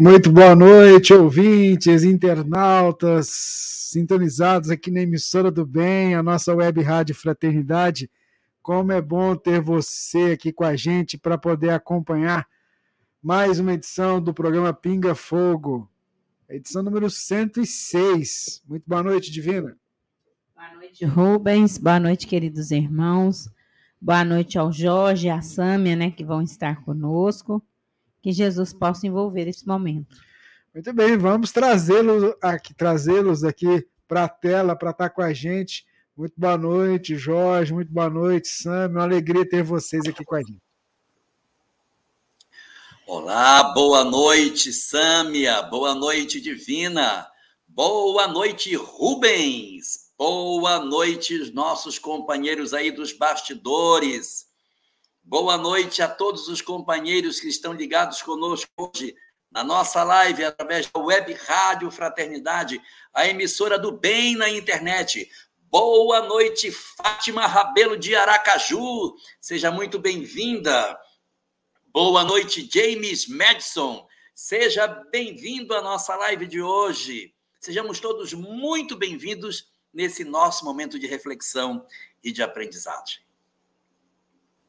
Muito boa noite, ouvintes, internautas, sintonizados aqui na emissora do bem, a nossa web rádio Fraternidade. Como é bom ter você aqui com a gente para poder acompanhar mais uma edição do programa Pinga Fogo, edição número 106. Muito boa noite, Divina. Boa noite, Rubens. Boa noite, queridos irmãos. Boa noite ao Jorge e à Sâmia, né, que vão estar conosco que Jesus possa envolver esse momento. Muito bem, vamos trazê-los aqui, trazê-los aqui para a tela para estar com a gente. Muito boa noite, Jorge. Muito boa noite, Sam. Uma alegria ter vocês aqui com a gente. Olá, boa noite, Sâmia. Boa noite, Divina. Boa noite, Rubens. Boa noite, nossos companheiros aí dos bastidores. Boa noite a todos os companheiros que estão ligados conosco hoje na nossa live através da Web Rádio Fraternidade, a emissora do bem na internet. Boa noite, Fátima Rabelo de Aracaju. Seja muito bem-vinda. Boa noite, James Madison. Seja bem-vindo à nossa live de hoje. Sejamos todos muito bem-vindos nesse nosso momento de reflexão e de aprendizagem.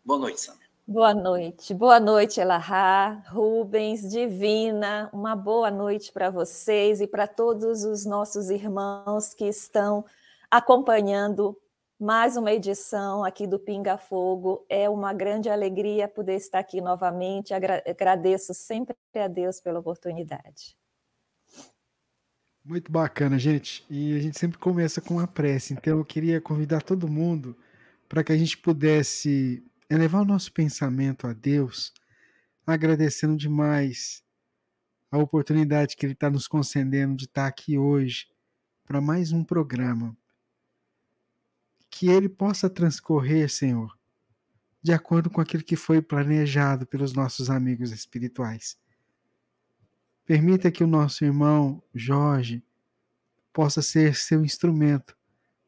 Boa noite, Samia. Boa noite. Boa noite, Elahá, Rubens, Divina. Uma boa noite para vocês e para todos os nossos irmãos que estão acompanhando mais uma edição aqui do Pinga Fogo. É uma grande alegria poder estar aqui novamente. Agradeço sempre a Deus pela oportunidade. Muito bacana, gente. E a gente sempre começa com uma prece. Então eu queria convidar todo mundo para que a gente pudesse elevar o nosso pensamento a Deus, agradecendo demais a oportunidade que Ele está nos concedendo de estar aqui hoje para mais um programa. Que ele possa transcorrer, Senhor, de acordo com aquilo que foi planejado pelos nossos amigos espirituais. Permita que o nosso irmão Jorge possa ser seu instrumento,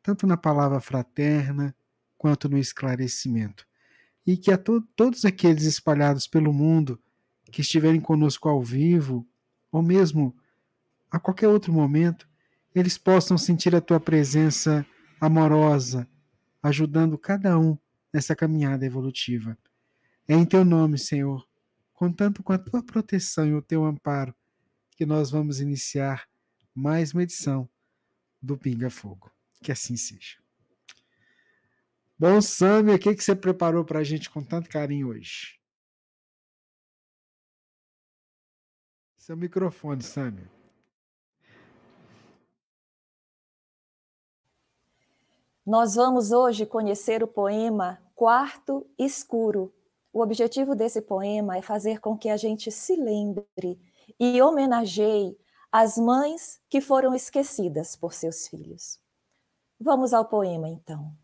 tanto na palavra fraterna quanto no esclarecimento e que a to todos aqueles espalhados pelo mundo que estiverem conosco ao vivo, ou mesmo a qualquer outro momento, eles possam sentir a tua presença amorosa, ajudando cada um nessa caminhada evolutiva. É em teu nome, Senhor, contanto com a tua proteção e o teu amparo, que nós vamos iniciar mais uma edição do Pinga Fogo. Que assim seja. Bom, Sâmia, o que, que você preparou para a gente com tanto carinho hoje? Seu microfone, Sâmia. Nós vamos hoje conhecer o poema Quarto Escuro. O objetivo desse poema é fazer com que a gente se lembre e homenageie as mães que foram esquecidas por seus filhos. Vamos ao poema, então.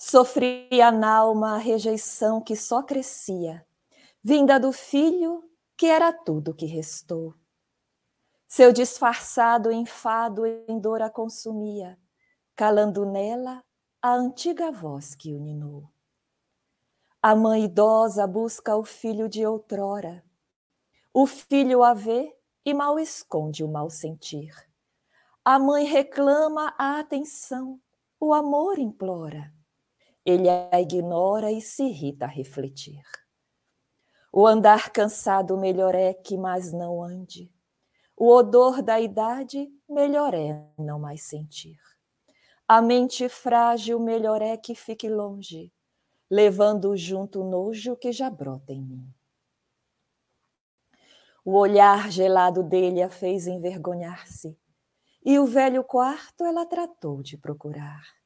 Sofria na alma a rejeição que só crescia, vinda do filho que era tudo que restou. Seu disfarçado enfado em dor a consumia, calando nela a antiga voz que o ninou. A mãe idosa busca o filho de outrora. O filho a vê e mal esconde o mal sentir. A mãe reclama a atenção, o amor implora. Ele a ignora e se irrita a refletir. O andar cansado melhor é que mais não ande. O odor da idade melhor é não mais sentir. A mente frágil melhor é que fique longe, levando junto o nojo que já brota em mim. O olhar gelado dele a fez envergonhar-se, e o velho quarto ela tratou de procurar.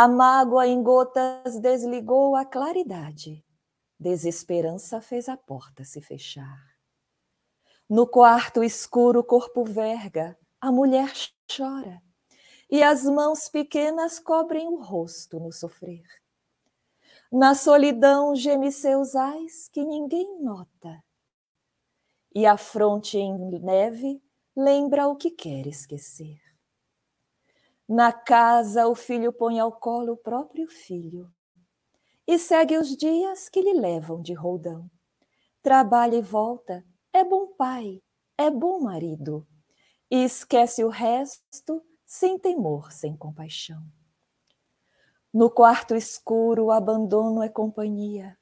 A mágoa em gotas desligou a claridade, desesperança fez a porta se fechar. No quarto escuro, o corpo verga, a mulher chora, e as mãos pequenas cobrem o rosto no sofrer. Na solidão geme seus ais que ninguém nota, e a fronte em neve lembra o que quer esquecer. Na casa, o filho põe ao colo o próprio filho e segue os dias que lhe levam de roldão. Trabalha e volta, é bom pai, é bom marido, e esquece o resto sem temor, sem compaixão. No quarto escuro, o abandono é companhia.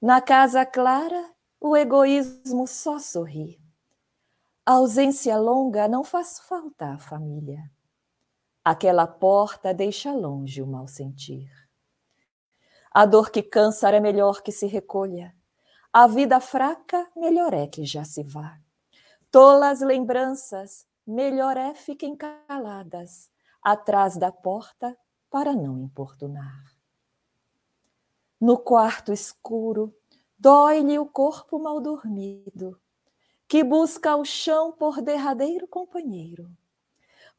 Na casa clara, o egoísmo só sorri. A ausência longa não faz falta à família. Aquela porta deixa longe o mal sentir. A dor que cansa é melhor que se recolha. A vida fraca, melhor é que já se vá. Tolas lembranças, melhor é fiquem caladas, atrás da porta, para não importunar. No quarto escuro, dói-lhe o corpo mal dormido, que busca o chão por derradeiro companheiro.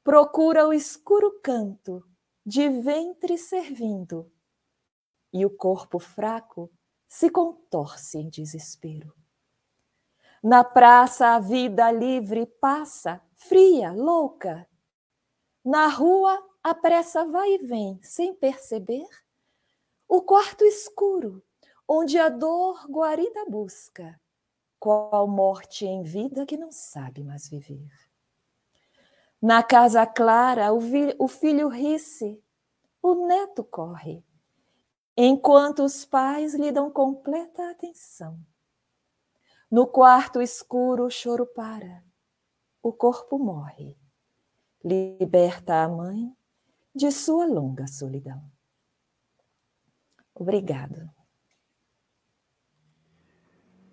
Procura o escuro canto, de ventre servindo, e o corpo fraco se contorce em desespero. Na praça a vida livre passa, fria, louca. Na rua a pressa vai e vem, sem perceber. O quarto escuro, onde a dor guarida busca, qual morte em vida que não sabe mais viver. Na casa clara, o, filho ri-se, o neto corre enquanto os pais lhe dão completa atenção. No quarto escuro o choro para, o corpo morre, liberta a mãe de sua longa solidão. Obrigado.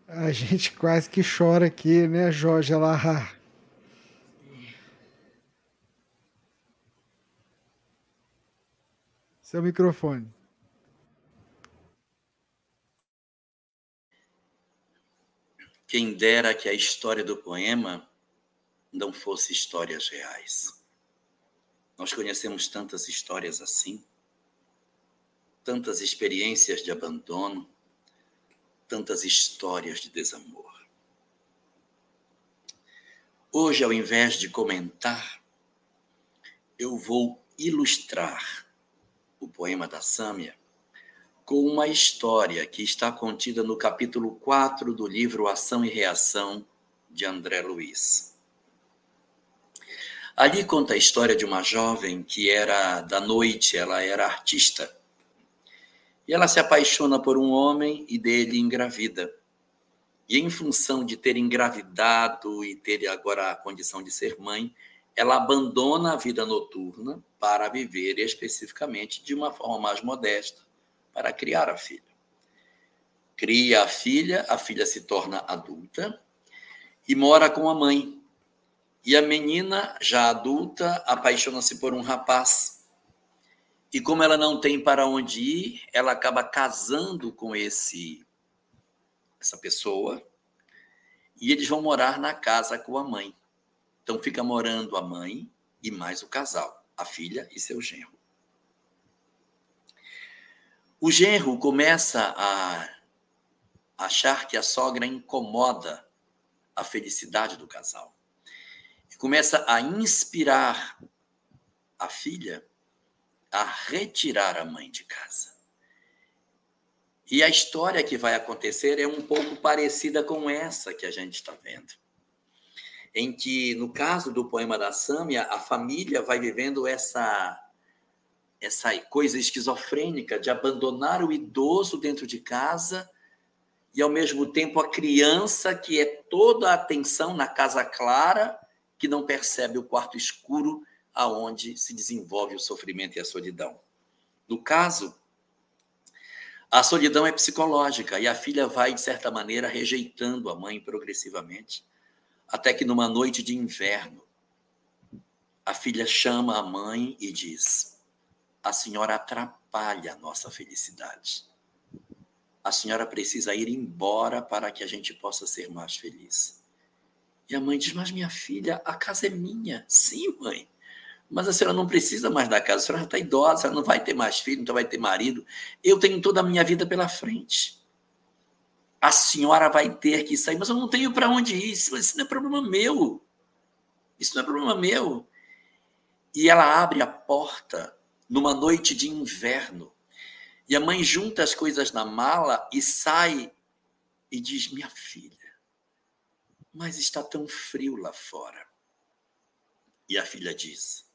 A gente quase que chora aqui, né, Jorge Alahá? Seu microfone. Quem dera que a história do poema não fosse histórias reais. Nós conhecemos tantas histórias assim, tantas experiências de abandono, tantas histórias de desamor. Hoje, ao invés de comentar, eu vou ilustrar o poema da Sâmia com uma história que está contida no capítulo 4 do livro Ação e Reação de André Luiz. Ali conta a história de uma jovem que era da noite, ela era artista. E ela se apaixona por um homem e dele engravida. E em função de ter engravidado e ter agora a condição de ser mãe, ela abandona a vida noturna para viver especificamente de uma forma mais modesta para criar a filha. Cria a filha, a filha se torna adulta e mora com a mãe. E a menina, já adulta, apaixona-se por um rapaz. E como ela não tem para onde ir, ela acaba casando com esse essa pessoa e eles vão morar na casa com a mãe. Então fica morando a mãe e mais o casal, a filha e seu genro. O genro começa a achar que a sogra incomoda a felicidade do casal. E começa a inspirar a filha a retirar a mãe de casa. E a história que vai acontecer é um pouco parecida com essa que a gente está vendo. Em que, no caso do poema da Sâmia, a família vai vivendo essa essa coisa esquizofrênica de abandonar o idoso dentro de casa e, ao mesmo tempo, a criança que é toda a atenção na casa clara, que não percebe o quarto escuro aonde se desenvolve o sofrimento e a solidão. No caso, a solidão é psicológica e a filha vai, de certa maneira, rejeitando a mãe progressivamente, até que numa noite de inverno, a filha chama a mãe e diz: A senhora atrapalha a nossa felicidade. A senhora precisa ir embora para que a gente possa ser mais feliz. E a mãe diz: Mas minha filha, a casa é minha. Sim, mãe. Mas a senhora não precisa mais da casa, a senhora está idosa, a senhora não vai ter mais filho, não vai ter marido. Eu tenho toda a minha vida pela frente. A senhora vai ter que sair, mas eu não tenho para onde ir. Isso não é problema meu. Isso não é problema meu. E ela abre a porta numa noite de inverno. E a mãe junta as coisas na mala e sai e diz: Minha filha, mas está tão frio lá fora. E a filha diz: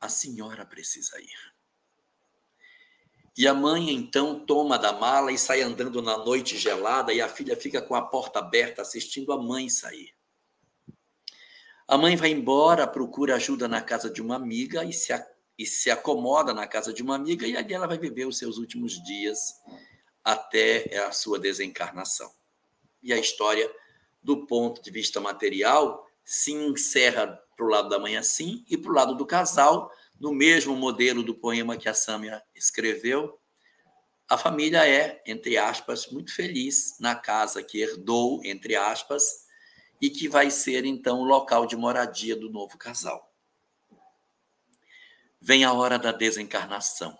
a senhora precisa ir. E a mãe então toma da mala e sai andando na noite gelada, e a filha fica com a porta aberta assistindo a mãe sair. A mãe vai embora, procura ajuda na casa de uma amiga e se, e se acomoda na casa de uma amiga, e ali ela vai viver os seus últimos dias até a sua desencarnação. E a história, do ponto de vista material, se encerra para o lado da mãe assim, e para o lado do casal, no mesmo modelo do poema que a Sâmia escreveu, a família é, entre aspas, muito feliz na casa que herdou, entre aspas, e que vai ser então o local de moradia do novo casal. Vem a hora da desencarnação.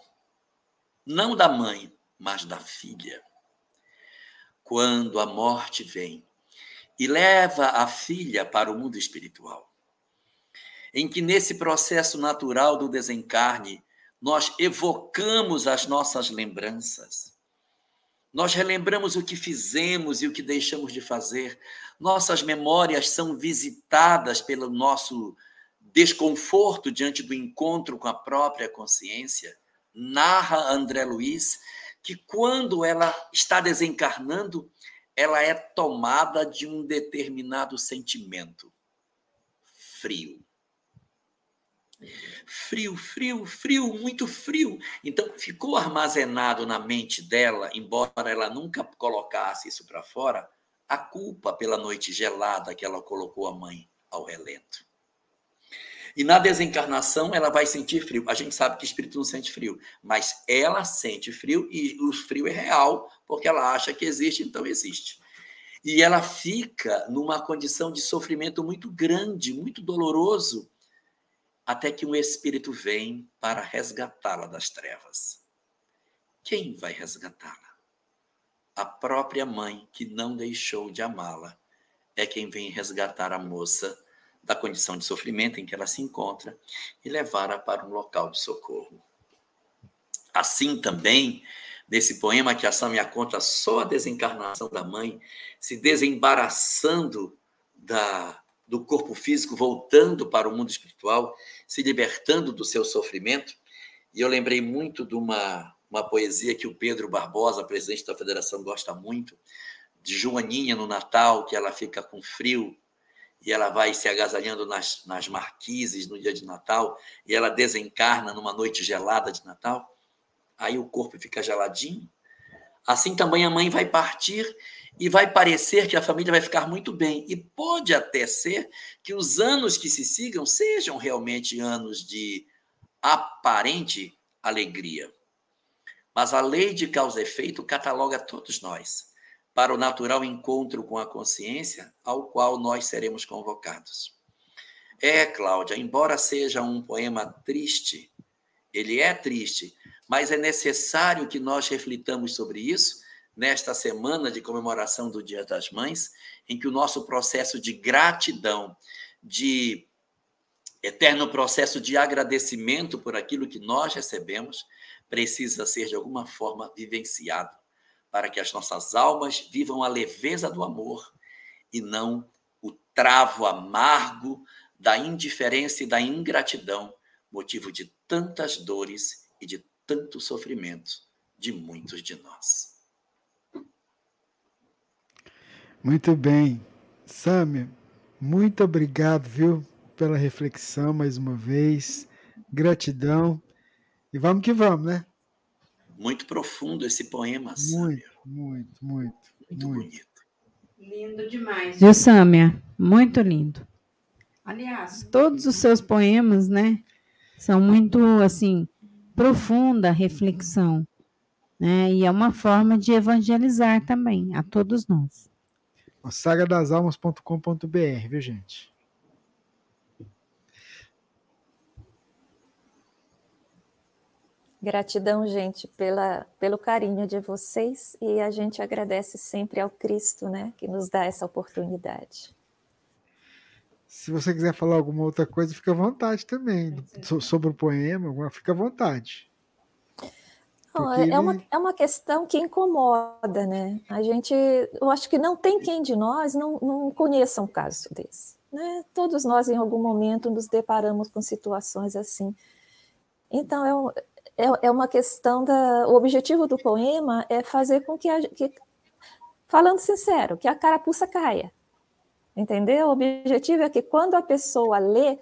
Não da mãe, mas da filha. Quando a morte vem e leva a filha para o mundo espiritual em que nesse processo natural do desencarne, nós evocamos as nossas lembranças. Nós relembramos o que fizemos e o que deixamos de fazer. Nossas memórias são visitadas pelo nosso desconforto diante do encontro com a própria consciência. Narra André Luiz que quando ela está desencarnando, ela é tomada de um determinado sentimento frio. Frio, frio, frio, muito frio. Então, ficou armazenado na mente dela, embora ela nunca colocasse isso para fora, a culpa pela noite gelada que ela colocou a mãe ao relento. E na desencarnação, ela vai sentir frio. A gente sabe que espírito não sente frio, mas ela sente frio e o frio é real, porque ela acha que existe, então existe. E ela fica numa condição de sofrimento muito grande, muito doloroso, até que um espírito vem para resgatá-la das trevas. Quem vai resgatá-la? A própria mãe que não deixou de amá-la é quem vem resgatar a moça da condição de sofrimento em que ela se encontra e levá-la para um local de socorro. Assim também, nesse poema que a Samia conta só a desencarnação da mãe, se desembaraçando da do corpo físico voltando para o mundo espiritual, se libertando do seu sofrimento. E eu lembrei muito de uma, uma poesia que o Pedro Barbosa, presidente da federação, gosta muito, de Joaninha no Natal, que ela fica com frio e ela vai se agasalhando nas, nas marquises no dia de Natal e ela desencarna numa noite gelada de Natal. Aí o corpo fica geladinho. Assim também a mãe vai partir e vai parecer que a família vai ficar muito bem. E pode até ser que os anos que se sigam sejam realmente anos de aparente alegria. Mas a lei de causa e efeito cataloga todos nós para o natural encontro com a consciência ao qual nós seremos convocados. É, Cláudia, embora seja um poema triste, ele é triste, mas é necessário que nós reflitamos sobre isso nesta semana de comemoração do Dia das Mães, em que o nosso processo de gratidão, de eterno processo de agradecimento por aquilo que nós recebemos precisa ser de alguma forma vivenciado para que as nossas almas vivam a leveza do amor e não o travo amargo da indiferença e da ingratidão, motivo de tantas dores e de tanto sofrimento de muitos de nós. Muito bem. Sâmia, muito obrigado, viu, pela reflexão mais uma vez. Gratidão. E vamos que vamos, né? Muito profundo esse poema, Muito, muito, muito. Muito, muito bonito. Lindo demais. Viu, Sâmia? Muito lindo. Aliás, todos os seus poemas, né, são muito, assim, profunda reflexão, né, e é uma forma de evangelizar também a todos nós. sagadasalmas.com.br, viu, gente? Gratidão, gente, pela, pelo carinho de vocês e a gente agradece sempre ao Cristo, né, que nos dá essa oportunidade. Se você quiser falar alguma outra coisa, fica à vontade também. sobre o poema, fica à vontade. Não, é, ele... uma, é uma questão que incomoda, né? A gente, eu acho que não tem quem de nós não, não conheça um caso desse. Né? Todos nós, em algum momento, nos deparamos com situações assim. Então, é, um, é, é uma questão da. O objetivo do poema é fazer com que, a, que, falando sincero, que a carapuça caia. Entendeu? O objetivo é que quando a pessoa lê,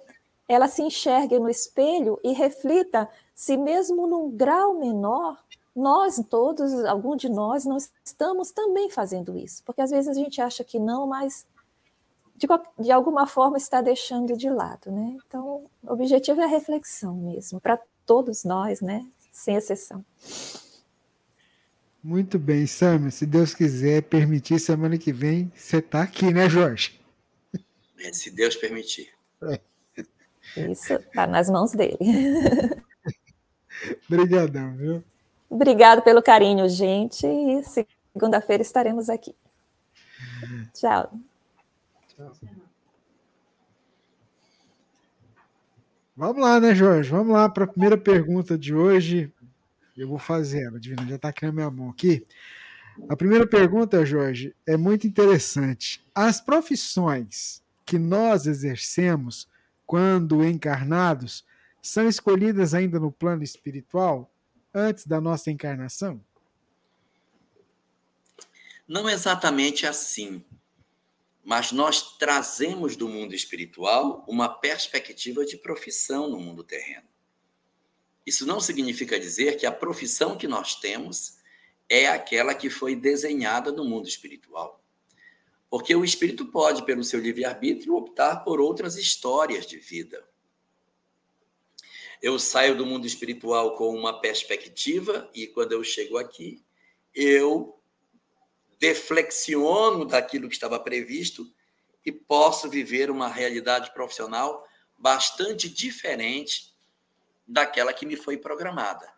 ela se enxergue no espelho e reflita se mesmo num grau menor, nós todos, algum de nós, nós estamos também fazendo isso. Porque às vezes a gente acha que não, mas de, de alguma forma está deixando de lado, né? Então, o objetivo é a reflexão mesmo, para todos nós, né? Sem exceção. Muito bem, Sam. Se Deus quiser permitir, semana que vem você está aqui, né, Jorge? É, se Deus permitir. É. Isso está nas mãos dele. Obrigadão, viu? Obrigado pelo carinho, gente. E segunda-feira estaremos aqui. Tchau. Tchau. Vamos lá, né, Jorge? Vamos lá para a primeira pergunta de hoje. Eu vou fazer ela, Divina, já está aqui na minha mão aqui. A primeira pergunta, Jorge, é muito interessante. As profissões que nós exercemos quando encarnados são escolhidas ainda no plano espiritual antes da nossa encarnação? Não exatamente assim mas nós trazemos do mundo espiritual uma perspectiva de profissão no mundo terreno. Isso não significa dizer que a profissão que nós temos é aquela que foi desenhada no mundo espiritual. Porque o espírito pode, pelo seu livre-arbítrio, optar por outras histórias de vida. Eu saio do mundo espiritual com uma perspectiva e quando eu chego aqui, eu deflexiono daquilo que estava previsto e posso viver uma realidade profissional bastante diferente daquela que me foi programada.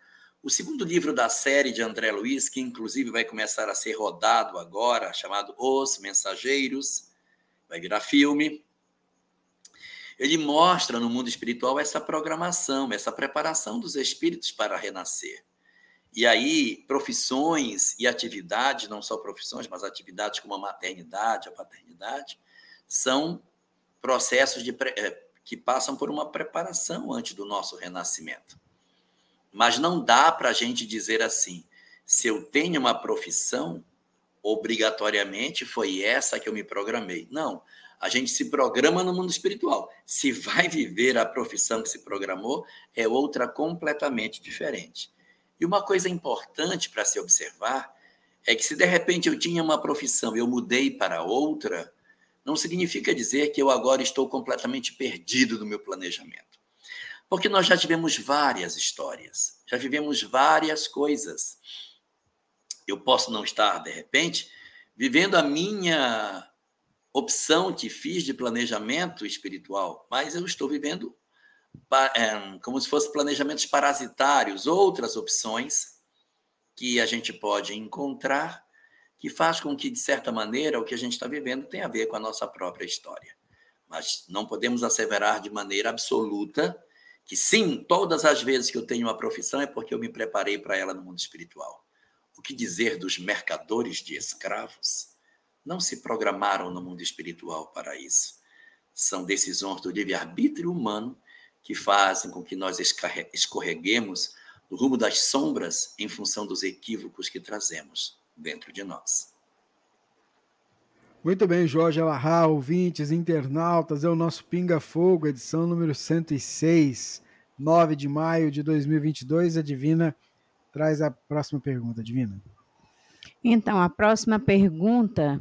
O segundo livro da série de André Luiz, que inclusive vai começar a ser rodado agora, chamado Os Mensageiros, vai virar filme. Ele mostra no mundo espiritual essa programação, essa preparação dos espíritos para renascer. E aí, profissões e atividades, não só profissões, mas atividades como a maternidade, a paternidade, são processos de, eh, que passam por uma preparação antes do nosso renascimento. Mas não dá para a gente dizer assim: se eu tenho uma profissão, obrigatoriamente foi essa que eu me programei. Não. A gente se programa no mundo espiritual. Se vai viver a profissão que se programou, é outra completamente diferente. E uma coisa importante para se observar é que se de repente eu tinha uma profissão e eu mudei para outra, não significa dizer que eu agora estou completamente perdido no meu planejamento. Porque nós já tivemos várias histórias, já vivemos várias coisas. Eu posso não estar, de repente, vivendo a minha opção que fiz de planejamento espiritual, mas eu estou vivendo é, como se fossem planejamentos parasitários, outras opções que a gente pode encontrar que faz com que, de certa maneira, o que a gente está vivendo tenha a ver com a nossa própria história. Mas não podemos asseverar de maneira absoluta que sim, todas as vezes que eu tenho uma profissão é porque eu me preparei para ela no mundo espiritual. O que dizer dos mercadores de escravos? Não se programaram no mundo espiritual para isso. São decisões do livre-arbítrio humano que fazem com que nós escorreguemos no rumo das sombras em função dos equívocos que trazemos dentro de nós. Muito bem, Jorge Alahá, ouvintes, internautas, é o nosso Pinga Fogo, edição número 106, 9 de maio de 2022. A Divina traz a próxima pergunta, Divina. Então, a próxima pergunta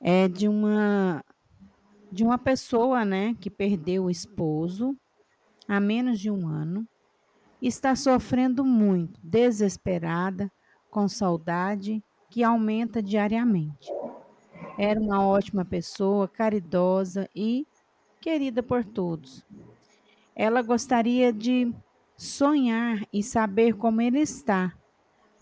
é de uma de uma pessoa, né, que perdeu o esposo há menos de um ano, está sofrendo muito, desesperada, com saudade que aumenta diariamente. Era uma ótima pessoa, caridosa e querida por todos. Ela gostaria de sonhar e saber como ele está.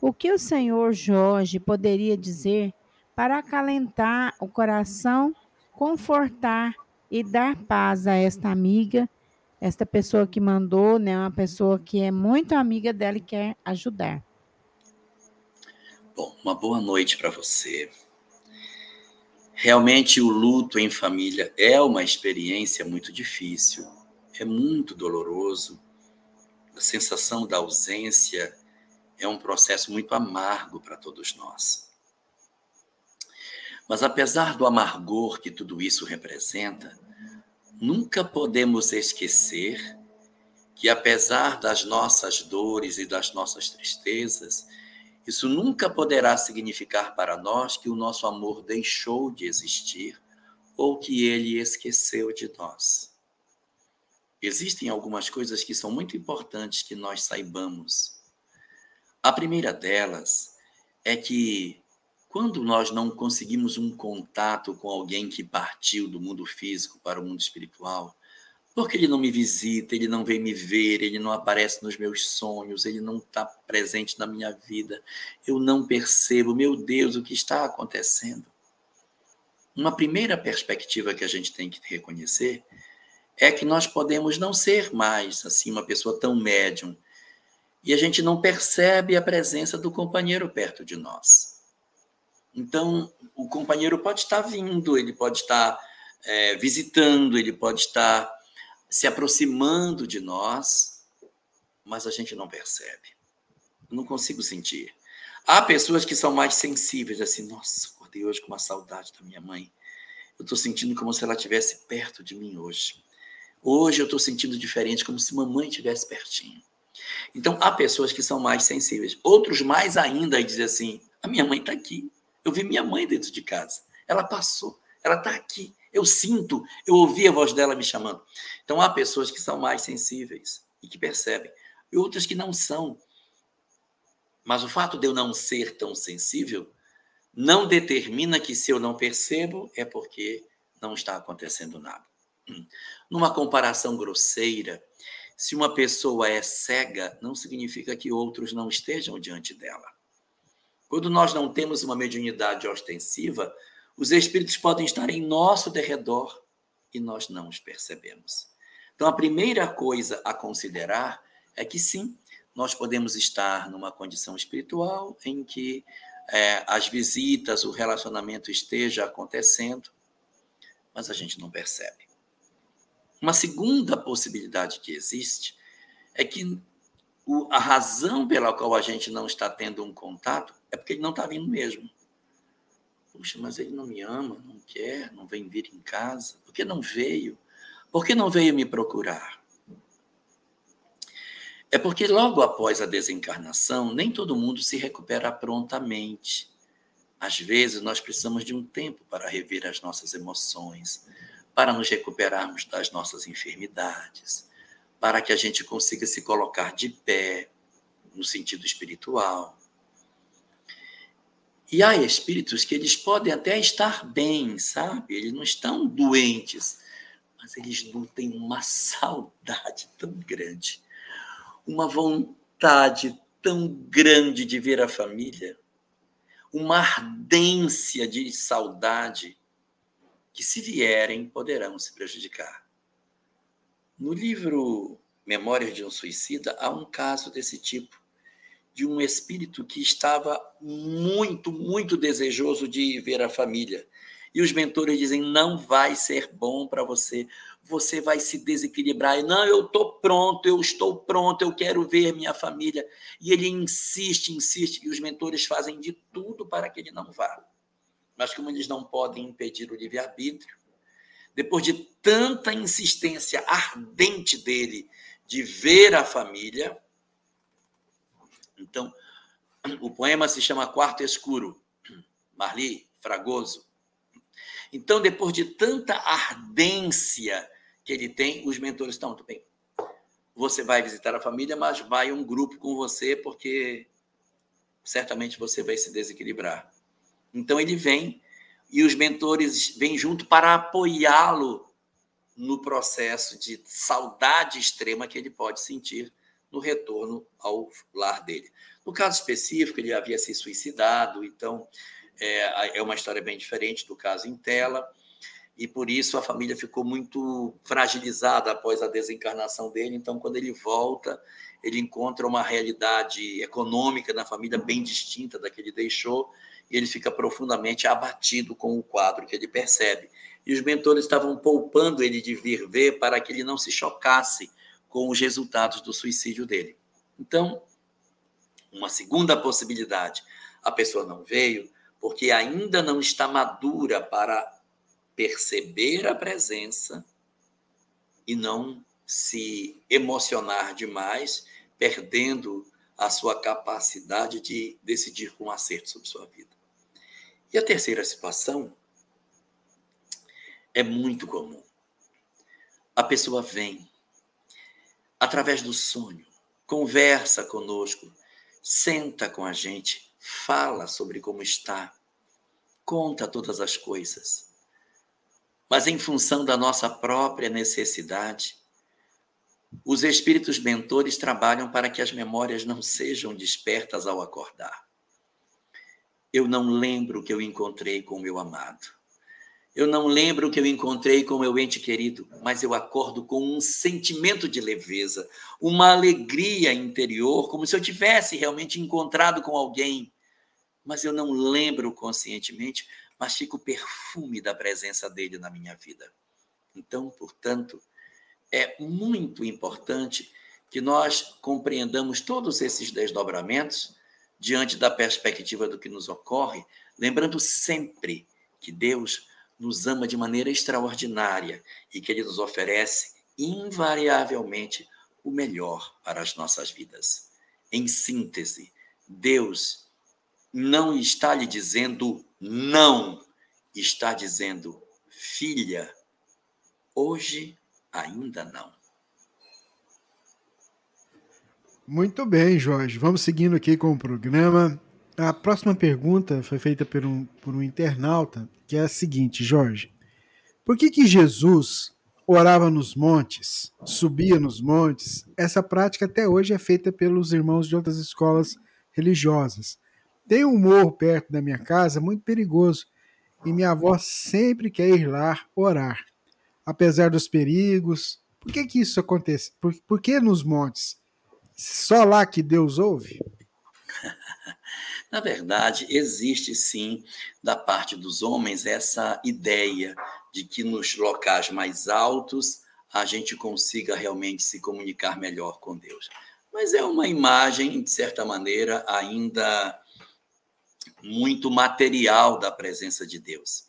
O que o senhor Jorge poderia dizer para acalentar o coração, confortar e dar paz a esta amiga, esta pessoa que mandou, né, uma pessoa que é muito amiga dela e quer ajudar. Bom, uma boa noite para você. Realmente, o luto em família é uma experiência muito difícil, é muito doloroso. A sensação da ausência é um processo muito amargo para todos nós. Mas, apesar do amargor que tudo isso representa, nunca podemos esquecer que, apesar das nossas dores e das nossas tristezas, isso nunca poderá significar para nós que o nosso amor deixou de existir ou que ele esqueceu de nós. Existem algumas coisas que são muito importantes que nós saibamos. A primeira delas é que quando nós não conseguimos um contato com alguém que partiu do mundo físico para o mundo espiritual, porque ele não me visita, ele não vem me ver, ele não aparece nos meus sonhos, ele não está presente na minha vida. Eu não percebo, meu Deus, o que está acontecendo. Uma primeira perspectiva que a gente tem que reconhecer é que nós podemos não ser mais assim uma pessoa tão médium e a gente não percebe a presença do companheiro perto de nós. Então, o companheiro pode estar vindo, ele pode estar é, visitando, ele pode estar se aproximando de nós, mas a gente não percebe. Eu não consigo sentir. Há pessoas que são mais sensíveis, assim, nossa, acordei hoje com uma saudade da minha mãe. Eu estou sentindo como se ela estivesse perto de mim hoje. Hoje eu estou sentindo diferente, como se mamãe estivesse pertinho. Então, há pessoas que são mais sensíveis. Outros mais ainda dizem assim: a minha mãe está aqui. Eu vi minha mãe dentro de casa. Ela passou. Ela está aqui. Eu sinto, eu ouvi a voz dela me chamando. Então há pessoas que são mais sensíveis e que percebem, e outras que não são. Mas o fato de eu não ser tão sensível não determina que se eu não percebo é porque não está acontecendo nada. Numa comparação grosseira, se uma pessoa é cega, não significa que outros não estejam diante dela. Quando nós não temos uma mediunidade ostensiva, os espíritos podem estar em nosso derredor e nós não os percebemos. Então, a primeira coisa a considerar é que sim, nós podemos estar numa condição espiritual em que é, as visitas, o relacionamento esteja acontecendo, mas a gente não percebe. Uma segunda possibilidade que existe é que o, a razão pela qual a gente não está tendo um contato é porque ele não está vindo mesmo. Puxa, mas ele não me ama, não quer, não vem vir em casa. Por que não veio? Por que não veio me procurar? É porque logo após a desencarnação, nem todo mundo se recupera prontamente. Às vezes, nós precisamos de um tempo para rever as nossas emoções, para nos recuperarmos das nossas enfermidades, para que a gente consiga se colocar de pé no sentido espiritual. E há espíritos que eles podem até estar bem, sabe? Eles não estão doentes, mas eles têm uma saudade tão grande, uma vontade tão grande de ver a família, uma ardência de saudade que, se vierem, poderão se prejudicar. No livro Memórias de um Suicida, há um caso desse tipo, de um espírito que estava muito, muito desejoso de ver a família. E os mentores dizem: não vai ser bom para você, você vai se desequilibrar. E, não, eu estou pronto, eu estou pronto, eu quero ver minha família. E ele insiste, insiste, e os mentores fazem de tudo para que ele não vá. Mas como eles não podem impedir o livre-arbítrio, depois de tanta insistência ardente dele de ver a família, então o poema se chama Quarto Escuro, Marli Fragoso. Então, depois de tanta ardência que ele tem, os mentores estão, tudo bem. Você vai visitar a família, mas vai um grupo com você, porque certamente você vai se desequilibrar. Então, ele vem e os mentores vêm junto para apoiá-lo no processo de saudade extrema que ele pode sentir no retorno ao lar dele. No caso específico, ele havia se suicidado, então é, é uma história bem diferente do caso em tela, e por isso a família ficou muito fragilizada após a desencarnação dele. Então, quando ele volta, ele encontra uma realidade econômica na família bem distinta da que ele deixou, ele fica profundamente abatido com o quadro que ele percebe. E os mentores estavam poupando ele de vir ver para que ele não se chocasse com os resultados do suicídio dele. Então, uma segunda possibilidade: a pessoa não veio porque ainda não está madura para perceber a presença e não se emocionar demais, perdendo a sua capacidade de decidir com acerto sobre sua vida. E a terceira situação é muito comum. A pessoa vem, através do sonho, conversa conosco, senta com a gente, fala sobre como está, conta todas as coisas. Mas em função da nossa própria necessidade, os espíritos mentores trabalham para que as memórias não sejam despertas ao acordar. Eu não lembro que eu encontrei com o meu amado. Eu não lembro que eu encontrei com o meu ente querido, mas eu acordo com um sentimento de leveza, uma alegria interior, como se eu tivesse realmente encontrado com alguém. Mas eu não lembro conscientemente, mas fica o perfume da presença dele na minha vida. Então, portanto, é muito importante que nós compreendamos todos esses desdobramentos diante da perspectiva do que nos ocorre, lembrando sempre que Deus nos ama de maneira extraordinária e que Ele nos oferece invariavelmente o melhor para as nossas vidas. Em síntese, Deus não está lhe dizendo não, está dizendo, filha, hoje ainda não. Muito bem, Jorge. Vamos seguindo aqui com o programa. A próxima pergunta foi feita por um, por um internauta, que é a seguinte, Jorge. Por que, que Jesus orava nos montes, subia nos montes? Essa prática até hoje é feita pelos irmãos de outras escolas religiosas. Tem um morro perto da minha casa muito perigoso e minha avó sempre quer ir lá orar. Apesar dos perigos, por que, que isso acontece? Por, por que nos montes? Só lá que Deus ouve? Na verdade, existe sim, da parte dos homens, essa ideia de que nos locais mais altos a gente consiga realmente se comunicar melhor com Deus. Mas é uma imagem, de certa maneira, ainda muito material da presença de Deus.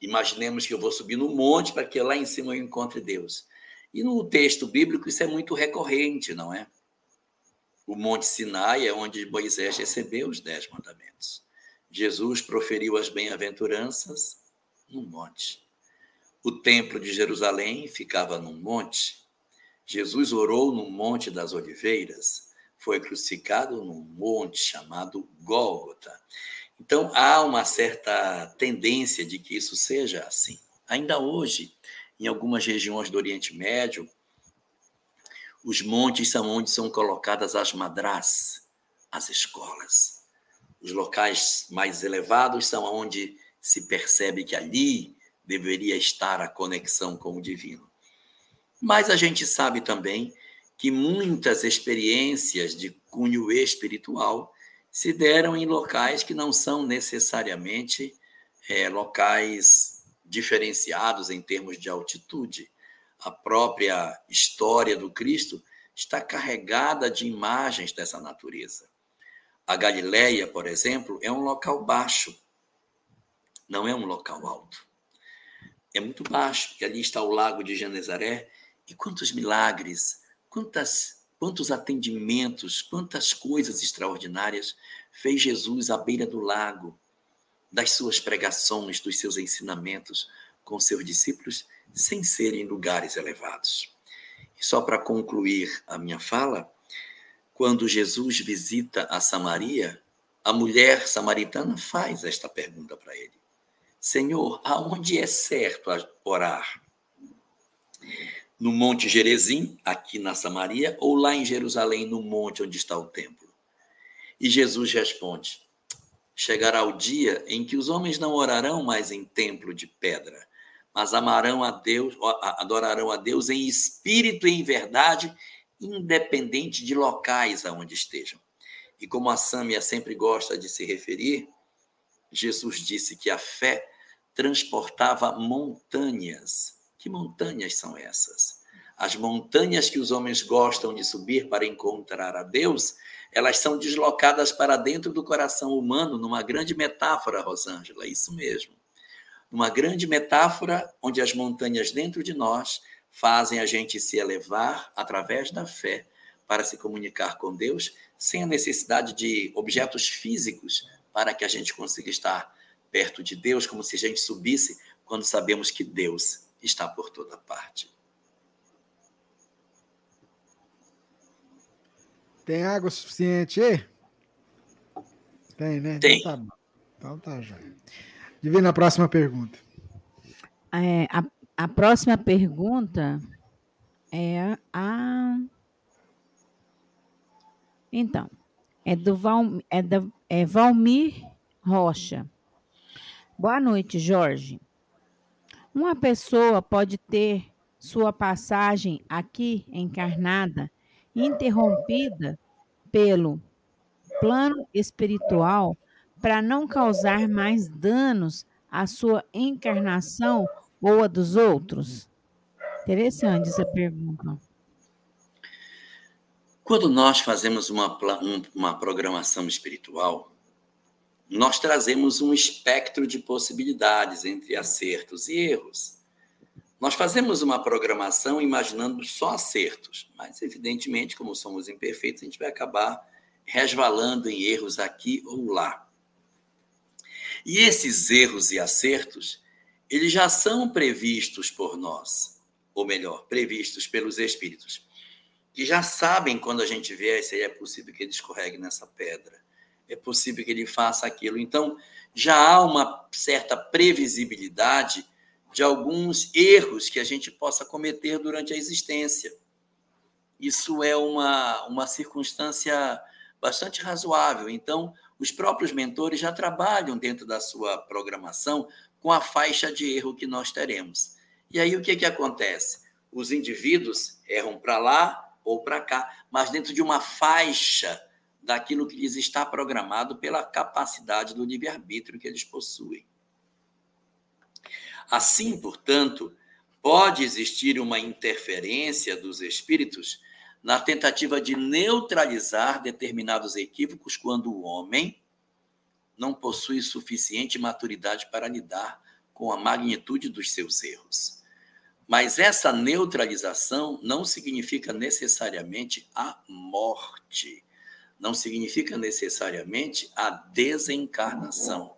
Imaginemos que eu vou subir no monte para que lá em cima eu encontre Deus. E no texto bíblico isso é muito recorrente, não é? O Monte Sinai é onde Moisés recebeu os dez mandamentos. Jesus proferiu as bem-aventuranças no monte. O templo de Jerusalém ficava num monte. Jesus orou no Monte das Oliveiras. Foi crucificado num monte chamado Gólgota. Então há uma certa tendência de que isso seja assim. Ainda hoje, em algumas regiões do Oriente Médio, os montes são onde são colocadas as madrás, as escolas. Os locais mais elevados são onde se percebe que ali deveria estar a conexão com o divino. Mas a gente sabe também que muitas experiências de cunho espiritual se deram em locais que não são necessariamente é, locais diferenciados em termos de altitude. A própria história do Cristo está carregada de imagens dessa natureza. A Galileia, por exemplo, é um local baixo, não é um local alto. É muito baixo, porque ali está o lago de Genezaré. E quantos milagres, quantas, quantos atendimentos, quantas coisas extraordinárias fez Jesus à beira do lago, das suas pregações, dos seus ensinamentos com seus discípulos, sem serem lugares elevados. E só para concluir a minha fala, quando Jesus visita a Samaria, a mulher samaritana faz esta pergunta para ele: Senhor, aonde é certo orar? No Monte Gerezim, aqui na Samaria, ou lá em Jerusalém, no monte onde está o templo? E Jesus responde: Chegará o dia em que os homens não orarão mais em templo de pedra, mas amarão a Deus, adorarão a Deus em espírito e em verdade, independente de locais aonde estejam. E como a Sâmia sempre gosta de se referir, Jesus disse que a fé transportava montanhas. Que montanhas são essas? As montanhas que os homens gostam de subir para encontrar a Deus, elas são deslocadas para dentro do coração humano numa grande metáfora, Rosângela, isso mesmo. Uma grande metáfora onde as montanhas dentro de nós fazem a gente se elevar através da fé para se comunicar com Deus, sem a necessidade de objetos físicos para que a gente consiga estar perto de Deus, como se a gente subisse quando sabemos que Deus está por toda parte. Tem água suficiente? Tem, né? Tem. Então tá bom. Então tá, já. Divina a próxima pergunta. É, a, a próxima pergunta é a. Então, é do Val, é da, é Valmir Rocha. Boa noite, Jorge. Uma pessoa pode ter sua passagem aqui encarnada interrompida pelo plano espiritual para não causar mais danos à sua encarnação ou a dos outros? Interessante essa pergunta. Quando nós fazemos uma, uma programação espiritual, nós trazemos um espectro de possibilidades entre acertos e erros. Nós fazemos uma programação imaginando só acertos, mas evidentemente, como somos imperfeitos, a gente vai acabar resvalando em erros aqui ou lá. E esses erros e acertos, eles já são previstos por nós, ou melhor, previstos pelos espíritos, que já sabem quando a gente vê, se é possível que ele escorregue nessa pedra, é possível que ele faça aquilo. Então, já há uma certa previsibilidade de alguns erros que a gente possa cometer durante a existência. Isso é uma, uma circunstância bastante razoável. Então, os próprios mentores já trabalham dentro da sua programação com a faixa de erro que nós teremos. E aí o que, que acontece? Os indivíduos erram para lá ou para cá, mas dentro de uma faixa daquilo que lhes está programado pela capacidade do livre-arbítrio que eles possuem. Assim, portanto, pode existir uma interferência dos espíritos na tentativa de neutralizar determinados equívocos quando o homem não possui suficiente maturidade para lidar com a magnitude dos seus erros. Mas essa neutralização não significa necessariamente a morte, não significa necessariamente a desencarnação.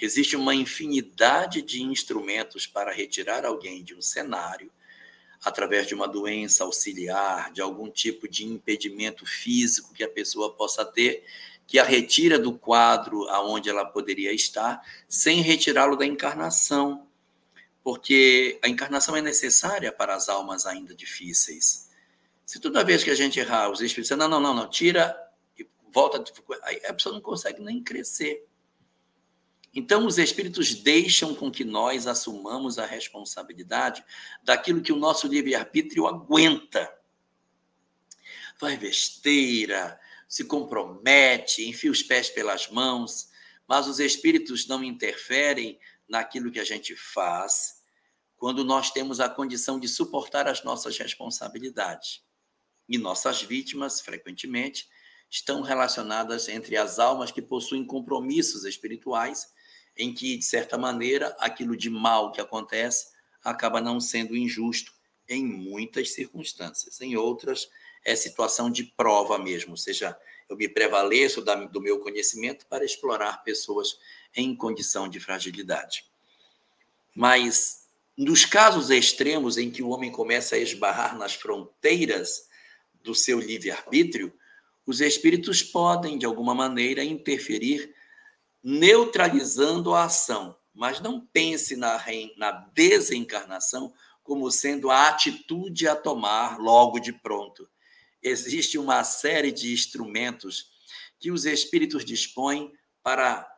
Existe uma infinidade de instrumentos para retirar alguém de um cenário através de uma doença auxiliar, de algum tipo de impedimento físico que a pessoa possa ter, que a retira do quadro aonde ela poderia estar, sem retirá-lo da encarnação, porque a encarnação é necessária para as almas ainda difíceis. Se toda vez que a gente errar, os espíritos dizem, não, não, não, não, tira e volta, aí a pessoa não consegue nem crescer. Então, os espíritos deixam com que nós assumamos a responsabilidade daquilo que o nosso livre-arbítrio aguenta. Faz besteira, se compromete, enfia os pés pelas mãos, mas os espíritos não interferem naquilo que a gente faz quando nós temos a condição de suportar as nossas responsabilidades. E nossas vítimas, frequentemente, estão relacionadas entre as almas que possuem compromissos espirituais, em que, de certa maneira, aquilo de mal que acontece acaba não sendo injusto em muitas circunstâncias. Em outras, é situação de prova mesmo, ou seja, eu me prevaleço do meu conhecimento para explorar pessoas em condição de fragilidade. Mas nos casos extremos em que o homem começa a esbarrar nas fronteiras do seu livre-arbítrio, os espíritos podem, de alguma maneira, interferir, neutralizando a ação. Mas não pense na, na desencarnação como sendo a atitude a tomar logo de pronto. Existe uma série de instrumentos que os espíritos dispõem para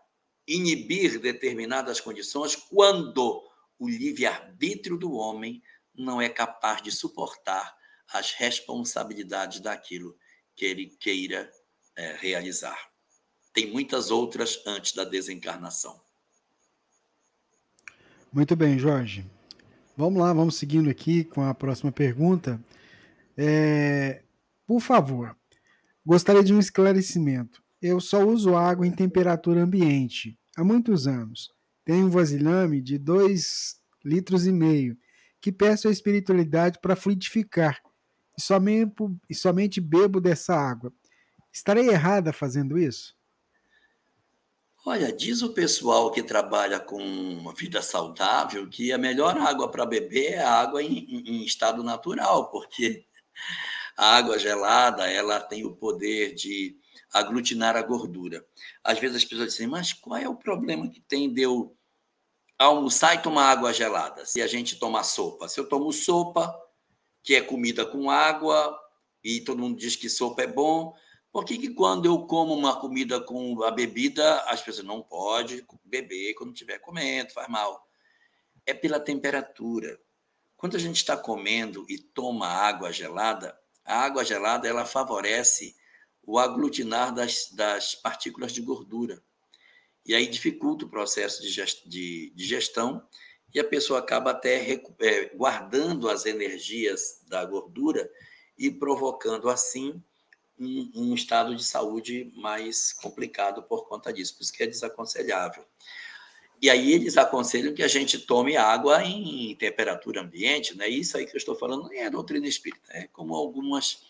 inibir determinadas condições quando o livre-arbítrio do homem não é capaz de suportar as responsabilidades daquilo que ele queira é, realizar. Tem muitas outras antes da desencarnação. Muito bem, Jorge. Vamos lá, vamos seguindo aqui com a próxima pergunta. É, por favor, gostaria de um esclarecimento. Eu só uso água em temperatura ambiente há muitos anos. Tenho um vasilhame de 2 litros e meio que peço a espiritualidade para fluidificar e somente, e somente bebo dessa água. Estarei errada fazendo isso? Olha, diz o pessoal que trabalha com uma vida saudável que a melhor água para beber é a água em, em, estado natural, porque a água gelada ela tem o poder de aglutinar a gordura. Às vezes as pessoas dizem, mas qual é o problema que tem de eu almoçar e tomar água gelada? Se a gente toma sopa. Se eu tomo sopa, que é comida com água, e todo mundo diz que sopa é bom. Por que, que quando eu como uma comida com a bebida, as pessoas não podem beber quando estiver comendo, faz mal? É pela temperatura. Quando a gente está comendo e toma água gelada, a água gelada ela favorece o aglutinar das, das partículas de gordura. E aí dificulta o processo de digestão e a pessoa acaba até é, guardando as energias da gordura e provocando assim um, estado de saúde mais complicado por conta disso, por isso que é desaconselhável. E aí eles aconselham que a gente tome água em temperatura ambiente, né? Isso aí que eu estou falando não é doutrina espírita, é como algumas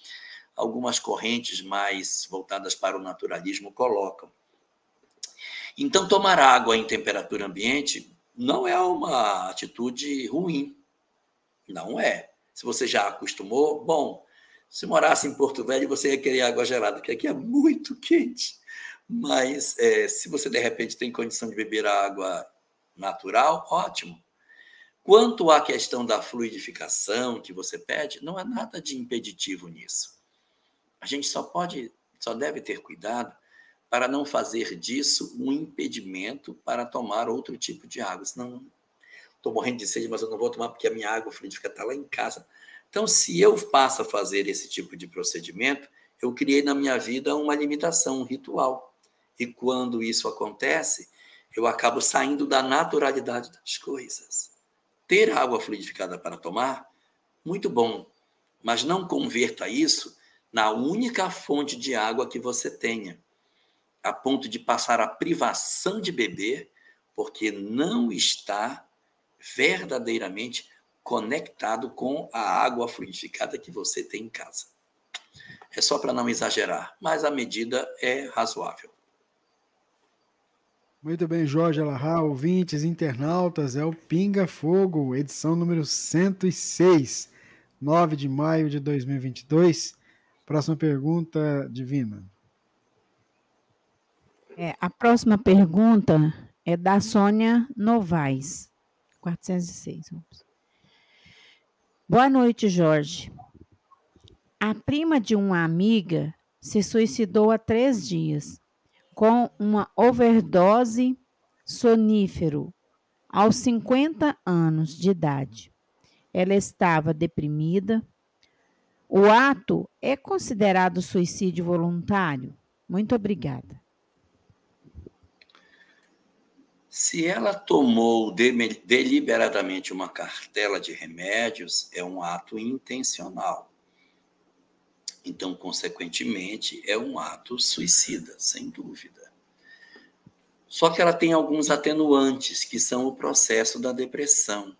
algumas correntes mais voltadas para o naturalismo colocam. Então tomar água em temperatura ambiente não é uma atitude ruim. Não é. Se você já acostumou, bom, se morasse em Porto Velho, você ia querer água gelada, porque aqui é muito quente. Mas é, se você de repente tem condição de beber água natural, ótimo. Quanto à questão da fluidificação que você pede, não há nada de impeditivo nisso. A gente só pode, só deve ter cuidado para não fazer disso um impedimento para tomar outro tipo de água. Senão, estou morrendo de sede, mas eu não vou tomar porque a minha água fluidifica está lá em casa. Então, se eu passo a fazer esse tipo de procedimento, eu criei na minha vida uma limitação, um ritual. E quando isso acontece, eu acabo saindo da naturalidade das coisas. Ter água fluidificada para tomar, muito bom, mas não converta isso na única fonte de água que você tenha a ponto de passar a privação de beber, porque não está verdadeiramente conectado com a água fluidificada que você tem em casa. É só para não exagerar, mas a medida é razoável. Muito bem, Jorge Alahá, ouvintes, internautas, é o Pinga Fogo, edição número 106, 9 de maio de 2022. Próxima pergunta, Divina. É, a próxima pergunta é da Sônia Novaes, 406. Boa noite, Jorge. A prima de uma amiga se suicidou há três dias com uma overdose sonífero aos 50 anos de idade. Ela estava deprimida. O ato é considerado suicídio voluntário? Muito obrigada. Se ela tomou deliberadamente uma cartela de remédios, é um ato intencional. Então, consequentemente, é um ato suicida, sem dúvida. Só que ela tem alguns atenuantes, que são o processo da depressão.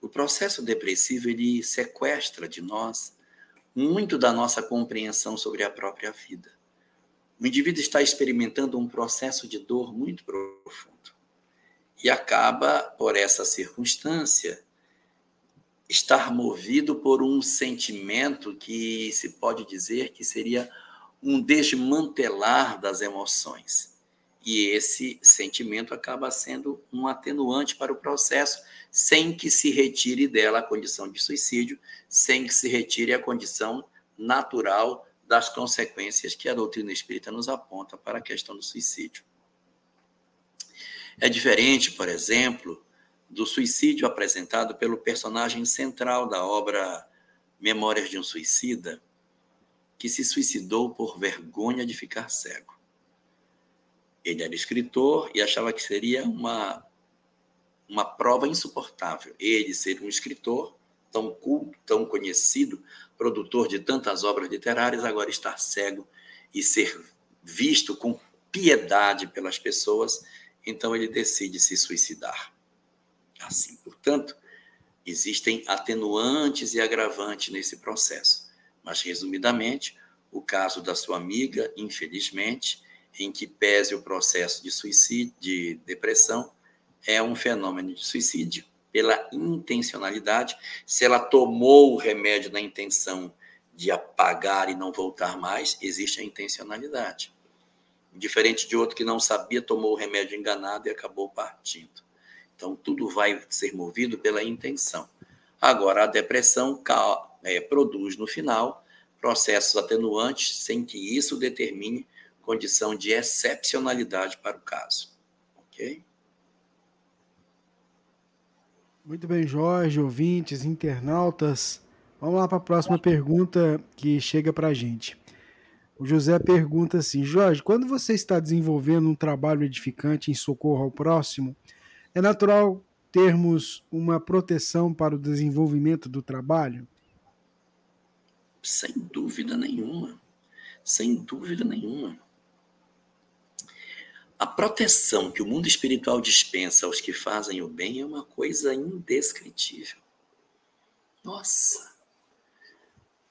O processo depressivo ele sequestra de nós muito da nossa compreensão sobre a própria vida. O indivíduo está experimentando um processo de dor muito profundo e acaba, por essa circunstância, estar movido por um sentimento que se pode dizer que seria um desmantelar das emoções. E esse sentimento acaba sendo um atenuante para o processo, sem que se retire dela a condição de suicídio, sem que se retire a condição natural das consequências que a doutrina espírita nos aponta para a questão do suicídio. É diferente, por exemplo, do suicídio apresentado pelo personagem central da obra Memórias de um Suicida, que se suicidou por vergonha de ficar cego. Ele era escritor e achava que seria uma, uma prova insuportável. Ele ser um escritor tão culto, tão conhecido, produtor de tantas obras literárias, agora estar cego e ser visto com piedade pelas pessoas, então ele decide se suicidar. Assim, portanto, existem atenuantes e agravantes nesse processo. Mas, resumidamente, o caso da sua amiga, infelizmente, em que pese o processo de suicídio, de depressão, é um fenômeno de suicídio pela intencionalidade. Se ela tomou o remédio na intenção de apagar e não voltar mais, existe a intencionalidade. Diferente de outro que não sabia, tomou o remédio enganado e acabou partindo. Então, tudo vai ser movido pela intenção. Agora, a depressão é, produz, no final, processos atenuantes, sem que isso determine condição de excepcionalidade para o caso. Ok? Muito bem, Jorge, ouvintes, internautas. Vamos lá para a próxima pergunta que chega para a gente. O José pergunta assim: Jorge, quando você está desenvolvendo um trabalho edificante em socorro ao próximo, é natural termos uma proteção para o desenvolvimento do trabalho? Sem dúvida nenhuma. Sem dúvida nenhuma. A proteção que o mundo espiritual dispensa aos que fazem o bem é uma coisa indescritível. Nossa!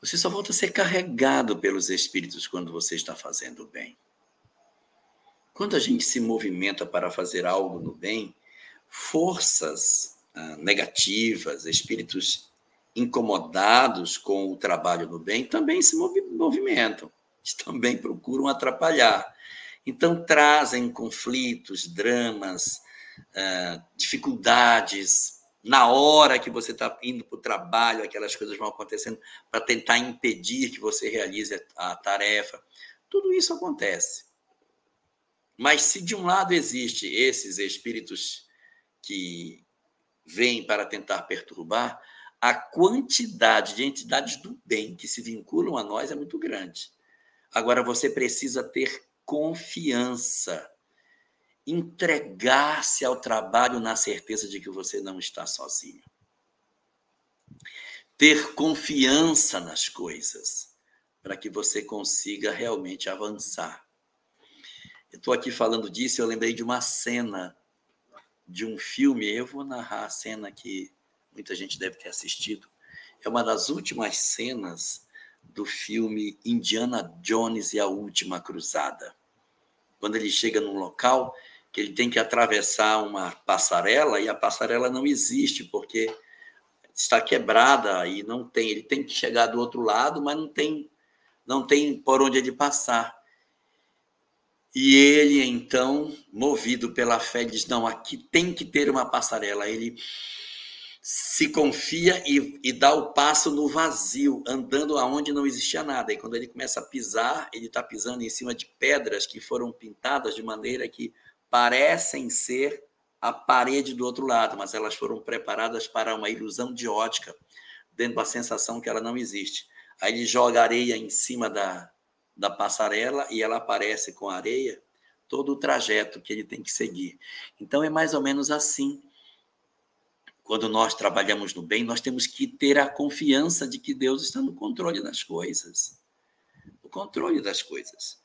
Você só volta a ser carregado pelos espíritos quando você está fazendo o bem. Quando a gente se movimenta para fazer algo no bem, forças ah, negativas, espíritos incomodados com o trabalho no bem também se movimentam, também procuram atrapalhar. Então, trazem conflitos, dramas, uh, dificuldades. Na hora que você está indo para o trabalho, aquelas coisas vão acontecendo para tentar impedir que você realize a tarefa. Tudo isso acontece. Mas se de um lado existe esses espíritos que vêm para tentar perturbar, a quantidade de entidades do bem que se vinculam a nós é muito grande. Agora você precisa ter confiança. Entregar-se ao trabalho na certeza de que você não está sozinho. Ter confiança nas coisas, para que você consiga realmente avançar. Eu estou aqui falando disso, eu lembrei de uma cena de um filme, eu vou narrar a cena que muita gente deve ter assistido. É uma das últimas cenas do filme Indiana Jones e a Última Cruzada. Quando ele chega num local que ele tem que atravessar uma passarela e a passarela não existe porque está quebrada e não tem, ele tem que chegar do outro lado, mas não tem não tem por onde ele passar. E ele então, movido pela fé, diz: "Não, aqui tem que ter uma passarela". Ele se confia e, e, dá o passo no vazio, andando aonde não existia nada. E quando ele começa a pisar, ele está pisando em cima de pedras que foram pintadas de maneira que parecem ser a parede do outro lado, mas elas foram preparadas para uma ilusão de ótica, dentro da sensação que ela não existe. Aí ele joga areia em cima da, da passarela e ela aparece com areia todo o trajeto que ele tem que seguir. Então é mais ou menos assim. Quando nós trabalhamos no bem, nós temos que ter a confiança de que Deus está no controle das coisas. No controle das coisas.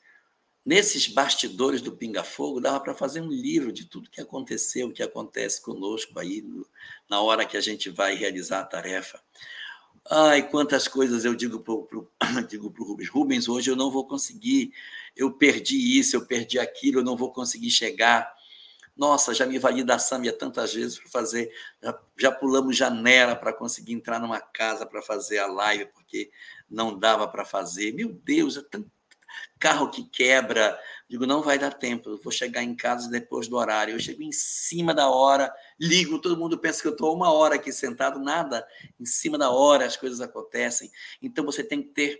Nesses bastidores do Pinga Fogo, dava para fazer um livro de tudo que aconteceu, o que acontece conosco aí na hora que a gente vai realizar a tarefa. Ai, quantas coisas eu digo para o Rubens. Rubens, hoje eu não vou conseguir, eu perdi isso, eu perdi aquilo, eu não vou conseguir chegar. Nossa, já me vali da Sâmbia tantas vezes para fazer, já, já pulamos janela para conseguir entrar numa casa para fazer a live, porque não dava para fazer. Meu Deus, é tanto carro que quebra. Digo, não vai dar tempo, vou chegar em casa depois do horário. Eu chego em cima da hora, ligo, todo mundo pensa que eu estou uma hora aqui sentado, nada. Em cima da hora as coisas acontecem. Então você tem que ter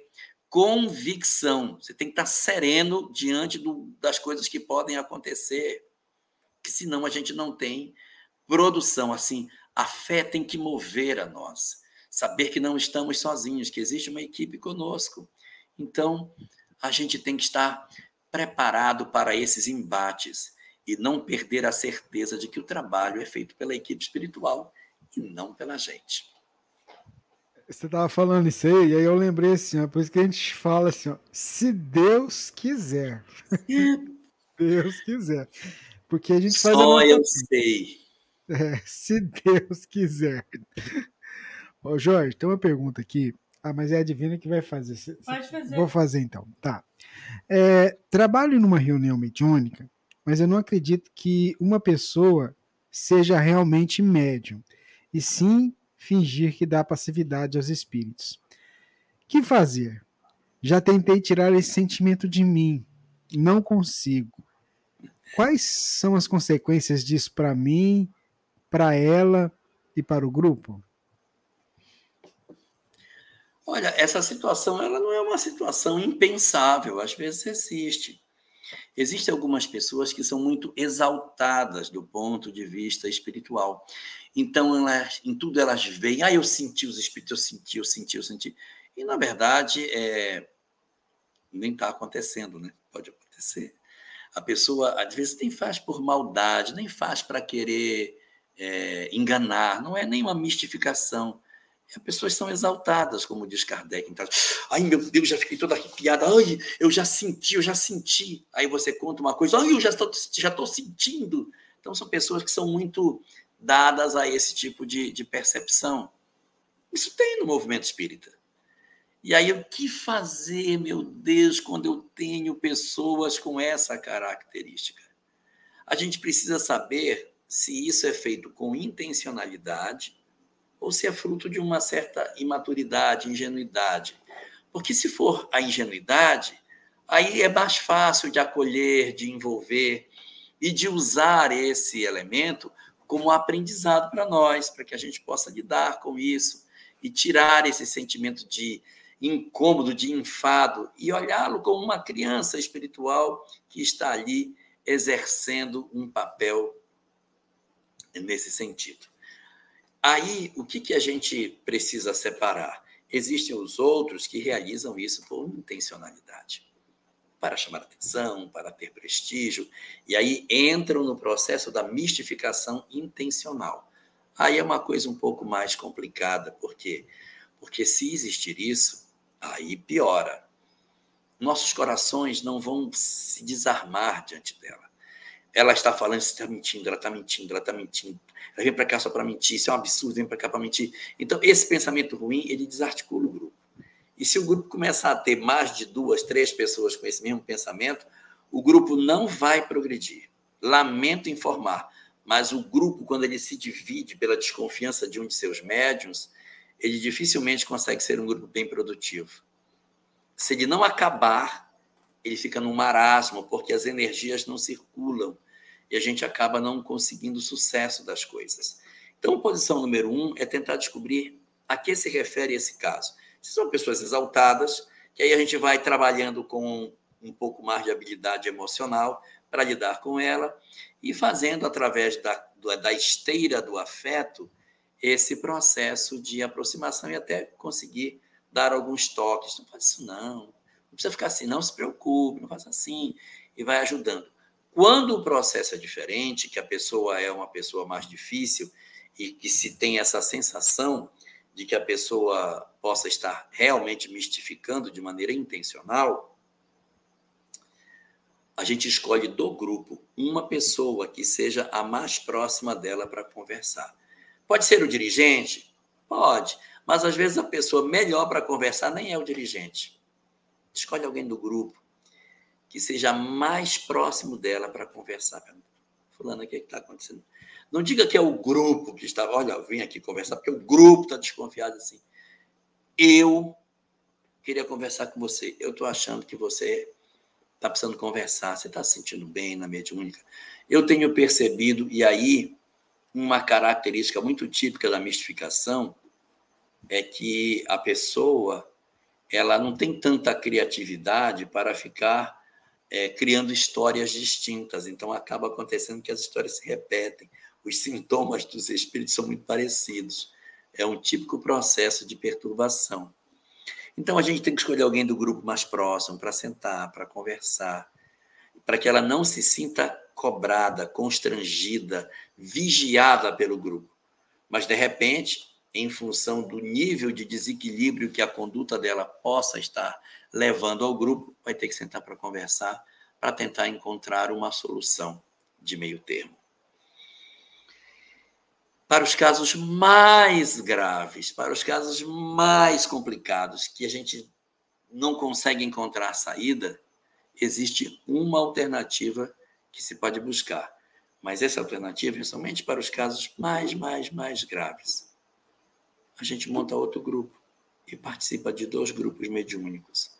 convicção, você tem que estar sereno diante do, das coisas que podem acontecer, que senão a gente não tem produção. Assim, a fé tem que mover a nós, saber que não estamos sozinhos, que existe uma equipe conosco. Então, a gente tem que estar preparado para esses embates e não perder a certeza de que o trabalho é feito pela equipe espiritual e não pela gente. Você estava falando isso aí, e aí eu lembrei assim, ó, por isso que a gente fala assim, ó, se Deus quiser. Deus quiser. Porque a gente faz. Só eu sei. É, se Deus quiser. Ô, Jorge, tem uma pergunta aqui ah, mas é a Divina que vai fazer. Pode fazer. Vou fazer então. Tá. É, trabalho numa reunião mediúnica, mas eu não acredito que uma pessoa seja realmente médium, e sim fingir que dá passividade aos espíritos. Que fazer? Já tentei tirar esse sentimento de mim, não consigo. Quais são as consequências disso para mim, para ela e para o grupo? Olha, essa situação ela não é uma situação impensável, às vezes existe. Existem algumas pessoas que são muito exaltadas do ponto de vista espiritual. Então, elas, em tudo elas veem, ah, eu senti os espíritos, eu senti, eu senti, eu senti. E, na verdade, é... nem está acontecendo, né? Pode acontecer. A pessoa, às vezes, nem faz por maldade, nem faz para querer é, enganar, não é nenhuma mistificação as pessoas são exaltadas, como diz Kardec. Então, ai, meu Deus, já fiquei toda arrepiada. Ai, eu já senti, eu já senti. Aí você conta uma coisa, ai, eu já estou já sentindo. Então, são pessoas que são muito dadas a esse tipo de, de percepção. Isso tem no movimento espírita. E aí, o que fazer, meu Deus, quando eu tenho pessoas com essa característica? A gente precisa saber se isso é feito com intencionalidade ou se é fruto de uma certa imaturidade, ingenuidade. Porque se for a ingenuidade, aí é mais fácil de acolher, de envolver e de usar esse elemento como aprendizado para nós, para que a gente possa lidar com isso e tirar esse sentimento de incômodo, de enfado e olhá-lo como uma criança espiritual que está ali exercendo um papel nesse sentido. Aí, o que, que a gente precisa separar? Existem os outros que realizam isso por intencionalidade, para chamar atenção, para ter prestígio, e aí entram no processo da mistificação intencional. Aí é uma coisa um pouco mais complicada, por quê? Porque se existir isso, aí piora. Nossos corações não vão se desarmar diante dela ela está falando, você está mentindo, ela está mentindo, ela está mentindo. Ela vem para cá só para mentir, isso é um absurdo, vem para cá para mentir. Então, esse pensamento ruim, ele desarticula o grupo. E se o grupo começar a ter mais de duas, três pessoas com esse mesmo pensamento, o grupo não vai progredir. Lamento informar, mas o grupo, quando ele se divide pela desconfiança de um de seus médiums, ele dificilmente consegue ser um grupo bem produtivo. Se ele não acabar ele fica num marasmo, porque as energias não circulam e a gente acaba não conseguindo o sucesso das coisas. Então, posição número um é tentar descobrir a que se refere esse caso. Se são pessoas exaltadas, que aí a gente vai trabalhando com um pouco mais de habilidade emocional para lidar com ela e fazendo através da, da esteira do afeto esse processo de aproximação e até conseguir dar alguns toques. Não faz isso não, não precisa ficar assim, não se preocupe, não faça assim, e vai ajudando. Quando o processo é diferente, que a pessoa é uma pessoa mais difícil e que se tem essa sensação de que a pessoa possa estar realmente mistificando de maneira intencional, a gente escolhe do grupo uma pessoa que seja a mais próxima dela para conversar. Pode ser o dirigente? Pode. Mas às vezes a pessoa melhor para conversar nem é o dirigente. Escolhe alguém do grupo que seja mais próximo dela para conversar. Fulano, o que é está acontecendo? Não diga que é o grupo que está. Olha, eu vim aqui conversar, porque o grupo está desconfiado assim. Eu queria conversar com você. Eu estou achando que você está precisando conversar, você está se sentindo bem na mediúnica. Eu tenho percebido, e aí, uma característica muito típica da mistificação é que a pessoa ela não tem tanta criatividade para ficar é, criando histórias distintas. Então, acaba acontecendo que as histórias se repetem. Os sintomas dos espíritos são muito parecidos. É um típico processo de perturbação. Então a gente tem que escolher alguém do grupo mais próximo para sentar, para conversar, para que ela não se sinta cobrada, constrangida, vigiada pelo grupo. Mas de repente, em função do nível de desequilíbrio que a conduta dela possa estar levando ao grupo, vai ter que sentar para conversar, para tentar encontrar uma solução de meio termo para os casos mais graves, para os casos mais complicados, que a gente não consegue encontrar saída, existe uma alternativa que se pode buscar. Mas essa alternativa é somente para os casos mais, mais, mais graves. A gente monta outro grupo e participa de dois grupos mediúnicos.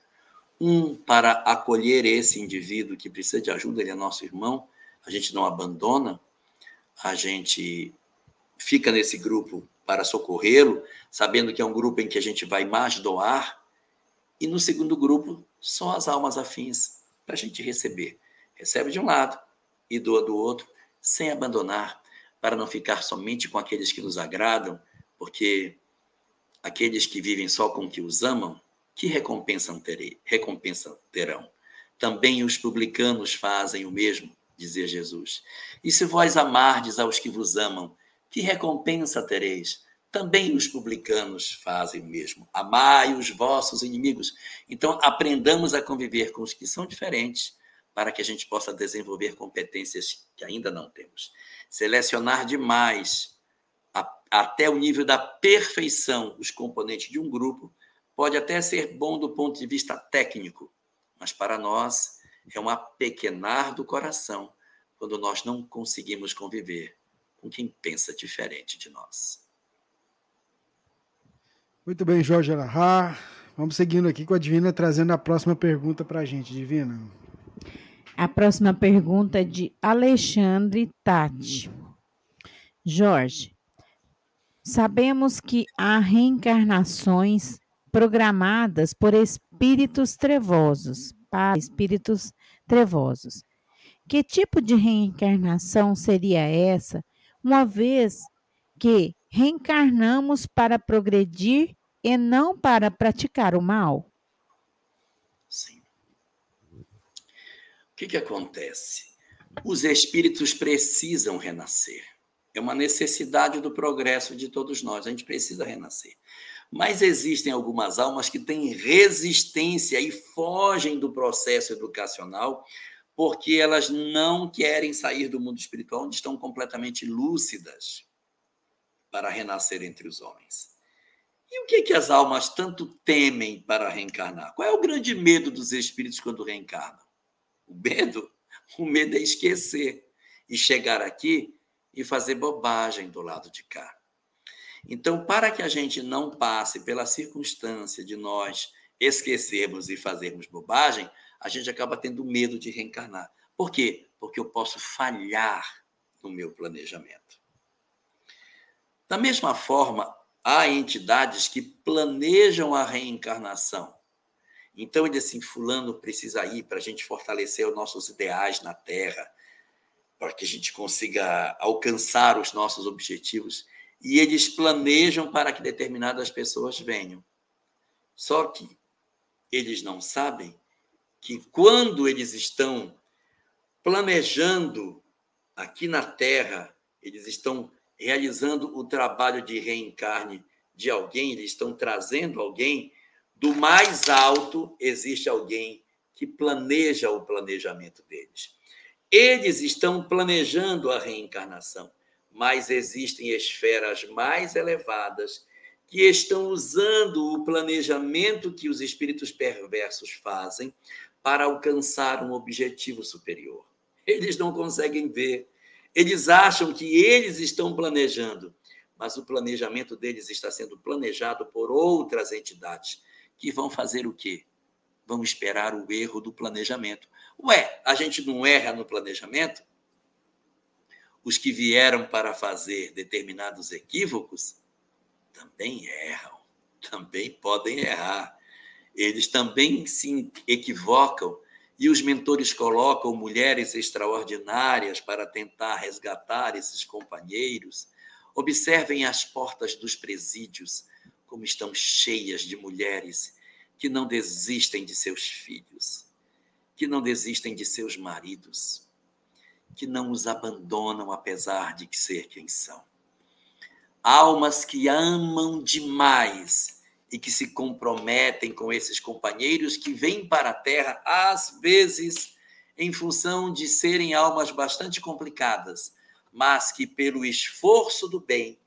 Um para acolher esse indivíduo que precisa de ajuda, ele é nosso irmão, a gente não abandona, a gente fica nesse grupo para socorrê-lo, sabendo que é um grupo em que a gente vai mais doar, e no segundo grupo, só as almas afins para a gente receber. Recebe de um lado e doa do outro, sem abandonar, para não ficar somente com aqueles que nos agradam, porque aqueles que vivem só com o que os amam, que recompensa, terei, recompensa terão? Também os publicanos fazem o mesmo, dizia Jesus. E se vós amardes aos que vos amam, que recompensa tereis? Também os publicanos fazem o mesmo. Amai os vossos inimigos. Então, aprendamos a conviver com os que são diferentes, para que a gente possa desenvolver competências que ainda não temos. Selecionar demais, a, até o nível da perfeição, os componentes de um grupo, pode até ser bom do ponto de vista técnico, mas para nós é um apequenar do coração quando nós não conseguimos conviver com quem pensa diferente de nós. Muito bem, Jorge Alahá. Vamos seguindo aqui com a Divina, trazendo a próxima pergunta para a gente, Divina. A próxima pergunta é de Alexandre Tati. Jorge, sabemos que há reencarnações programadas por espíritos trevosos, para espíritos trevosos. Que tipo de reencarnação seria essa uma vez que reencarnamos para progredir e não para praticar o mal? Sim. O que, que acontece? Os espíritos precisam renascer. É uma necessidade do progresso de todos nós. A gente precisa renascer. Mas existem algumas almas que têm resistência e fogem do processo educacional porque elas não querem sair do mundo espiritual, onde estão completamente lúcidas para renascer entre os homens. E o que, que as almas tanto temem para reencarnar? Qual é o grande medo dos espíritos quando reencarnam? O medo? O medo é esquecer e chegar aqui e fazer bobagem do lado de cá. Então, para que a gente não passe pela circunstância de nós esquecermos e fazermos bobagem, a gente acaba tendo medo de reencarnar. Por quê? Porque eu posso falhar no meu planejamento. Da mesma forma, há entidades que planejam a reencarnação Então ele assim, fulano precisa ir para a gente fortalecer os nossos ideais na Terra, para que a gente consiga alcançar os nossos objetivos. E eles planejam para que determinadas pessoas venham. Só que eles não sabem que quando eles estão planejando aqui na Terra, eles estão realizando o trabalho de reencarne de alguém, eles estão trazendo alguém do mais alto, existe alguém que planeja o planejamento deles. Eles estão planejando a reencarnação, mas existem esferas mais elevadas que estão usando o planejamento que os espíritos perversos fazem para alcançar um objetivo superior. Eles não conseguem ver. Eles acham que eles estão planejando, mas o planejamento deles está sendo planejado por outras entidades que vão fazer o quê? Vão esperar o erro do planejamento. Ué, a gente não erra no planejamento? Os que vieram para fazer determinados equívocos também erram, também podem errar. Eles também se equivocam e os mentores colocam mulheres extraordinárias para tentar resgatar esses companheiros. Observem as portas dos presídios, como estão cheias de mulheres que não desistem de seus filhos, que não desistem de seus maridos, que não os abandonam apesar de ser quem são. Almas que amam demais e que se comprometem com esses companheiros que vêm para a Terra, às vezes, em função de serem almas bastante complicadas, mas que, pelo esforço do bem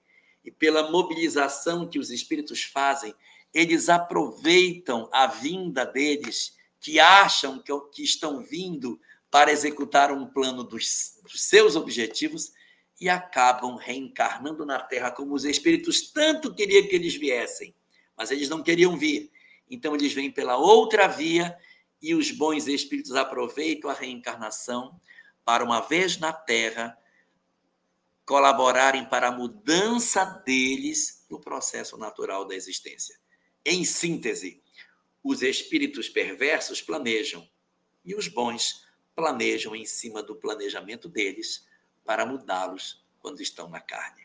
e pela mobilização que os espíritos fazem, eles aproveitam a vinda deles, que acham que, que estão vindo para executar um plano dos, dos seus objetivos e acabam reencarnando na Terra como os espíritos tanto queriam que eles viessem, mas eles não queriam vir. Então eles vêm pela outra via e os bons espíritos aproveitam a reencarnação para uma vez na Terra colaborarem para a mudança deles no processo natural da existência. Em síntese, os espíritos perversos planejam e os bons planejam em cima do planejamento deles para mudá-los quando estão na carne.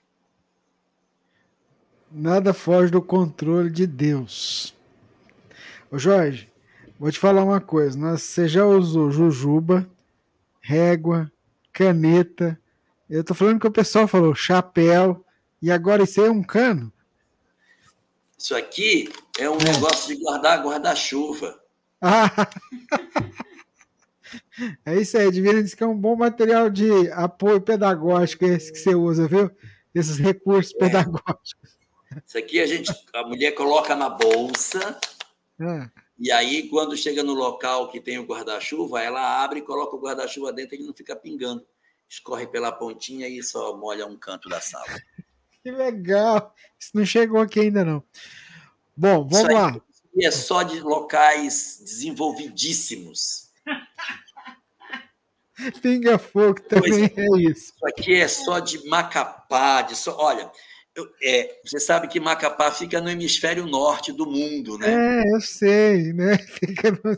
Nada foge do controle de Deus. Ô Jorge, vou te falar uma coisa. Você já usou jujuba, régua, caneta, eu tô falando que o pessoal falou chapéu, e agora isso aí é um cano? Isso aqui é um é. negócio de guardar guarda-chuva. Ah. é isso aí, Divina disse que é um bom material de apoio pedagógico esse que você usa, viu? Esses recursos é. pedagógicos. Isso aqui a gente, a mulher coloca na bolsa, é. e aí quando chega no local que tem o guarda-chuva, ela abre e coloca o guarda-chuva dentro e ele não fica pingando escorre pela pontinha e só molha um canto da sala. que legal! Isso não chegou aqui ainda não. Bom, vamos lá. é só de locais desenvolvidíssimos. Pinga Fogo também é, é isso. Isso aqui é só de Macapá, de só, olha, eu, é, você sabe que Macapá fica no hemisfério norte do mundo, né? É, eu sei, né? Fica no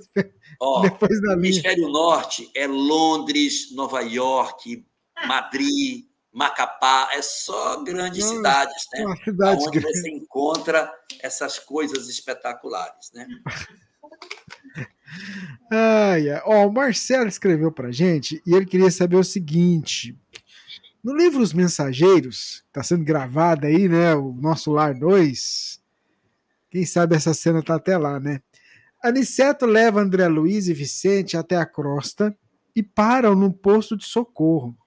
Ó, Depois da o hemisfério norte é Londres, Nova York, Madrid, Macapá, é só grandes Nossa, cidades, né? Cidade onde grande. você encontra essas coisas espetaculares, né? Ai, Ó, o Marcelo escreveu para gente e ele queria saber o seguinte: no livro Os Mensageiros, está sendo gravado aí, né? O Nosso Lar 2. Quem sabe essa cena tá até lá, né? Aniceto leva André Luiz e Vicente até a crosta e param no posto de socorro.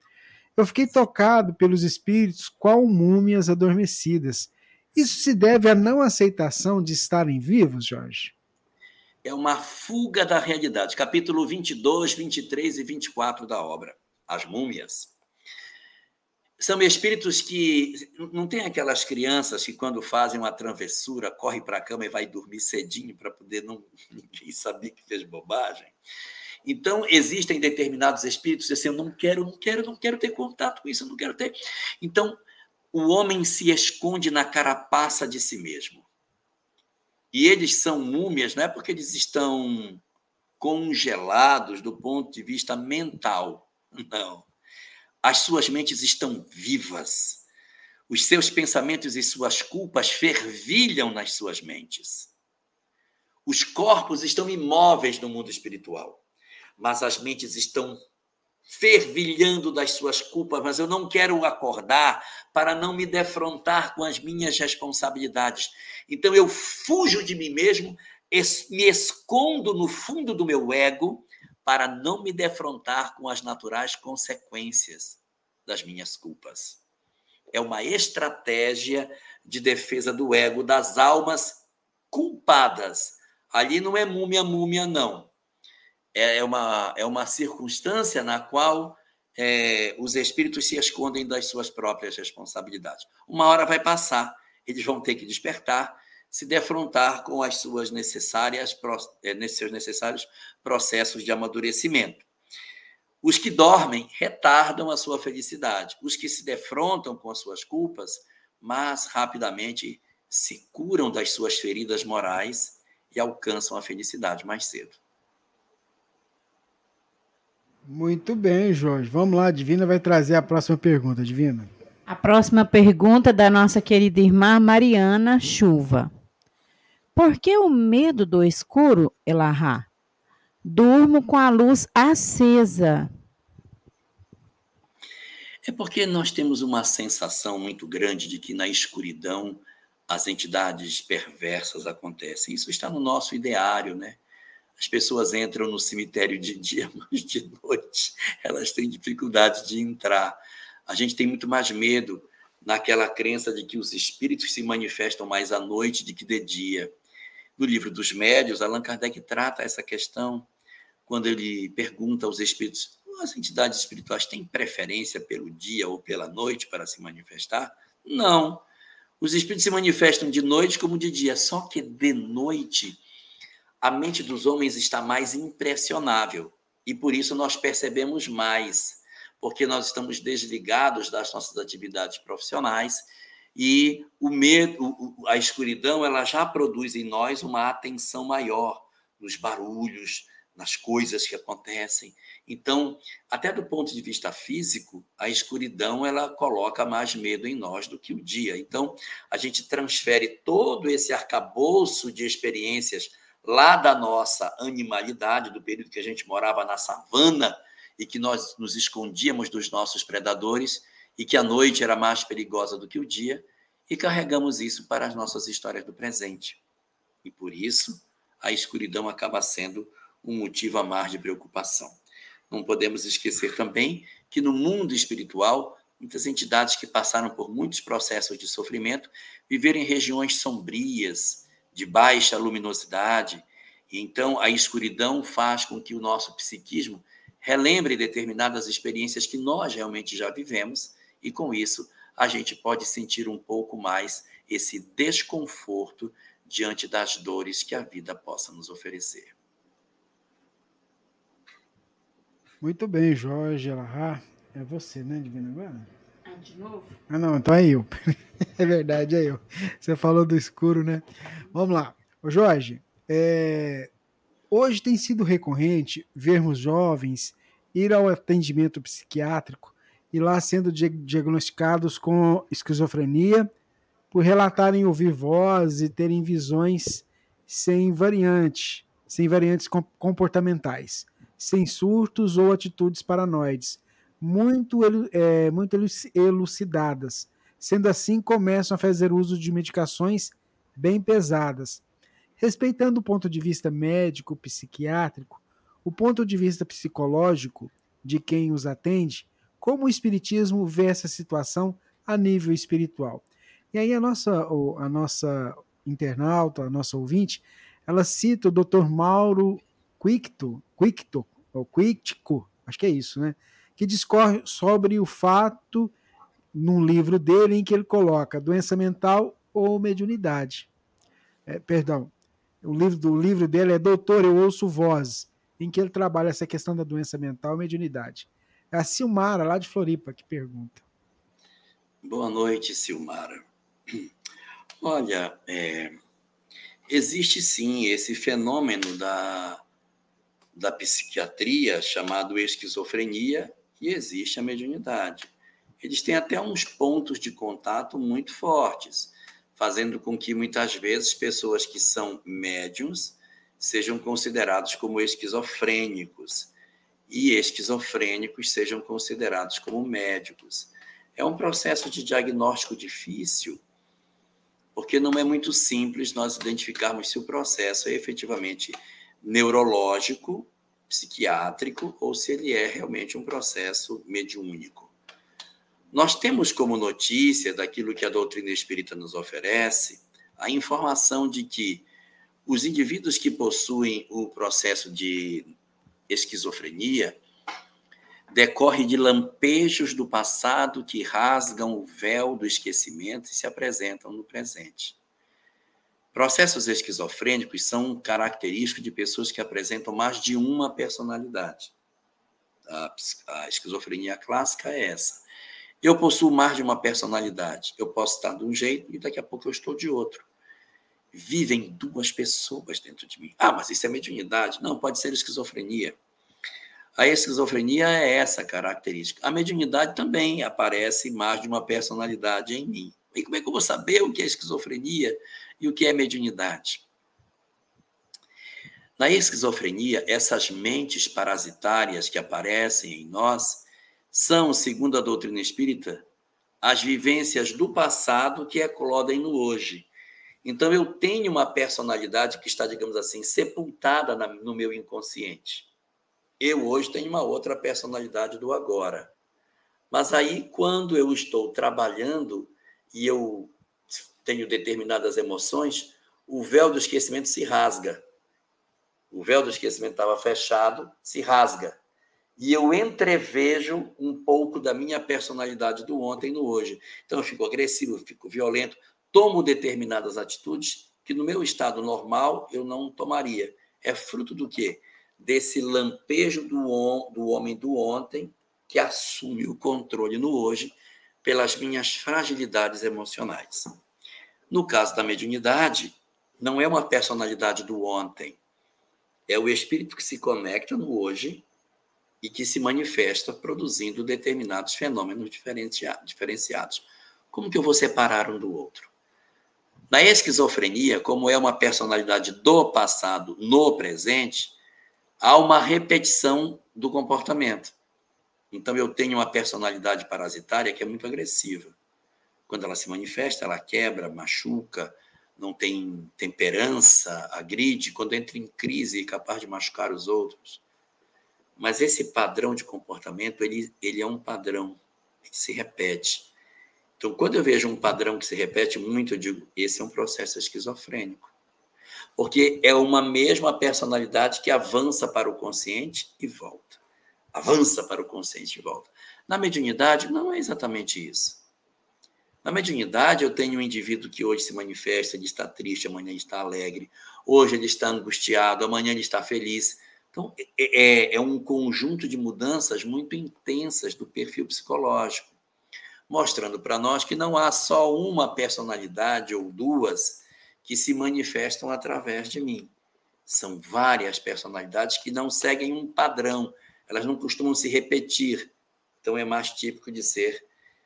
Eu fiquei tocado pelos espíritos qual múmias adormecidas. Isso se deve à não aceitação de estarem vivos, Jorge? É uma fuga da realidade. Capítulo 22, 23 e 24 da obra. As múmias. São espíritos que não tem aquelas crianças que quando fazem uma travessura corre para a cama e vai dormir cedinho para poder não ninguém saber que fez bobagem. Então existem determinados espíritos assim, eu não quero, não quero, não quero ter contato com isso, não quero ter. Então o homem se esconde na carapaça de si mesmo. E eles são múmias, não é porque eles estão congelados do ponto de vista mental. Não. As suas mentes estão vivas. Os seus pensamentos e suas culpas fervilham nas suas mentes. Os corpos estão imóveis no mundo espiritual, mas as mentes estão fervilhando das suas culpas, mas eu não quero acordar para não me defrontar com as minhas responsabilidades. Então eu fujo de mim mesmo, me escondo no fundo do meu ego para não me defrontar com as naturais consequências das minhas culpas. É uma estratégia de defesa do ego das almas culpadas. Ali não é múmia, múmia, não é, é uma, é uma circunstância na qual é, os espíritos se escondem das suas próprias responsabilidades. Uma hora vai passar, eles vão ter que despertar, se defrontar com as suas necessárias, é, seus necessários processos de amadurecimento. Os que dormem retardam a sua felicidade. Os que se defrontam com as suas culpas, mas rapidamente se curam das suas feridas morais e alcançam a felicidade mais cedo. Muito bem, Jorge. Vamos lá, a Divina vai trazer a próxima pergunta, Divina. A próxima pergunta da nossa querida irmã Mariana Chuva. Por que o medo do escuro, Elahá? Durmo com a luz acesa. É porque nós temos uma sensação muito grande de que na escuridão as entidades perversas acontecem. Isso está no nosso ideário, né? As pessoas entram no cemitério de dia, mas de noite elas têm dificuldade de entrar. A gente tem muito mais medo naquela crença de que os espíritos se manifestam mais à noite do que de dia. No livro dos Médios, Allan Kardec trata essa questão quando ele pergunta aos espíritos: as entidades espirituais têm preferência pelo dia ou pela noite para se manifestar? Não. Os espíritos se manifestam de noite como de dia, só que de noite a mente dos homens está mais impressionável e por isso nós percebemos mais, porque nós estamos desligados das nossas atividades profissionais e o medo, a escuridão, ela já produz em nós uma atenção maior nos barulhos, nas coisas que acontecem. Então, até do ponto de vista físico, a escuridão ela coloca mais medo em nós do que o dia. Então, a gente transfere todo esse arcabouço de experiências lá da nossa animalidade, do período que a gente morava na savana e que nós nos escondíamos dos nossos predadores e que a noite era mais perigosa do que o dia, e carregamos isso para as nossas histórias do presente. E por isso, a escuridão acaba sendo um motivo a mais de preocupação. Não podemos esquecer também que no mundo espiritual, muitas entidades que passaram por muitos processos de sofrimento viveram em regiões sombrias, de baixa luminosidade. E então a escuridão faz com que o nosso psiquismo relembre determinadas experiências que nós realmente já vivemos, e com isso a gente pode sentir um pouco mais esse desconforto diante das dores que a vida possa nos oferecer. Muito bem, Jorge Alahá. É você, né, Divina agora? Ah, de novo? Ah, não, então é eu. é verdade, é eu. Você falou do escuro, né? Vamos lá. Ô Jorge, é... hoje tem sido recorrente vermos jovens ir ao atendimento psiquiátrico e lá sendo diagnosticados com esquizofrenia por relatarem ouvir vozes e terem visões sem variante, sem variantes comportamentais, sem surtos ou atitudes paranoides, muito, é, muito elucidadas. Sendo assim, começam a fazer uso de medicações bem pesadas. Respeitando o ponto de vista médico, psiquiátrico, o ponto de vista psicológico de quem os atende, como o Espiritismo vê essa situação a nível espiritual. E aí a nossa, a nossa internauta, a nossa ouvinte, ela cita o Dr. Mauro Quicto, Quicto, ou Quictico, acho que é isso, né? Que discorre sobre o fato, num livro dele, em que ele coloca doença mental ou mediunidade. É, perdão, o livro do livro dele é Doutor, eu ouço voz, em que ele trabalha essa questão da doença mental e mediunidade. É a Silmara, lá de Floripa, que pergunta. Boa noite, Silmara. Olha, é, Existe sim esse fenômeno da, da psiquiatria chamado esquizofrenia e existe a mediunidade. Eles têm até uns pontos de contato muito fortes, fazendo com que muitas vezes pessoas que são médiums sejam considerados como esquizofrênicos e esquizofrênicos sejam considerados como médicos. É um processo de diagnóstico difícil, porque não é muito simples nós identificarmos se o processo é efetivamente neurológico, psiquiátrico, ou se ele é realmente um processo mediúnico. Nós temos como notícia daquilo que a doutrina espírita nos oferece a informação de que os indivíduos que possuem o processo de esquizofrenia decorre de lampejos do passado que rasgam o véu do esquecimento e se apresentam no presente. Processos esquizofrênicos são característicos de pessoas que apresentam mais de uma personalidade. A, a esquizofrenia clássica é essa. Eu possuo mais de uma personalidade. Eu posso estar de um jeito e daqui a pouco eu estou de outro. Vivem duas pessoas dentro de mim. Ah, mas isso é mediunidade? Não, pode ser esquizofrenia. A esquizofrenia é essa característica. A mediunidade também aparece mais de uma personalidade em mim. E como é que eu vou saber o que é esquizofrenia e o que é mediunidade? Na esquizofrenia, essas mentes parasitárias que aparecem em nós são, segundo a doutrina espírita, as vivências do passado que eclodem no hoje. Então, eu tenho uma personalidade que está, digamos assim, sepultada no meu inconsciente. Eu hoje tenho uma outra personalidade do agora. Mas aí, quando eu estou trabalhando e eu tenho determinadas emoções, o véu do esquecimento se rasga. O véu do esquecimento estava fechado, se rasga. E eu entrevejo um pouco da minha personalidade do ontem no hoje. Então eu fico agressivo, fico violento, tomo determinadas atitudes que no meu estado normal eu não tomaria. É fruto do quê? desse lampejo do, do homem do ontem que assume o controle no hoje pelas minhas fragilidades emocionais. No caso da mediunidade, não é uma personalidade do ontem, é o espírito que se conecta no hoje e que se manifesta produzindo determinados fenômenos diferenciados. Como que eu vou separar um do outro? Na esquizofrenia, como é uma personalidade do passado no presente, há uma repetição do comportamento. Então, eu tenho uma personalidade parasitária que é muito agressiva. Quando ela se manifesta, ela quebra, machuca, não tem temperança, agride, quando entra em crise, é capaz de machucar os outros. Mas esse padrão de comportamento, ele, ele é um padrão que se repete. Então, quando eu vejo um padrão que se repete muito, eu digo, esse é um processo esquizofrênico porque é uma mesma personalidade que avança para o consciente e volta. Avança para o consciente e volta. Na mediunidade, não é exatamente isso. Na mediunidade, eu tenho um indivíduo que hoje se manifesta, ele está triste, amanhã ele está alegre, hoje ele está angustiado, amanhã ele está feliz. Então, é, é, é um conjunto de mudanças muito intensas do perfil psicológico, mostrando para nós que não há só uma personalidade ou duas que se manifestam através de mim. São várias personalidades que não seguem um padrão, elas não costumam se repetir. Então, é mais típico de ser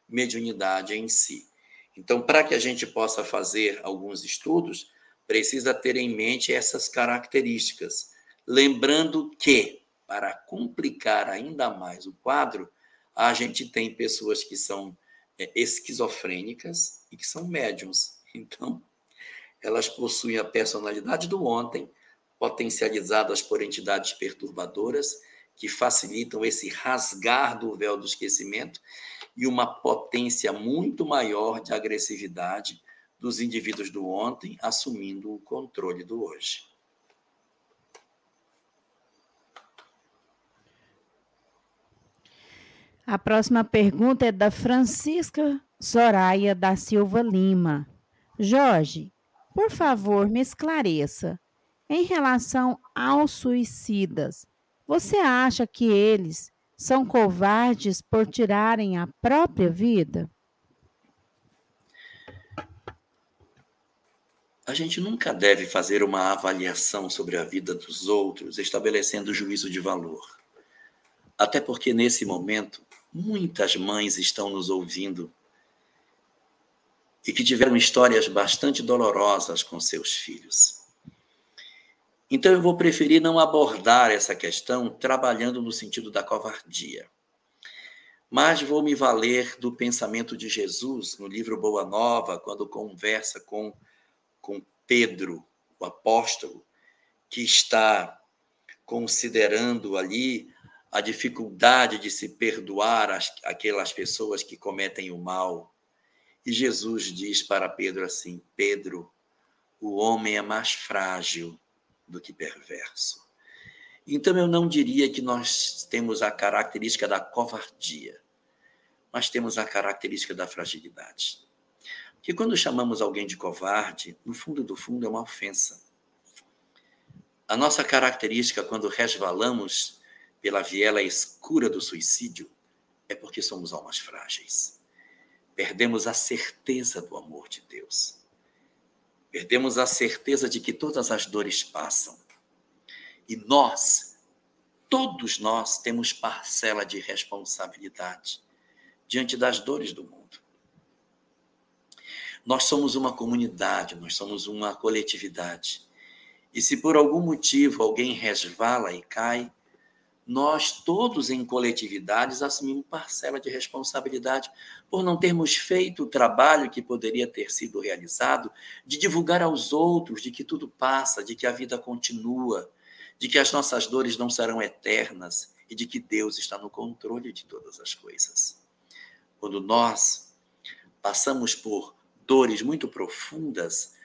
mediunidade em si. Então, para que a gente possa fazer alguns estudos, precisa ter em mente essas características. Lembrando que, para complicar ainda mais o quadro, a gente tem pessoas que são esquizofrênicas e que são médiums. Então, elas possuem a personalidade do ontem, potencializadas por entidades perturbadoras que facilitam esse rasgar do véu do esquecimento e uma potência muito maior de agressividade dos indivíduos do ontem assumindo o controle do hoje. A próxima pergunta é da Francisca Soraya da Silva Lima. Jorge, por favor, me esclareça. Em relação aos suicidas, você acha que eles são covardes por tirarem a própria vida? A gente nunca deve fazer uma avaliação sobre a vida dos outros, estabelecendo juízo de valor. Até porque nesse momento, muitas mães estão nos ouvindo e que tiveram histórias bastante dolorosas com seus filhos. Então eu vou preferir não abordar essa questão trabalhando no sentido da covardia. Mas vou me valer do pensamento de Jesus no livro Boa Nova, quando conversa com com Pedro, o apóstolo, que está considerando ali a dificuldade de se perdoar as, aquelas pessoas que cometem o mal. E Jesus diz para Pedro assim: Pedro, o homem é mais frágil do que perverso. Então eu não diria que nós temos a característica da covardia, mas temos a característica da fragilidade que quando chamamos alguém de covarde, no fundo do fundo é uma ofensa. A nossa característica quando resvalamos pela viela escura do suicídio é porque somos almas frágeis. Perdemos a certeza do amor de Deus. Perdemos a certeza de que todas as dores passam. E nós, todos nós, temos parcela de responsabilidade diante das dores do mundo. Nós somos uma comunidade, nós somos uma coletividade. E se por algum motivo alguém resvala e cai, nós todos em coletividades assumimos parcela de responsabilidade por não termos feito o trabalho que poderia ter sido realizado de divulgar aos outros de que tudo passa, de que a vida continua, de que as nossas dores não serão eternas e de que Deus está no controle de todas as coisas. Quando nós passamos por dores muito profundas,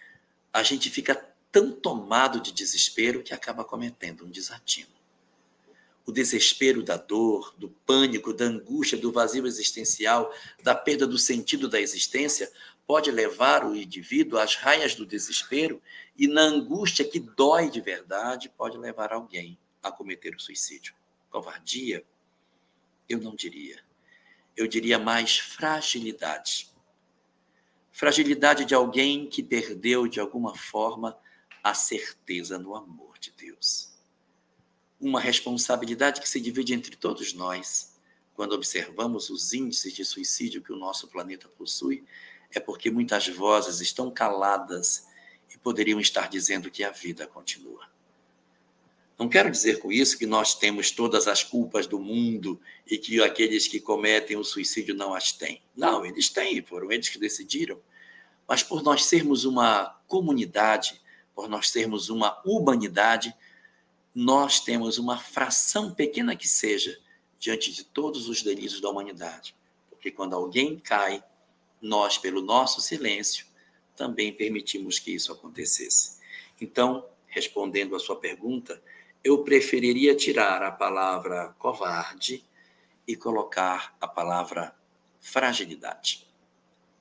a gente fica tão tomado de desespero que acaba cometendo um desatino. O desespero da dor, do pânico, da angústia, do vazio existencial, da perda do sentido da existência, pode levar o indivíduo às raias do desespero e, na angústia que dói de verdade, pode levar alguém a cometer o suicídio. Covardia? Eu não diria. Eu diria mais fragilidade fragilidade de alguém que perdeu de alguma forma a certeza no amor de Deus. Uma responsabilidade que se divide entre todos nós. Quando observamos os índices de suicídio que o nosso planeta possui, é porque muitas vozes estão caladas e poderiam estar dizendo que a vida continua. Não quero dizer com isso que nós temos todas as culpas do mundo e que aqueles que cometem o suicídio não as têm. Não, eles têm, foram eles que decidiram. Mas por nós sermos uma comunidade, por nós sermos uma humanidade, nós temos uma fração pequena que seja diante de todos os delitos da humanidade. Porque quando alguém cai, nós, pelo nosso silêncio, também permitimos que isso acontecesse. Então, respondendo à sua pergunta, eu preferiria tirar a palavra covarde e colocar a palavra fragilidade.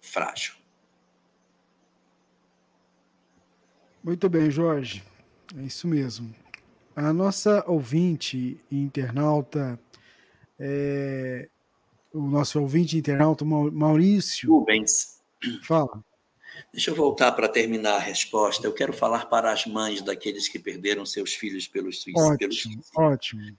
Frágil. Muito bem, Jorge. É isso mesmo. A nossa ouvinte e internauta, é... o nosso ouvinte internauta Maurício. Rubens. Fala. Deixa eu voltar para terminar a resposta. Eu quero falar para as mães daqueles que perderam seus filhos pelos suicídios. Ótimo, ótimo.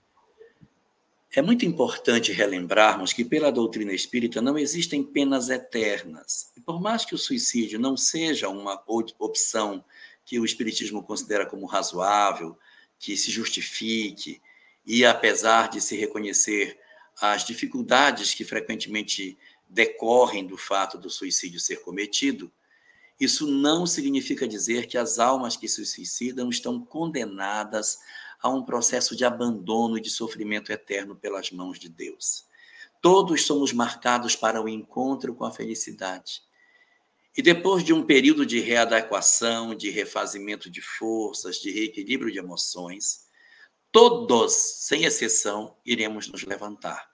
É muito importante relembrarmos que, pela doutrina espírita, não existem penas eternas. E por mais que o suicídio não seja uma opção que o Espiritismo considera como razoável, que se justifique, e apesar de se reconhecer as dificuldades que frequentemente decorrem do fato do suicídio ser cometido, isso não significa dizer que as almas que se suicidam estão condenadas a um processo de abandono e de sofrimento eterno pelas mãos de Deus. Todos somos marcados para o encontro com a felicidade. E depois de um período de readequação, de refazimento de forças, de reequilíbrio de emoções, todos, sem exceção, iremos nos levantar.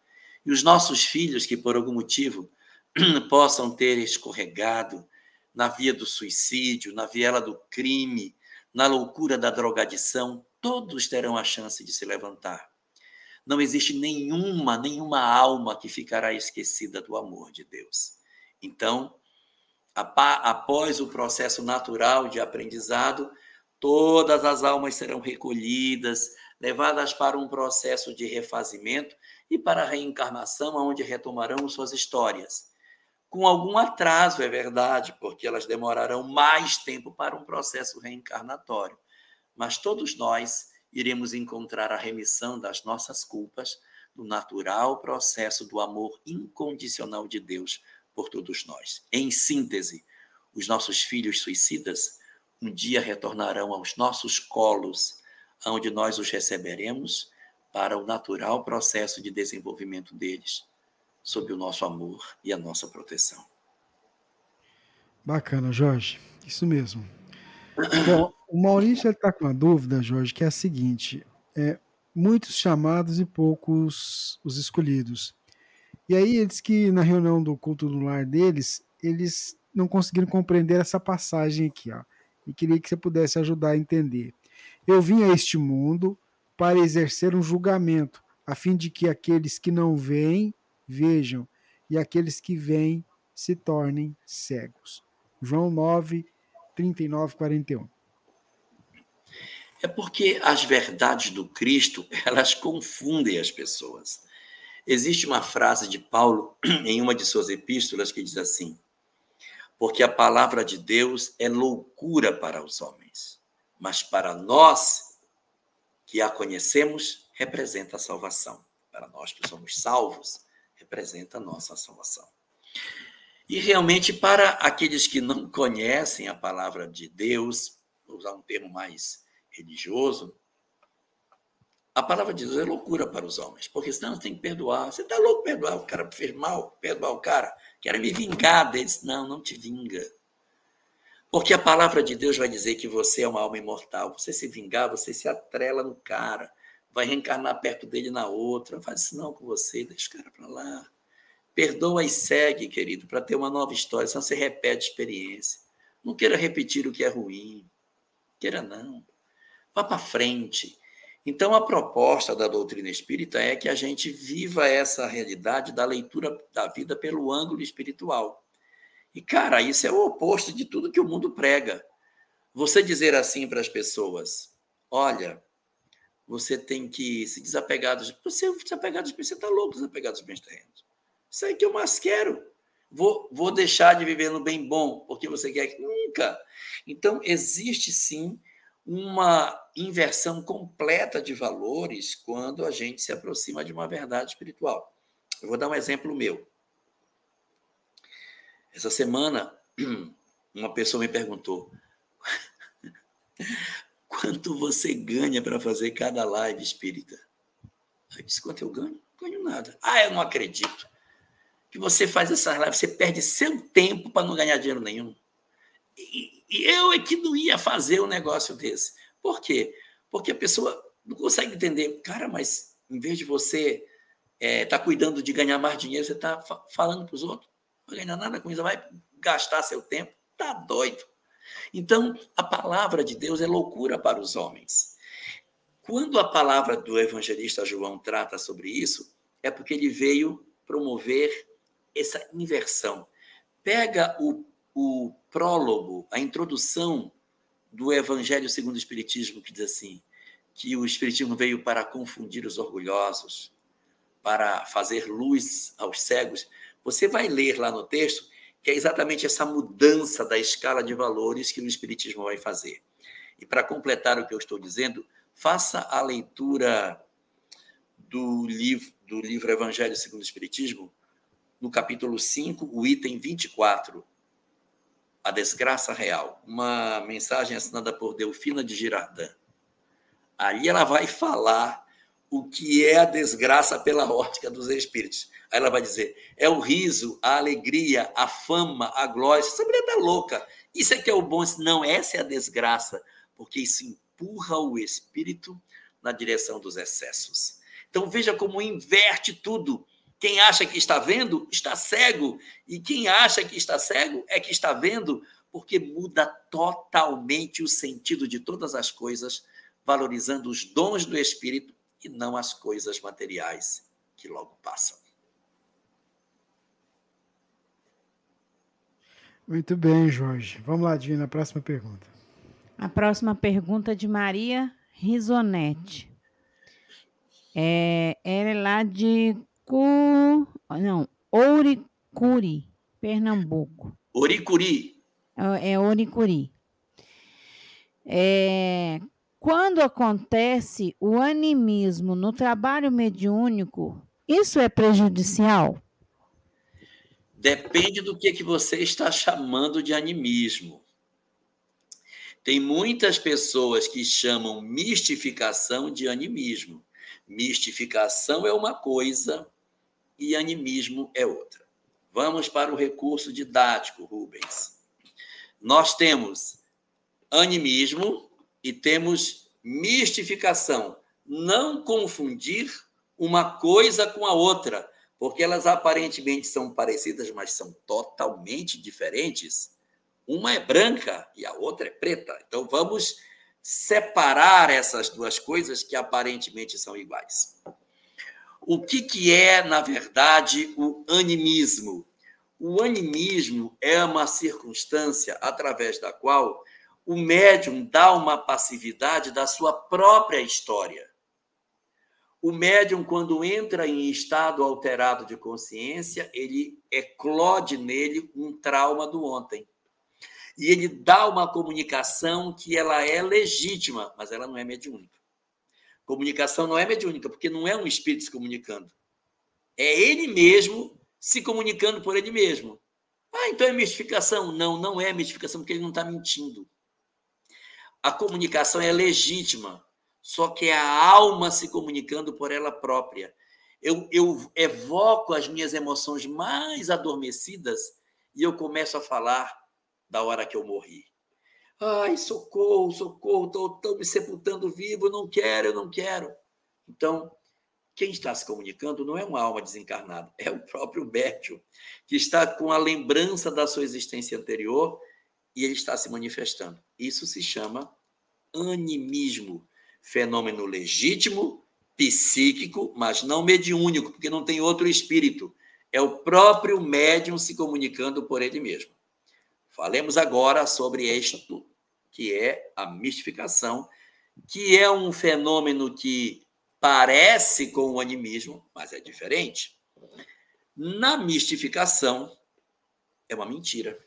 E os nossos filhos que por algum motivo possam ter escorregado, na via do suicídio, na viela do crime, na loucura da drogadição, todos terão a chance de se levantar. Não existe nenhuma, nenhuma alma que ficará esquecida do amor de Deus. Então, após o processo natural de aprendizado, todas as almas serão recolhidas, levadas para um processo de refazimento e para a reencarnação, onde retomarão suas histórias. Com algum atraso, é verdade, porque elas demorarão mais tempo para um processo reencarnatório. Mas todos nós iremos encontrar a remissão das nossas culpas no natural processo do amor incondicional de Deus por todos nós. Em síntese, os nossos filhos suicidas um dia retornarão aos nossos colos, onde nós os receberemos para o natural processo de desenvolvimento deles, sob o nosso amor e a nossa proteção. Bacana, Jorge. Isso mesmo. Bom, o Maurício está com uma dúvida, Jorge, que é a seguinte: é, muitos chamados e poucos os escolhidos. E aí eles que na reunião do culto do lar deles, eles não conseguiram compreender essa passagem aqui, ó. E queria que você pudesse ajudar a entender. Eu vim a este mundo para exercer um julgamento, a fim de que aqueles que não veem vejam e aqueles que veem se tornem cegos. João 9, 39, 41. É porque as verdades do Cristo, elas confundem as pessoas. Existe uma frase de Paulo em uma de suas epístolas que diz assim: Porque a palavra de Deus é loucura para os homens, mas para nós que a conhecemos, representa a salvação. Para nós que somos salvos, representa a nossa salvação. E realmente, para aqueles que não conhecem a palavra de Deus, vou usar um termo mais religioso, a palavra de Deus é loucura para os homens, porque senão tem que perdoar. Você está louco perdoar o cara fez mal, perdoar o cara, quer me vingar deles. Não, não te vinga. Porque a palavra de Deus vai dizer que você é uma alma imortal. Você se vingar, você se atrela no cara, vai reencarnar perto dele na outra. Faz isso não com você, deixa o cara para lá. Perdoa e segue, querido, para ter uma nova história, senão você repete a experiência. Não queira repetir o que é ruim. Queira não. Vá para frente. Então, a proposta da doutrina espírita é que a gente viva essa realidade da leitura da vida pelo ângulo espiritual. E, cara, isso é o oposto de tudo que o mundo prega. Você dizer assim para as pessoas: olha, você tem que se desapegar dos. Você desapegar dos bens, você está louco desapegar dos bens terrenos. Isso aí que eu mais quero. Vou, vou deixar de viver no bem bom, porque você quer que. Nunca. Então, existe sim uma inversão completa de valores quando a gente se aproxima de uma verdade espiritual. Eu vou dar um exemplo meu. Essa semana, uma pessoa me perguntou: quanto você ganha para fazer cada live espírita? Eu disse: quanto eu ganho? Não ganho nada. Ah, eu não acredito. Que você faz essas lives, você perde seu tempo para não ganhar dinheiro nenhum. E, e eu é que não ia fazer um negócio desse. Por quê? Porque a pessoa não consegue entender, cara, mas em vez de você estar é, tá cuidando de ganhar mais dinheiro, você está fa falando para os outros, não vai ganhar nada com isso, vai gastar seu tempo, tá doido. Então, a palavra de Deus é loucura para os homens. Quando a palavra do evangelista João trata sobre isso, é porque ele veio promover essa inversão. Pega o, o prólogo, a introdução do Evangelho segundo o Espiritismo, que diz assim: que o Espiritismo veio para confundir os orgulhosos, para fazer luz aos cegos. Você vai ler lá no texto que é exatamente essa mudança da escala de valores que o Espiritismo vai fazer. E para completar o que eu estou dizendo, faça a leitura do livro, do livro Evangelho segundo o Espiritismo, no capítulo 5, o item 24, a Desgraça Real, uma mensagem assinada por Delfina de Girardin. Ali ela vai falar o que é a desgraça pela ótica dos espíritos. Aí ela vai dizer: é o riso, a alegria, a fama, a glória. Essa mulher está louca. Isso é que é o bom. Não, essa é a desgraça, porque isso empurra o espírito na direção dos excessos. Então veja como inverte tudo. Quem acha que está vendo, está cego. E quem acha que está cego é que está vendo, porque muda totalmente o sentido de todas as coisas, valorizando os dons do Espírito e não as coisas materiais que logo passam. Muito bem, Jorge. Vamos lá, Divina, a próxima pergunta. A próxima pergunta é de Maria Risonetti. É, ela é lá de Cu... não, Ouricuri, Pernambuco. Oricuri. É, é Ouricuri. É, quando acontece o animismo no trabalho mediúnico, isso é prejudicial? Depende do que, que você está chamando de animismo. Tem muitas pessoas que chamam mistificação de animismo. Mistificação é uma coisa e animismo é outra. Vamos para o recurso didático, Rubens. Nós temos animismo e temos mistificação. Não confundir uma coisa com a outra, porque elas aparentemente são parecidas, mas são totalmente diferentes. Uma é branca e a outra é preta. Então vamos separar essas duas coisas que aparentemente são iguais. O que, que é, na verdade, o animismo? O animismo é uma circunstância através da qual o médium dá uma passividade da sua própria história. O médium, quando entra em estado alterado de consciência, ele eclode nele um trauma do ontem. E ele dá uma comunicação que ela é legítima, mas ela não é mediúnica. Comunicação não é mediúnica, porque não é um espírito se comunicando. É ele mesmo se comunicando por ele mesmo. Ah, então é mistificação. Não, não é mistificação, porque ele não está mentindo a comunicação é legítima, só que é a alma se comunicando por ela própria. Eu, eu evoco as minhas emoções mais adormecidas e eu começo a falar da hora que eu morri. Ai, socorro, socorro, estou me sepultando vivo, não quero, eu não quero. Então, quem está se comunicando não é uma alma desencarnada, é o próprio médium, que está com a lembrança da sua existência anterior e ele está se manifestando. Isso se chama animismo, fenômeno legítimo, psíquico, mas não mediúnico, porque não tem outro espírito. É o próprio médium se comunicando por ele mesmo. Falemos agora sobre isto, que é a mistificação, que é um fenômeno que parece com o animismo, mas é diferente. Na mistificação, é uma mentira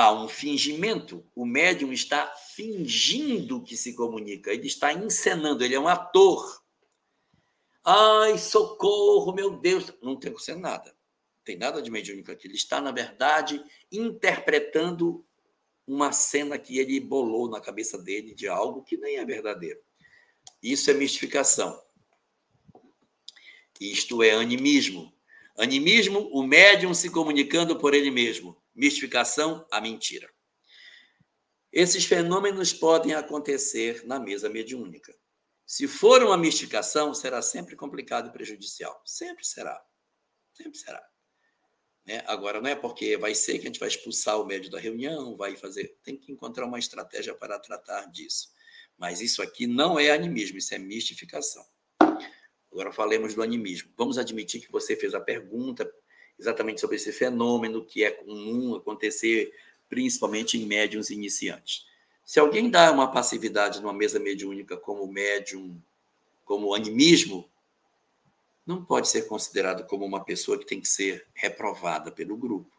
há um fingimento. O médium está fingindo que se comunica, ele está encenando, ele é um ator. Ai, socorro, meu Deus. Não tem ser nada. Não tem nada de mediúnico aqui. Ele está, na verdade, interpretando uma cena que ele bolou na cabeça dele de algo que nem é verdadeiro. Isso é mistificação. Isto é animismo. Animismo, o médium se comunicando por ele mesmo. Mistificação, a mentira. Esses fenômenos podem acontecer na mesa mediúnica. Se for uma mistificação, será sempre complicado e prejudicial. Sempre será. Sempre será. Né? Agora, não é porque vai ser que a gente vai expulsar o médio da reunião, vai fazer. Tem que encontrar uma estratégia para tratar disso. Mas isso aqui não é animismo, isso é mistificação. Agora falemos do animismo. Vamos admitir que você fez a pergunta exatamente sobre esse fenômeno que é comum acontecer principalmente em médiums iniciantes. Se alguém dá uma passividade numa mesa mediúnica como médium, como animismo, não pode ser considerado como uma pessoa que tem que ser reprovada pelo grupo.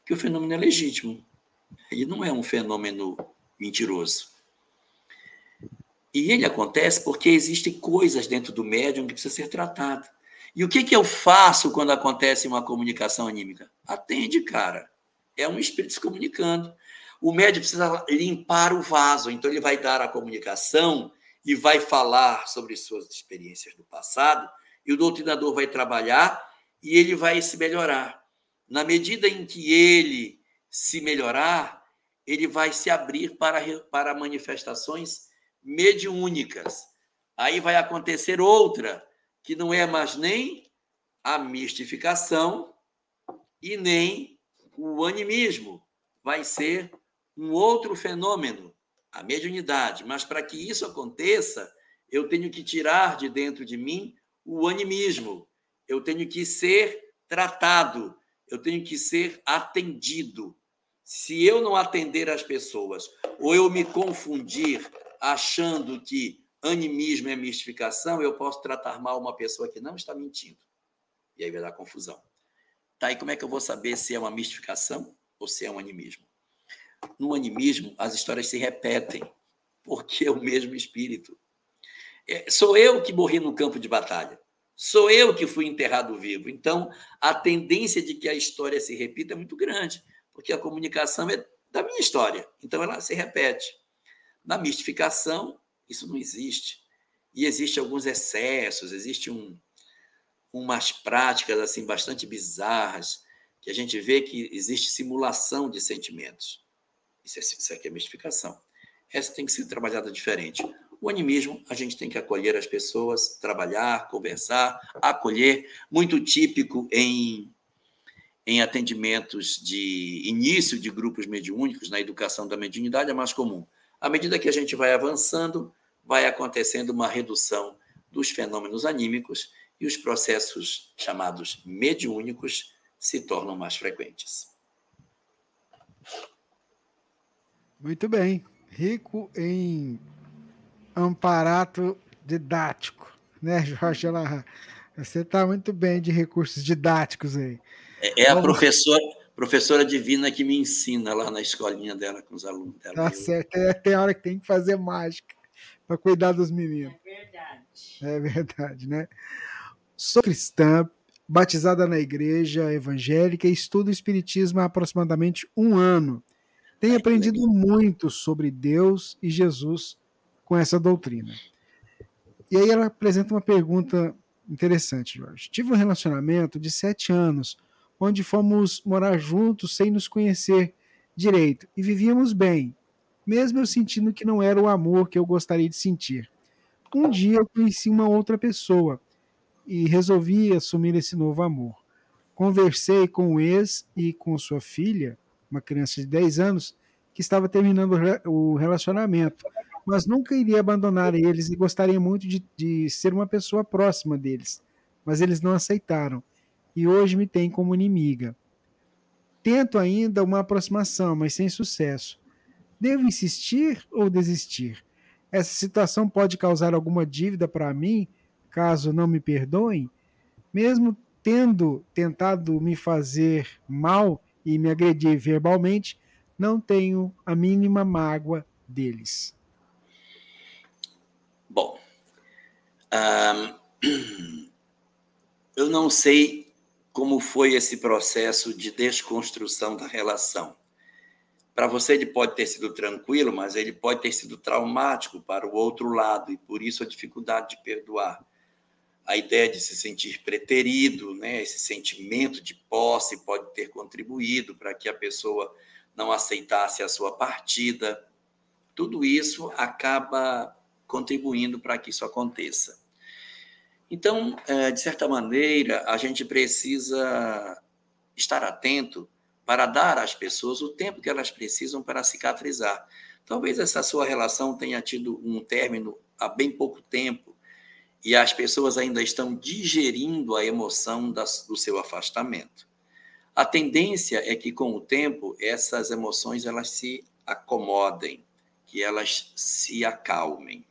Porque o fenômeno é legítimo. Ele não é um fenômeno mentiroso. E ele acontece porque existem coisas dentro do médium que precisa ser tratada. E o que, que eu faço quando acontece uma comunicação anímica? Atende, cara. É um espírito se comunicando. O médium precisa limpar o vaso, então ele vai dar a comunicação e vai falar sobre suas experiências do passado, e o doutrinador vai trabalhar e ele vai se melhorar. Na medida em que ele se melhorar, ele vai se abrir para, para manifestações mediúnicas. Aí vai acontecer outra que não é mais nem a mistificação e nem o animismo. Vai ser um outro fenômeno, a mediunidade. Mas para que isso aconteça, eu tenho que tirar de dentro de mim o animismo. Eu tenho que ser tratado. eu tenho que ser atendido. Se eu não atender as pessoas, ou eu me confundir achando que animismo é mistificação, eu posso tratar mal uma pessoa que não está mentindo. E aí vai dar confusão. Tá, e como é que eu vou saber se é uma mistificação ou se é um animismo? No animismo, as histórias se repetem, porque é o mesmo espírito. É, sou eu que morri no campo de batalha. Sou eu que fui enterrado vivo. Então, a tendência de que a história se repita é muito grande, porque a comunicação é da minha história. Então, ela se repete. Na mistificação, isso não existe. E existe alguns excessos, existe um, umas práticas assim bastante bizarras, que a gente vê que existe simulação de sentimentos. Isso, é, isso aqui é mistificação. Essa tem que ser trabalhada diferente. O animismo, a gente tem que acolher as pessoas, trabalhar, conversar, acolher, muito típico em, em atendimentos de início de grupos mediúnicos, na educação da mediunidade, é mais comum. À medida que a gente vai avançando, vai acontecendo uma redução dos fenômenos anímicos e os processos chamados mediúnicos se tornam mais frequentes. Muito bem. Rico em amparato didático, né, Jorge Você está muito bem de recursos didáticos aí. É, é a professora, professora divina que me ensina lá na escolinha dela com os alunos dela. Tá certo. É, tem hora que tem que fazer mágica para cuidar dos meninos. É verdade. É verdade, né? Sou cristã, batizada na igreja evangélica e estudo espiritismo há aproximadamente um ano. Tenho aprendido muito sobre Deus e Jesus com essa doutrina. E aí ela apresenta uma pergunta interessante, Jorge. Tive um relacionamento de sete anos, onde fomos morar juntos sem nos conhecer direito e vivíamos bem, mesmo eu sentindo que não era o amor que eu gostaria de sentir. Um dia eu conheci uma outra pessoa e resolvi assumir esse novo amor. Conversei com o ex e com sua filha, uma criança de 10 anos, que estava terminando o relacionamento, mas nunca iria abandonar eles e gostaria muito de, de ser uma pessoa próxima deles, mas eles não aceitaram e hoje me têm como inimiga. Tento ainda uma aproximação, mas sem sucesso. Devo insistir ou desistir? Essa situação pode causar alguma dívida para mim caso não me perdoem, mesmo tendo tentado me fazer mal e me agredir verbalmente, não tenho a mínima mágoa deles. Bom, eu não sei como foi esse processo de desconstrução da relação. Para você, ele pode ter sido tranquilo, mas ele pode ter sido traumático para o outro lado, e por isso a dificuldade de perdoar a ideia de se sentir preterido, né, esse sentimento de posse pode ter contribuído para que a pessoa não aceitasse a sua partida. Tudo isso acaba contribuindo para que isso aconteça. Então, é, de certa maneira, a gente precisa estar atento para dar às pessoas o tempo que elas precisam para cicatrizar. Talvez essa sua relação tenha tido um término há bem pouco tempo e as pessoas ainda estão digerindo a emoção do seu afastamento. A tendência é que com o tempo essas emoções elas se acomodem, que elas se acalmem.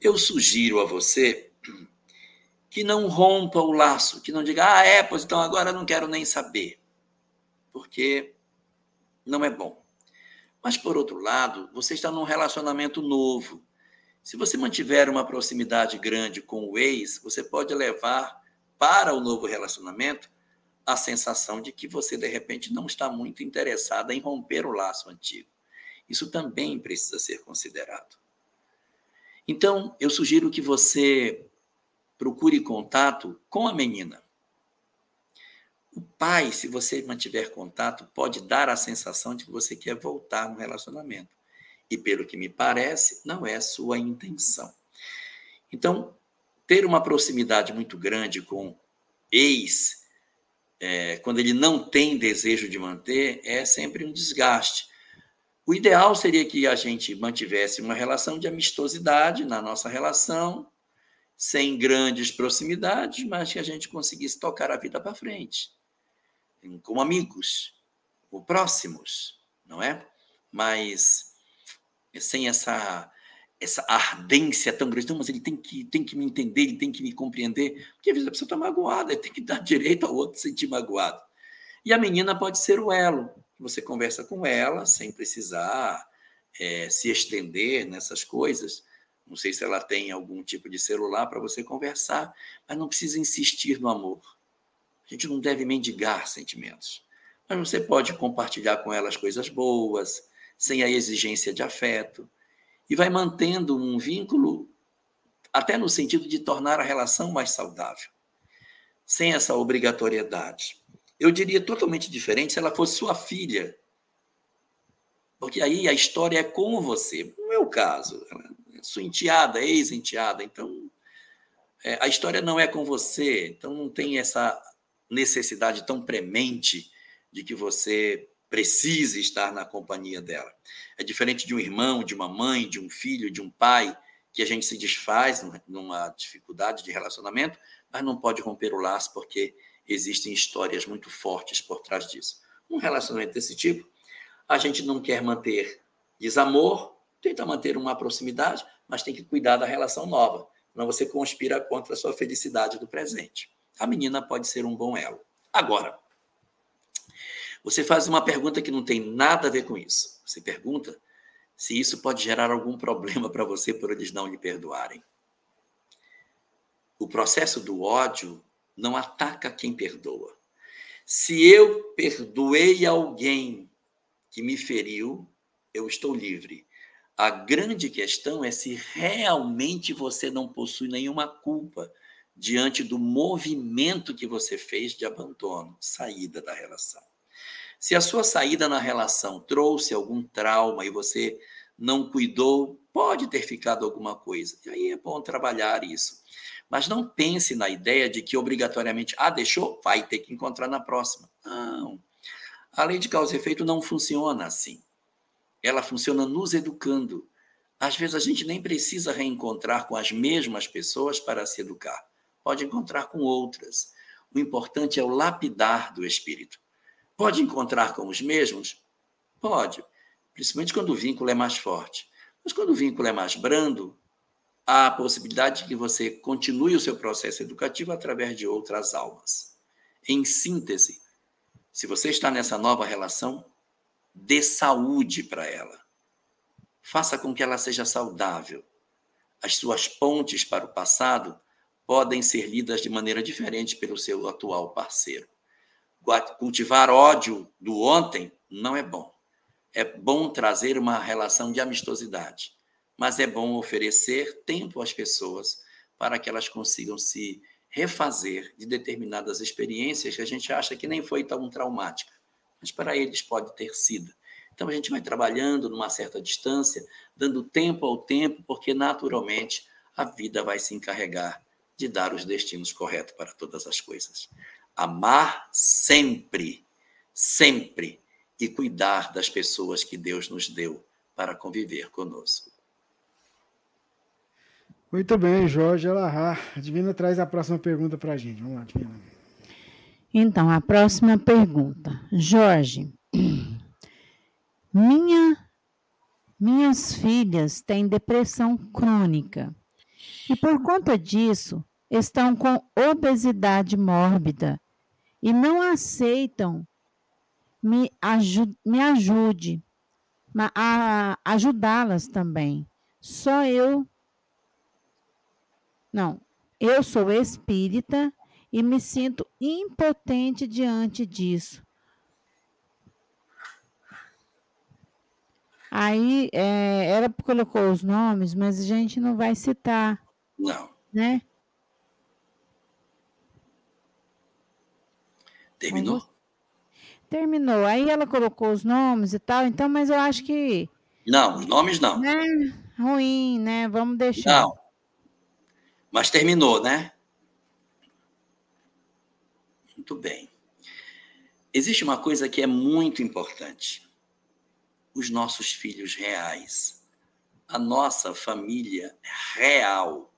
Eu sugiro a você que não rompa o laço, que não diga, ah, é, pois então agora não quero nem saber, porque não é bom. Mas, por outro lado, você está num relacionamento novo, se você mantiver uma proximidade grande com o ex, você pode levar para o novo relacionamento a sensação de que você, de repente, não está muito interessada em romper o laço antigo. Isso também precisa ser considerado. Então, eu sugiro que você procure contato com a menina. O pai, se você mantiver contato, pode dar a sensação de que você quer voltar no relacionamento e pelo que me parece, não é sua intenção. Então, ter uma proximidade muito grande com ex, é, quando ele não tem desejo de manter, é sempre um desgaste. O ideal seria que a gente mantivesse uma relação de amistosidade na nossa relação, sem grandes proximidades, mas que a gente conseguisse tocar a vida para frente, como amigos, ou próximos, não é? Mas sem essa essa ardência tão grande, não, mas ele tem que, tem que me entender, ele tem que me compreender, porque às vezes a pessoa está magoada, ele tem que dar direito ao outro sentir magoado. E a menina pode ser o elo, você conversa com ela sem precisar é, se estender nessas coisas, não sei se ela tem algum tipo de celular para você conversar, mas não precisa insistir no amor. A gente não deve mendigar sentimentos. Mas você pode compartilhar com ela as coisas boas, sem a exigência de afeto, e vai mantendo um vínculo até no sentido de tornar a relação mais saudável, sem essa obrigatoriedade. Eu diria totalmente diferente se ela fosse sua filha, porque aí a história é com você. No meu caso, sua enteada, ex-enteada. Então, é, a história não é com você. Então, não tem essa necessidade tão premente de que você precise estar na companhia dela. É diferente de um irmão, de uma mãe, de um filho, de um pai, que a gente se desfaz numa dificuldade de relacionamento, mas não pode romper o laço porque existem histórias muito fortes por trás disso. Um relacionamento desse tipo, a gente não quer manter desamor, tenta manter uma proximidade, mas tem que cuidar da relação nova. Senão você conspira contra a sua felicidade do presente. A menina pode ser um bom elo. Agora, você faz uma pergunta que não tem nada a ver com isso. Você pergunta se isso pode gerar algum problema para você por eles não lhe perdoarem. O processo do ódio não ataca quem perdoa. Se eu perdoei alguém que me feriu, eu estou livre. A grande questão é se realmente você não possui nenhuma culpa diante do movimento que você fez de abandono, saída da relação. Se a sua saída na relação trouxe algum trauma e você não cuidou, pode ter ficado alguma coisa. E aí é bom trabalhar isso. Mas não pense na ideia de que obrigatoriamente, ah, deixou, vai ter que encontrar na próxima. Não. A lei de causa e efeito não funciona assim ela funciona nos educando. Às vezes a gente nem precisa reencontrar com as mesmas pessoas para se educar. Pode encontrar com outras. O importante é o lapidar do espírito. Pode encontrar com os mesmos? Pode, principalmente quando o vínculo é mais forte. Mas quando o vínculo é mais brando, a possibilidade de que você continue o seu processo educativo através de outras almas. Em síntese, se você está nessa nova relação, dê saúde para ela. Faça com que ela seja saudável. As suas pontes para o passado podem ser lidas de maneira diferente pelo seu atual parceiro. Cultivar ódio do ontem não é bom. É bom trazer uma relação de amistosidade, mas é bom oferecer tempo às pessoas para que elas consigam se refazer de determinadas experiências que a gente acha que nem foi tão traumática mas para eles pode ter sido. Então a gente vai trabalhando numa certa distância, dando tempo ao tempo, porque naturalmente a vida vai se encarregar de dar os destinos corretos para todas as coisas. Amar sempre, sempre e cuidar das pessoas que Deus nos deu para conviver conosco. Muito bem, Jorge Alahá. A Divina traz a próxima pergunta para a gente. Vamos lá, Divina. Então, a próxima pergunta. Jorge, minha, minhas filhas têm depressão crônica e, por conta disso, estão com obesidade mórbida e não aceitam me, aju me ajude a ajudá-las também. Só eu. Não, eu sou espírita e me sinto impotente diante disso. Aí é, ela colocou os nomes, mas a gente não vai citar. Não. Né? Terminou? Terminou. Aí ela colocou os nomes e tal, então, mas eu acho que. Não, os nomes não. Né? Ruim, né? Vamos deixar. Não. Mas terminou, né? Muito bem. Existe uma coisa que é muito importante: os nossos filhos reais, a nossa família real.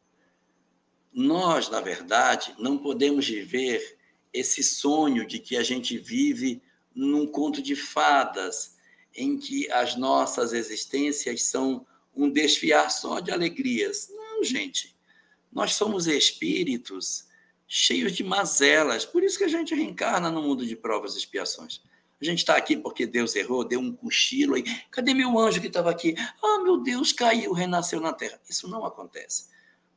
nós, na verdade, não podemos viver esse sonho de que a gente vive num conto de fadas, em que as nossas existências são um desfiar só de alegrias. Não, gente. Nós somos espíritos cheios de mazelas. Por isso que a gente reencarna no mundo de provas e expiações. A gente está aqui porque Deus errou, deu um cochilo aí. Cadê meu anjo que estava aqui? Ah, meu Deus, caiu, renasceu na terra. Isso não acontece.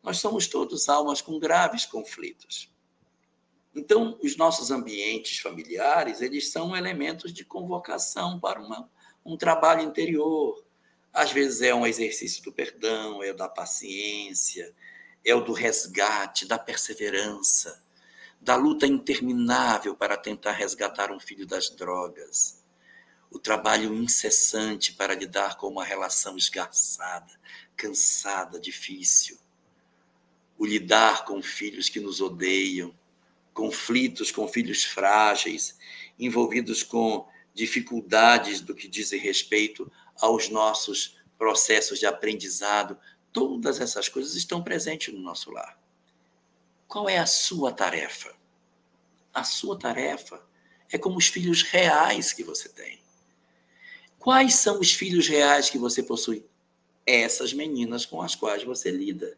Nós somos todos almas com graves conflitos. Então, os nossos ambientes familiares, eles são elementos de convocação para uma, um trabalho interior. Às vezes é um exercício do perdão, é da paciência, é o do resgate, da perseverança, da luta interminável para tentar resgatar um filho das drogas. O trabalho incessante para lidar com uma relação esgarçada, cansada, difícil. O lidar com filhos que nos odeiam, conflitos com filhos frágeis, envolvidos com dificuldades do que diz respeito aos nossos processos de aprendizado, todas essas coisas estão presentes no nosso lar. Qual é a sua tarefa? A sua tarefa é como os filhos reais que você tem. Quais são os filhos reais que você possui? Essas meninas com as quais você lida.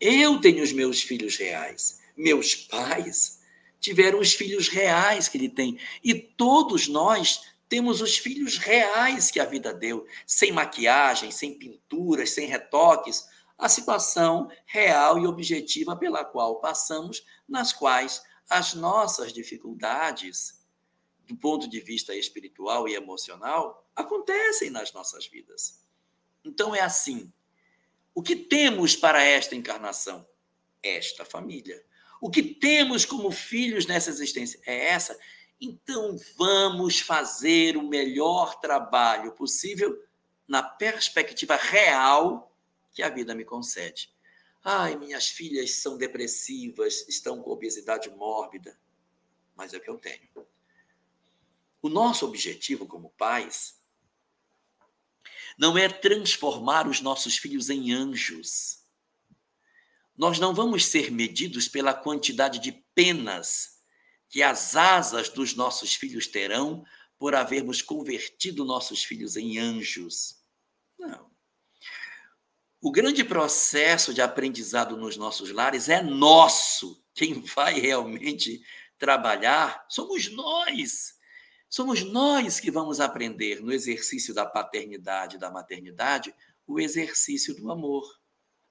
Eu tenho os meus filhos reais. Meus pais tiveram os filhos reais que ele tem. E todos nós temos os filhos reais que a vida deu, sem maquiagem, sem pinturas, sem retoques, a situação real e objetiva pela qual passamos, nas quais as nossas dificuldades, do ponto de vista espiritual e emocional, acontecem nas nossas vidas. Então é assim. O que temos para esta encarnação? Esta família. O que temos como filhos nessa existência é essa. Então vamos fazer o melhor trabalho possível na perspectiva real que a vida me concede. Ai, minhas filhas são depressivas, estão com obesidade mórbida, mas é o que eu tenho. O nosso objetivo como pais não é transformar os nossos filhos em anjos nós não vamos ser medidos pela quantidade de penas que as asas dos nossos filhos terão por havermos convertido nossos filhos em anjos. Não. O grande processo de aprendizado nos nossos lares é nosso. Quem vai realmente trabalhar somos nós. Somos nós que vamos aprender no exercício da paternidade e da maternidade o exercício do amor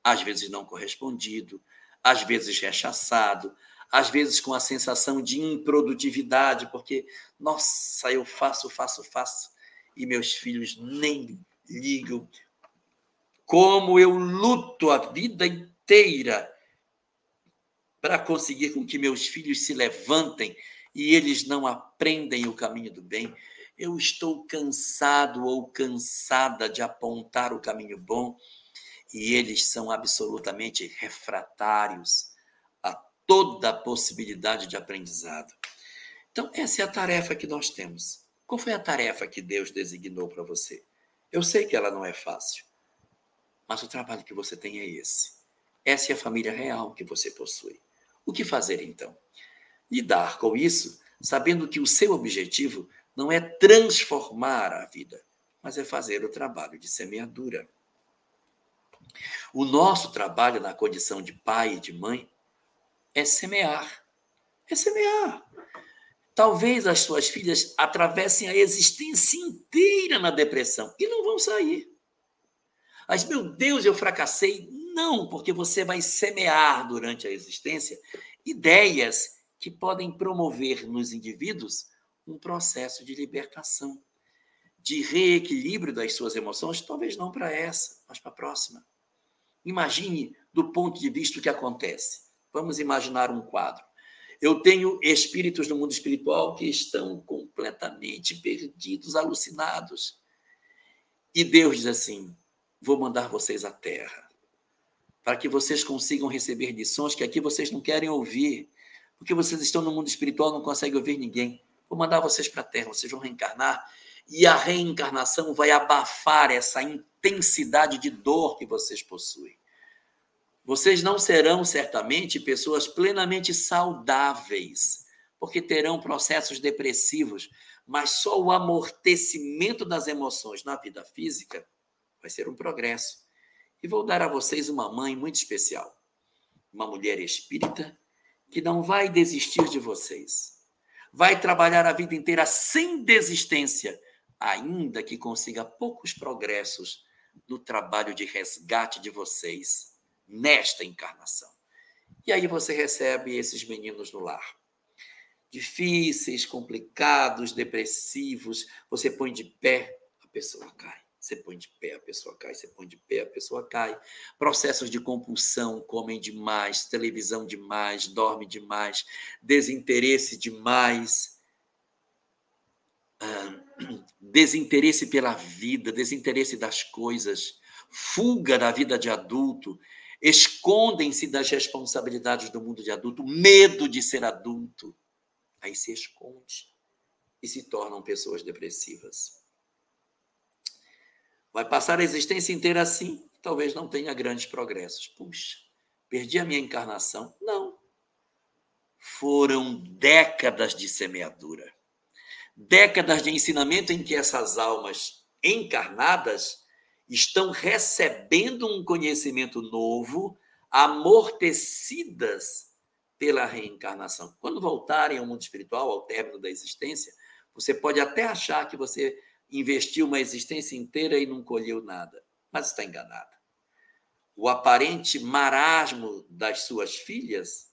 às vezes não correspondido, às vezes rechaçado, às vezes com a sensação de improdutividade, porque, nossa, eu faço, faço, faço, e meus filhos nem ligam. Como eu luto a vida inteira para conseguir com que meus filhos se levantem e eles não aprendem o caminho do bem. Eu estou cansado ou cansada de apontar o caminho bom e eles são absolutamente refratários toda a possibilidade de aprendizado. Então, essa é a tarefa que nós temos. Qual foi a tarefa que Deus designou para você? Eu sei que ela não é fácil, mas o trabalho que você tem é esse. Essa é a família real que você possui. O que fazer então? Lidar com isso, sabendo que o seu objetivo não é transformar a vida, mas é fazer o trabalho de semeadura. O nosso trabalho na condição de pai e de mãe é semear. É semear. Talvez as suas filhas atravessem a existência inteira na depressão e não vão sair. Mas, meu Deus, eu fracassei. Não, porque você vai semear durante a existência ideias que podem promover nos indivíduos um processo de libertação, de reequilíbrio das suas emoções, talvez não para essa, mas para a próxima. Imagine do ponto de vista o que acontece. Vamos imaginar um quadro. Eu tenho espíritos no mundo espiritual que estão completamente perdidos, alucinados. E Deus diz assim: vou mandar vocês à terra, para que vocês consigam receber lições que aqui vocês não querem ouvir, porque vocês estão no mundo espiritual não conseguem ouvir ninguém. Vou mandar vocês para a terra, vocês vão reencarnar, e a reencarnação vai abafar essa intensidade de dor que vocês possuem. Vocês não serão certamente pessoas plenamente saudáveis, porque terão processos depressivos, mas só o amortecimento das emoções na vida física vai ser um progresso. E vou dar a vocês uma mãe muito especial, uma mulher espírita que não vai desistir de vocês. Vai trabalhar a vida inteira sem desistência, ainda que consiga poucos progressos no trabalho de resgate de vocês nesta encarnação. E aí você recebe esses meninos no lar. Difíceis, complicados, depressivos, você põe de pé, a pessoa cai. Você põe de pé, a pessoa cai. Você põe de pé, a pessoa cai. Processos de compulsão, comem demais, televisão demais, dorme demais, desinteresse demais. Ah, desinteresse pela vida, desinteresse das coisas, fuga da vida de adulto, escondem-se das responsabilidades do mundo de adulto, medo de ser adulto. Aí se esconde e se tornam pessoas depressivas. Vai passar a existência inteira assim, talvez não tenha grandes progressos. Puxa, perdi a minha encarnação? Não. Foram décadas de semeadura. Décadas de ensinamento em que essas almas encarnadas estão recebendo um conhecimento novo, amortecidas pela reencarnação. Quando voltarem ao mundo espiritual, ao término da existência, você pode até achar que você investiu uma existência inteira e não colheu nada, mas está enganada. O aparente marasmo das suas filhas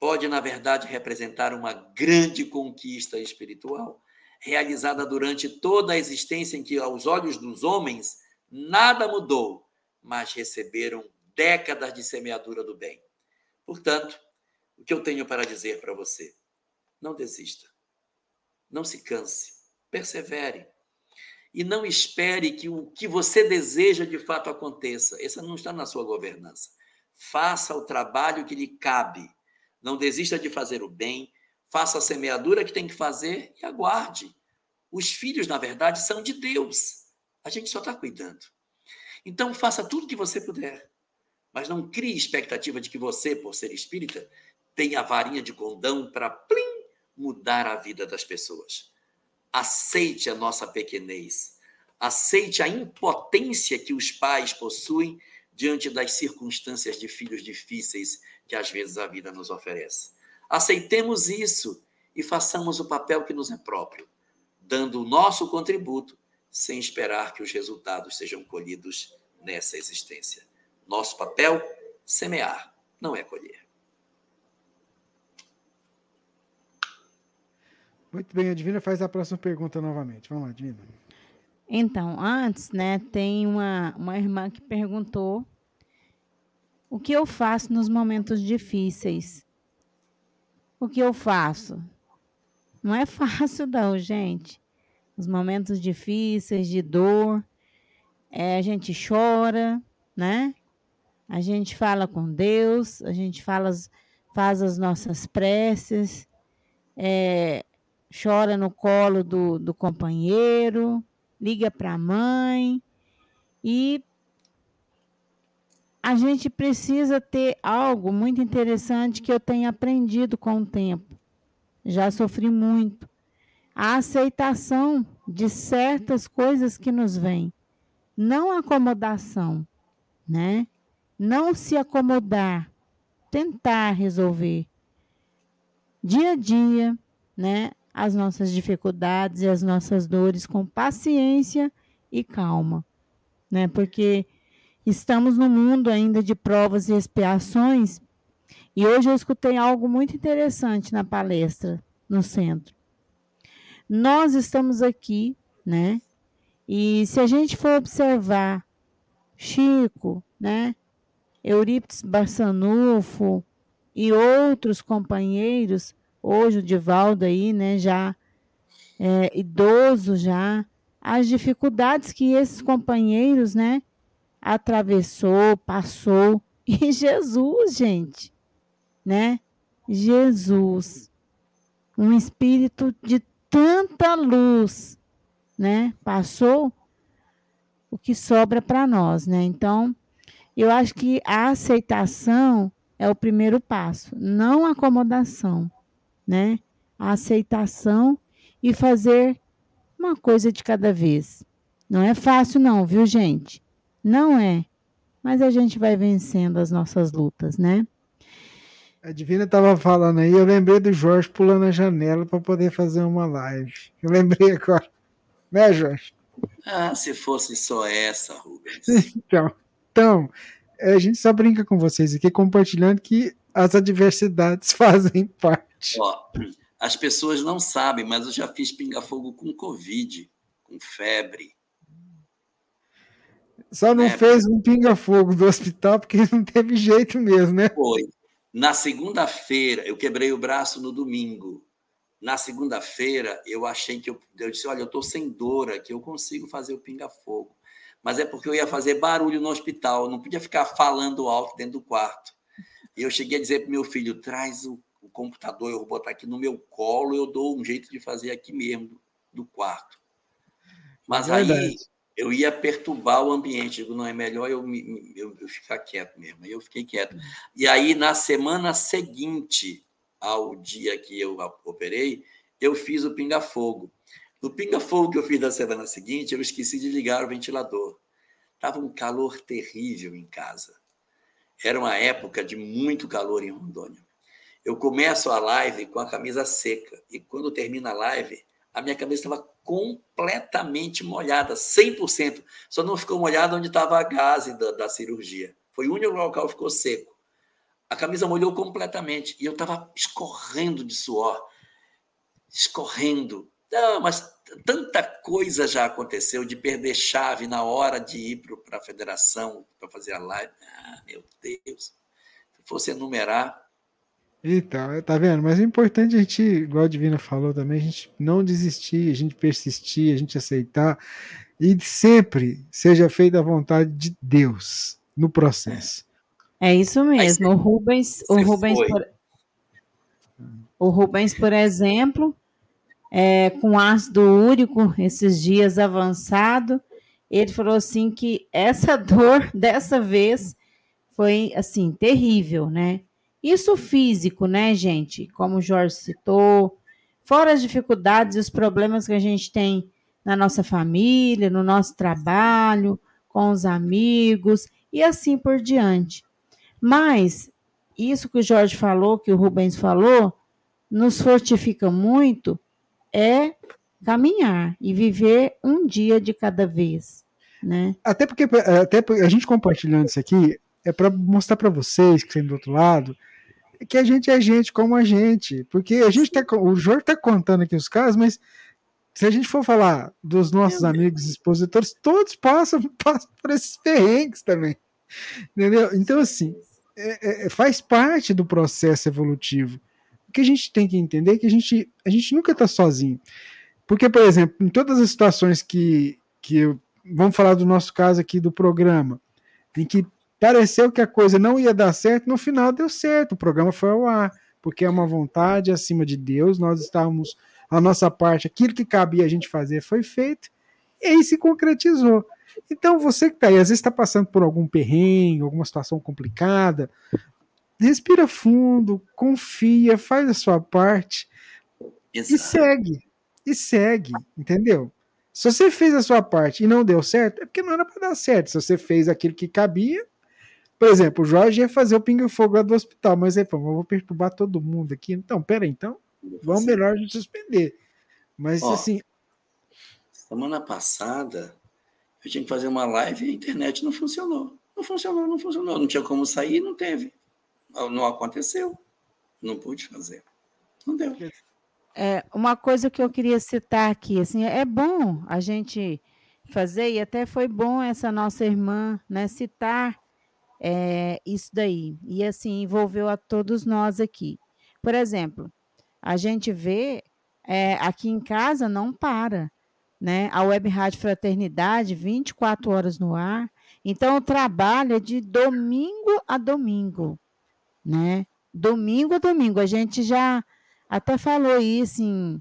pode, na verdade, representar uma grande conquista espiritual, realizada durante toda a existência em que, aos olhos dos homens, nada mudou, mas receberam décadas de semeadura do bem. Portanto, o que eu tenho para dizer para você? Não desista. Não se canse. Persevere. E não espere que o que você deseja de fato aconteça. Essa não está na sua governança. Faça o trabalho que lhe cabe. Não desista de fazer o bem. Faça a semeadura que tem que fazer e aguarde. Os filhos, na verdade, são de Deus. A gente só está cuidando. Então, faça tudo que você puder. Mas não crie expectativa de que você, por ser espírita, tenha a varinha de condão para plim, mudar a vida das pessoas. Aceite a nossa pequenez. Aceite a impotência que os pais possuem diante das circunstâncias de filhos difíceis que às vezes a vida nos oferece. Aceitemos isso e façamos o papel que nos é próprio, dando o nosso contributo sem esperar que os resultados sejam colhidos nessa existência. Nosso papel, semear, não é colher. Muito bem, a Divina faz a próxima pergunta novamente. Vamos lá, Divina. Então, antes, né, tem uma, uma irmã que perguntou o que eu faço nos momentos difíceis. O que eu faço? Não é fácil, não, gente os momentos difíceis de dor, é, a gente chora, né? A gente fala com Deus, a gente fala, faz as nossas preces, é, chora no colo do, do companheiro, liga para a mãe e a gente precisa ter algo muito interessante que eu tenho aprendido com o tempo. Já sofri muito a aceitação de certas coisas que nos vêm, não acomodação, né? Não se acomodar, tentar resolver dia a dia, né? As nossas dificuldades e as nossas dores com paciência e calma, né? Porque estamos no mundo ainda de provas e expiações. E hoje eu escutei algo muito interessante na palestra no centro. Nós estamos aqui, né? E se a gente for observar Chico, né? Eurípides Barçanufo e outros companheiros, hoje o Divaldo aí, né, já é, idoso já, as dificuldades que esses companheiros, né, atravessou, passou, e Jesus, gente, né? Jesus, um espírito de tanta luz, né, passou, o que sobra para nós, né? Então, Eu acho que a aceitação é o primeiro passo, não a acomodação, né? A aceitação e fazer uma coisa de cada vez. Não é fácil, não, viu, gente? Não é. Mas a gente vai vencendo as nossas lutas, né? A Divina estava falando aí, eu lembrei do Jorge pulando a janela para poder fazer uma live. Eu lembrei agora. Né, Jorge? Ah, se fosse só essa, Rubens. então, então, a gente só brinca com vocês aqui, compartilhando que as adversidades fazem parte. Ó, as pessoas não sabem, mas eu já fiz pinga-fogo com Covid, com febre. Só não é, fez um pinga-fogo do hospital porque não teve jeito mesmo, né? Foi. Na segunda-feira, eu quebrei o braço no domingo. Na segunda-feira, eu achei que eu, eu disse: Olha, eu estou sem dor aqui, eu consigo fazer o pinga-fogo. Mas é porque eu ia fazer barulho no hospital, não podia ficar falando alto dentro do quarto. E eu cheguei a dizer para meu filho: traz o o computador, eu vou botar aqui no meu colo, eu dou um jeito de fazer aqui mesmo, do quarto. Mas é aí eu ia perturbar o ambiente, digo, não é melhor eu, eu, eu ficar quieto mesmo. Aí eu fiquei quieto. E aí, na semana seguinte ao dia que eu operei, eu fiz o pinga-fogo. No pinga-fogo que eu fiz na semana seguinte, eu esqueci de ligar o ventilador. Estava um calor terrível em casa. Era uma época de muito calor em Rondônia. Eu começo a live com a camisa seca e quando termina a live, a minha camisa estava completamente molhada, 100%. Só não ficou molhada onde estava a gase da, da cirurgia. Foi o único local que ficou seco. A camisa molhou completamente e eu estava escorrendo de suor, escorrendo. Não, mas tanta coisa já aconteceu de perder chave na hora de ir para a federação para fazer a live. Ah, meu Deus. Se fosse enumerar, então, tá vendo? Mas é importante a gente, igual a Divina falou também, a gente não desistir, a gente persistir, a gente aceitar e sempre seja feita a vontade de Deus no processo. É isso mesmo. O Rubens, o Rubens, por, o Rubens, por exemplo, é, com ácido úrico, esses dias avançado, ele falou assim que essa dor dessa vez foi assim terrível, né? Isso físico, né, gente? Como o Jorge citou, fora as dificuldades e os problemas que a gente tem na nossa família, no nosso trabalho, com os amigos e assim por diante. Mas isso que o Jorge falou, que o Rubens falou, nos fortifica muito é caminhar e viver um dia de cada vez, né? Até porque até a gente compartilhando isso aqui é para mostrar para vocês que estão do outro lado que a gente é gente como a gente. Porque a gente tá. O Jor tá contando aqui os casos, mas se a gente for falar dos nossos Meu amigos Deus. expositores, todos passam, passam por esses perrengues também. Entendeu? Então, assim, é, é, faz parte do processo evolutivo. O que a gente tem que entender é que a gente, a gente nunca está sozinho. Porque, por exemplo, em todas as situações que, que. Vamos falar do nosso caso aqui do programa, em que pareceu que a coisa não ia dar certo, no final deu certo, o programa foi ao ar, porque é uma vontade acima de Deus, nós estávamos, a nossa parte, aquilo que cabia a gente fazer foi feito, e aí se concretizou. Então você que está aí, às vezes está passando por algum perrengue, alguma situação complicada, respira fundo, confia, faz a sua parte Exato. e segue. E segue, entendeu? Se você fez a sua parte e não deu certo, é porque não era para dar certo. Se você fez aquilo que cabia, por exemplo, o Jorge ia fazer o pinga-fogo lá do hospital, mas aí, pô, eu vou perturbar todo mundo aqui. Então, pera aí, então, vamos melhor a gente suspender. Mas, Ó, assim... Semana passada, eu tinha que fazer uma live e a internet não funcionou. Não funcionou, não funcionou. Não tinha como sair, não teve. Não aconteceu. Não pude fazer. Não deu. É, uma coisa que eu queria citar aqui, assim, é bom a gente fazer, e até foi bom essa nossa irmã né, citar é, isso daí. E assim, envolveu a todos nós aqui. Por exemplo, a gente vê é, aqui em casa não para. Né? A Web Rádio Fraternidade, 24 horas no ar. Então, o trabalho é de domingo a domingo. Né? Domingo a domingo. A gente já até falou isso em,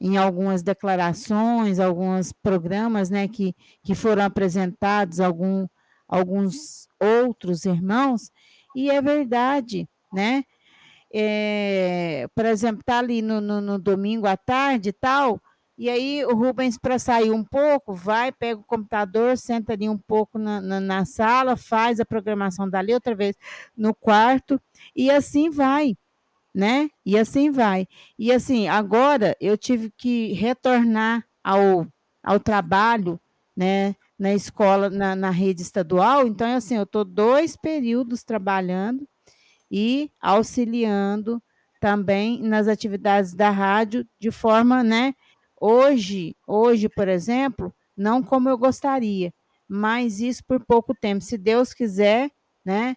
em algumas declarações, alguns programas né, que, que foram apresentados, algum, alguns outros irmãos, e é verdade, né? É, por exemplo, tá ali no, no, no domingo à tarde e tal, e aí o Rubens, para sair um pouco, vai, pega o computador, senta ali um pouco na, na, na, sala, faz a programação dali, outra vez no quarto, e assim vai, né? E assim vai. E assim, agora eu tive que retornar ao, ao trabalho, né? Na escola, na, na rede estadual, então, assim, eu estou dois períodos trabalhando e auxiliando também nas atividades da rádio de forma, né, Hoje, hoje, por exemplo, não como eu gostaria, mas isso por pouco tempo. Se Deus quiser, né?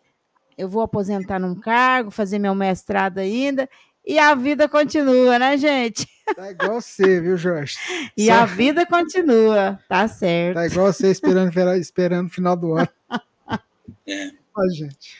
Eu vou aposentar num cargo, fazer meu mestrado ainda, e a vida continua, né, gente? Tá igual você, viu, Jorge? E Só... a vida continua, tá certo. Tá igual você esperando, esperando o final do ano. É. Ó, gente.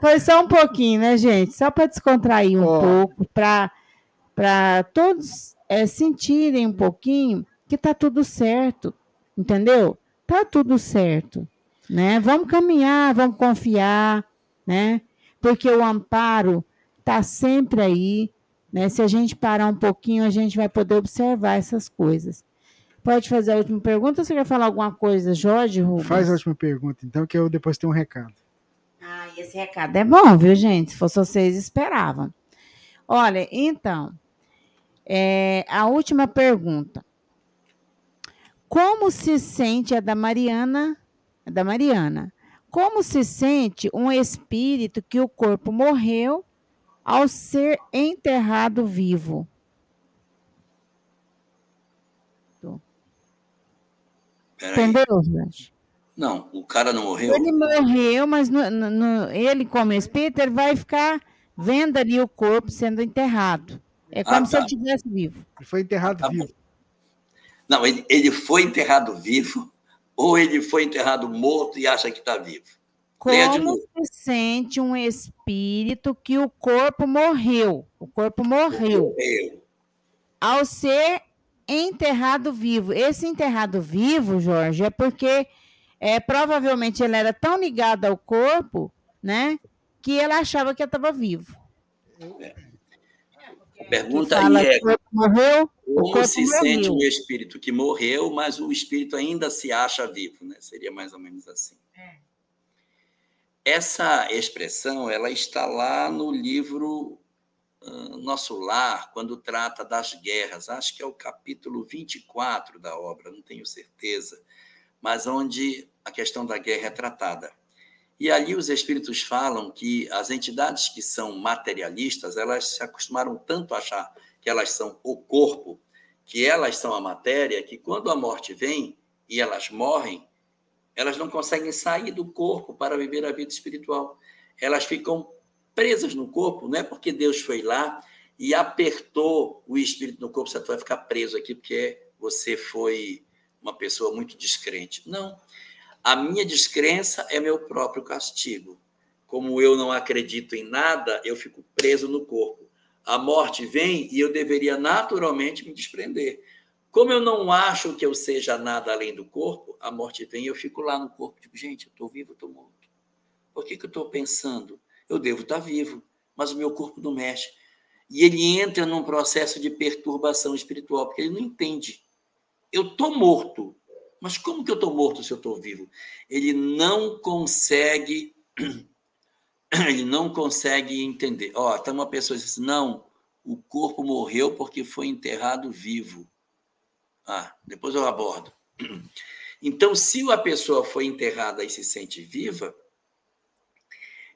Foi só um pouquinho, né, gente? Só para descontrair um oh. pouco, para todos é, sentirem um pouquinho que tá tudo certo, entendeu? Tá tudo certo, né? Vamos caminhar, vamos confiar, né? Porque o amparo tá sempre aí, né? Se a gente parar um pouquinho, a gente vai poder observar essas coisas. Pode fazer a última pergunta ou você quer falar alguma coisa, Jorge Rubens? Faz a última pergunta, então, que eu depois tenho um recado. Ah, esse recado é bom, viu, gente? Se fosse vocês, esperavam. Olha, então, é, a última pergunta. Como se sente a da Mariana? A da Mariana. Como se sente um espírito que o corpo morreu ao ser enterrado vivo? Entendeu, gente? Não, o cara não morreu. Ele morreu, mas no, no, no, ele, como espírito, ele vai ficar vendo ali o corpo sendo enterrado. É como ah, se tá. ele estivesse vivo. Ele foi enterrado tá vivo. Não, ele, ele foi enterrado vivo ou ele foi enterrado morto e acha que está vivo? Como se sente um espírito que o corpo morreu? O corpo morreu. morreu. Ao ser enterrado vivo. Esse enterrado vivo, Jorge, é porque é, provavelmente ele era tão ligado ao corpo, né, que ele achava que estava vivo. É. A pergunta aí é: morreu, como se morreu. sente um espírito que morreu, mas o espírito ainda se acha vivo? Né? Seria mais ou menos assim. É. Essa expressão ela está lá no livro uh, Nosso Lar, quando trata das guerras. Acho que é o capítulo 24 da obra, não tenho certeza, mas onde a questão da guerra é tratada. E ali os espíritos falam que as entidades que são materialistas, elas se acostumaram tanto a achar que elas são o corpo, que elas são a matéria, que quando a morte vem e elas morrem, elas não conseguem sair do corpo para viver a vida espiritual. Elas ficam presas no corpo, não é porque Deus foi lá e apertou o espírito no corpo, você vai ficar preso aqui porque você foi uma pessoa muito descrente. Não. A minha descrença é meu próprio castigo. Como eu não acredito em nada, eu fico preso no corpo. A morte vem e eu deveria naturalmente me desprender. Como eu não acho que eu seja nada além do corpo, a morte vem e eu fico lá no corpo. Digo, gente, eu estou vivo, estou morto. Por que, que eu estou pensando? Eu devo estar tá vivo, mas o meu corpo não mexe. E ele entra num processo de perturbação espiritual, porque ele não entende. Eu estou morto, mas como que eu estou morto se eu estou vivo? Ele não consegue, ele não consegue entender. Ó, oh, uma pessoa que diz assim, não, o corpo morreu porque foi enterrado vivo. Ah, depois eu abordo. Então, se a pessoa foi enterrada e se sente viva,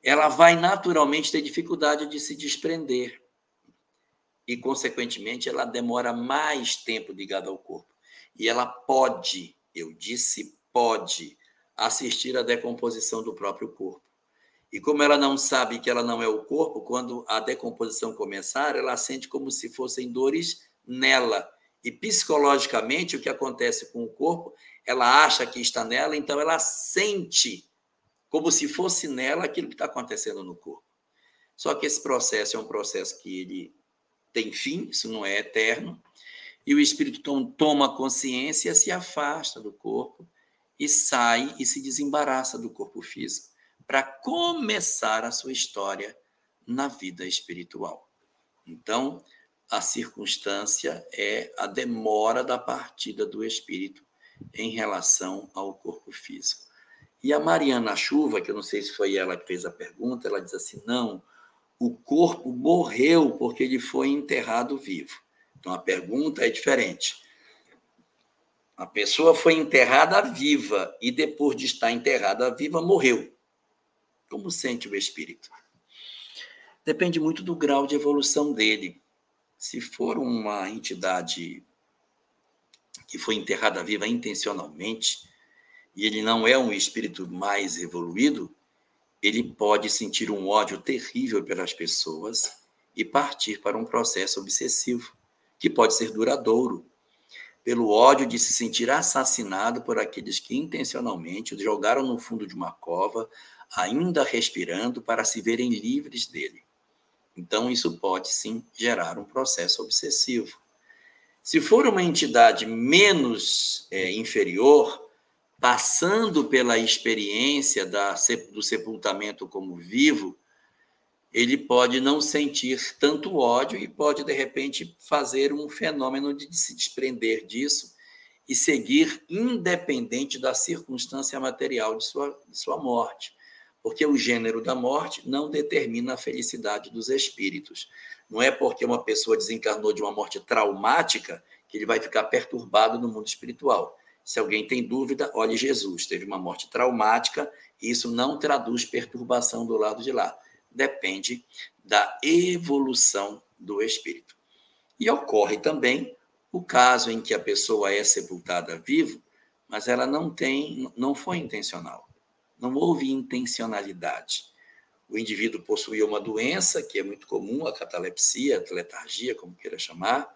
ela vai naturalmente ter dificuldade de se desprender. E, consequentemente, ela demora mais tempo ligada ao corpo. E ela pode eu disse pode assistir à decomposição do próprio corpo. E como ela não sabe que ela não é o corpo, quando a decomposição começar, ela sente como se fossem dores nela. E psicologicamente, o que acontece com o corpo, ela acha que está nela, então ela sente como se fosse nela aquilo que está acontecendo no corpo. Só que esse processo é um processo que ele tem fim, isso não é eterno, e o espírito toma consciência, se afasta do corpo e sai e se desembaraça do corpo físico para começar a sua história na vida espiritual. Então, a circunstância é a demora da partida do espírito em relação ao corpo físico. E a Mariana Chuva, que eu não sei se foi ela que fez a pergunta, ela diz assim: não, o corpo morreu porque ele foi enterrado vivo. Então a pergunta é diferente. A pessoa foi enterrada viva e depois de estar enterrada viva morreu. Como sente o espírito? Depende muito do grau de evolução dele. Se for uma entidade que foi enterrada viva intencionalmente, e ele não é um espírito mais evoluído, ele pode sentir um ódio terrível pelas pessoas e partir para um processo obsessivo, que pode ser duradouro, pelo ódio de se sentir assassinado por aqueles que intencionalmente o jogaram no fundo de uma cova, ainda respirando, para se verem livres dele. Então, isso pode sim gerar um processo obsessivo. Se for uma entidade menos é, inferior, passando pela experiência da, do sepultamento como vivo, ele pode não sentir tanto ódio e pode, de repente, fazer um fenômeno de se desprender disso e seguir independente da circunstância material de sua, de sua morte. Porque o gênero da morte não determina a felicidade dos espíritos. Não é porque uma pessoa desencarnou de uma morte traumática que ele vai ficar perturbado no mundo espiritual. Se alguém tem dúvida, olhe Jesus. Teve uma morte traumática, e isso não traduz perturbação do lado de lá. Depende da evolução do espírito. E ocorre também o caso em que a pessoa é sepultada vivo, mas ela não tem, não foi intencional. Não houve intencionalidade. O indivíduo possuía uma doença que é muito comum, a catalepsia, a letargia, como queira chamar,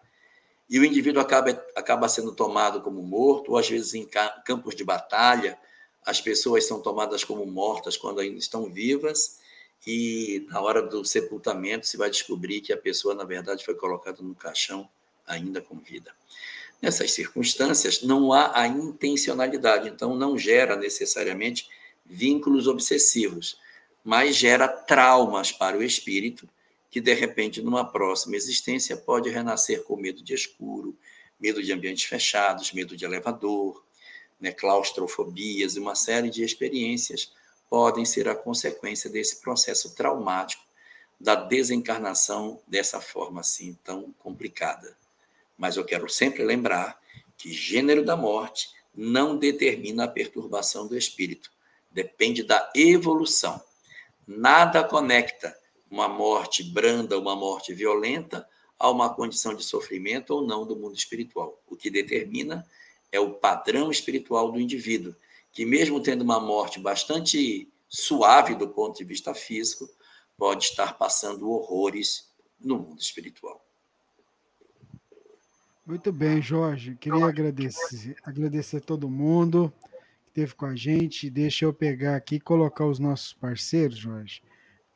e o indivíduo acaba, acaba sendo tomado como morto, ou às vezes em campos de batalha, as pessoas são tomadas como mortas quando ainda estão vivas, e na hora do sepultamento se vai descobrir que a pessoa, na verdade, foi colocada no caixão ainda com vida. Nessas circunstâncias, não há a intencionalidade, então não gera necessariamente vínculos obsessivos, mas gera traumas para o espírito que de repente numa próxima existência pode renascer com medo de escuro, medo de ambientes fechados, medo de elevador, né, claustrofobias e uma série de experiências podem ser a consequência desse processo traumático da desencarnação dessa forma assim tão complicada. Mas eu quero sempre lembrar que gênero da morte não determina a perturbação do espírito, depende da evolução. Nada conecta uma morte branda, uma morte violenta, a uma condição de sofrimento ou não do mundo espiritual. O que determina é o padrão espiritual do indivíduo, que, mesmo tendo uma morte bastante suave do ponto de vista físico, pode estar passando horrores no mundo espiritual. Muito bem, Jorge. Queria agradecer, agradecer a todo mundo que esteve com a gente. Deixa eu pegar aqui e colocar os nossos parceiros, Jorge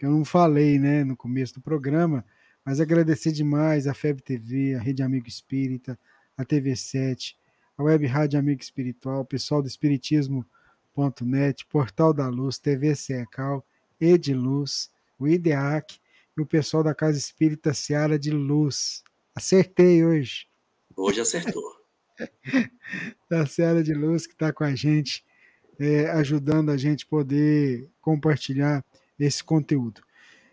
que eu não falei né, no começo do programa, mas agradecer demais a FEB TV, a Rede Amigo Espírita, a TV7, a Web Rádio Amigo Espiritual, o pessoal do Espiritismo.net, Portal da Luz, TV Secal, Ediluz, o IDEAC e o pessoal da Casa Espírita Seara de Luz. Acertei hoje. Hoje acertou. da Seara de Luz que está com a gente, é, ajudando a gente poder compartilhar esse conteúdo.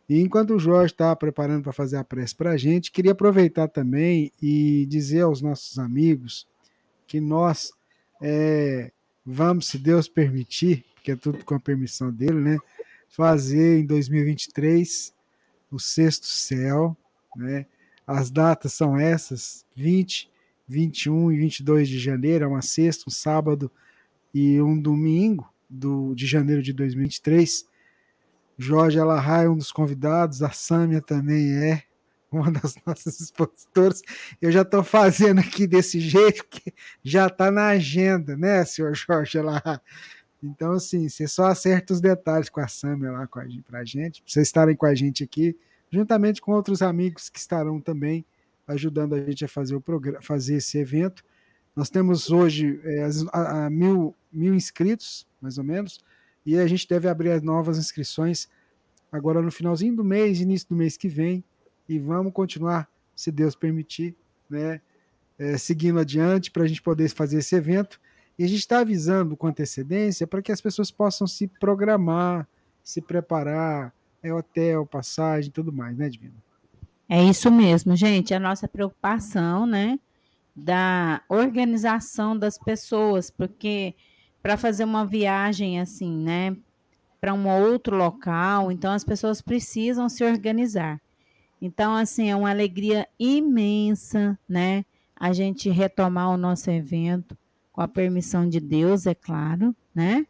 E enquanto o Jorge está preparando para fazer a prece para a gente, queria aproveitar também e dizer aos nossos amigos que nós é, vamos, se Deus permitir, porque é tudo com a permissão dele, né, fazer em 2023 o sexto céu, né? As datas são essas: 20, 21 e 22 de janeiro, é uma sexta, um sábado e um domingo do, de janeiro de 2023. Jorge Alahá é um dos convidados, a Sâmia também é uma das nossas expositoras. Eu já estou fazendo aqui desse jeito, que já está na agenda, né, senhor Jorge Alahá? Então, assim, você só acerta os detalhes com a Sâmia lá para a gente, para vocês estarem com a gente aqui, juntamente com outros amigos que estarão também ajudando a gente a fazer, o fazer esse evento. Nós temos hoje é, a, a mil, mil inscritos, mais ou menos, e a gente deve abrir as novas inscrições agora no finalzinho do mês, início do mês que vem, e vamos continuar, se Deus permitir, né, é, seguindo adiante para a gente poder fazer esse evento. E a gente está avisando com antecedência para que as pessoas possam se programar, se preparar, é hotel, passagem, tudo mais, né, Divino? É isso mesmo, gente. A nossa preocupação, né, da organização das pessoas, porque para fazer uma viagem assim, né, para um outro local, então as pessoas precisam se organizar. Então, assim, é uma alegria imensa, né, a gente retomar o nosso evento com a permissão de Deus, é claro, né?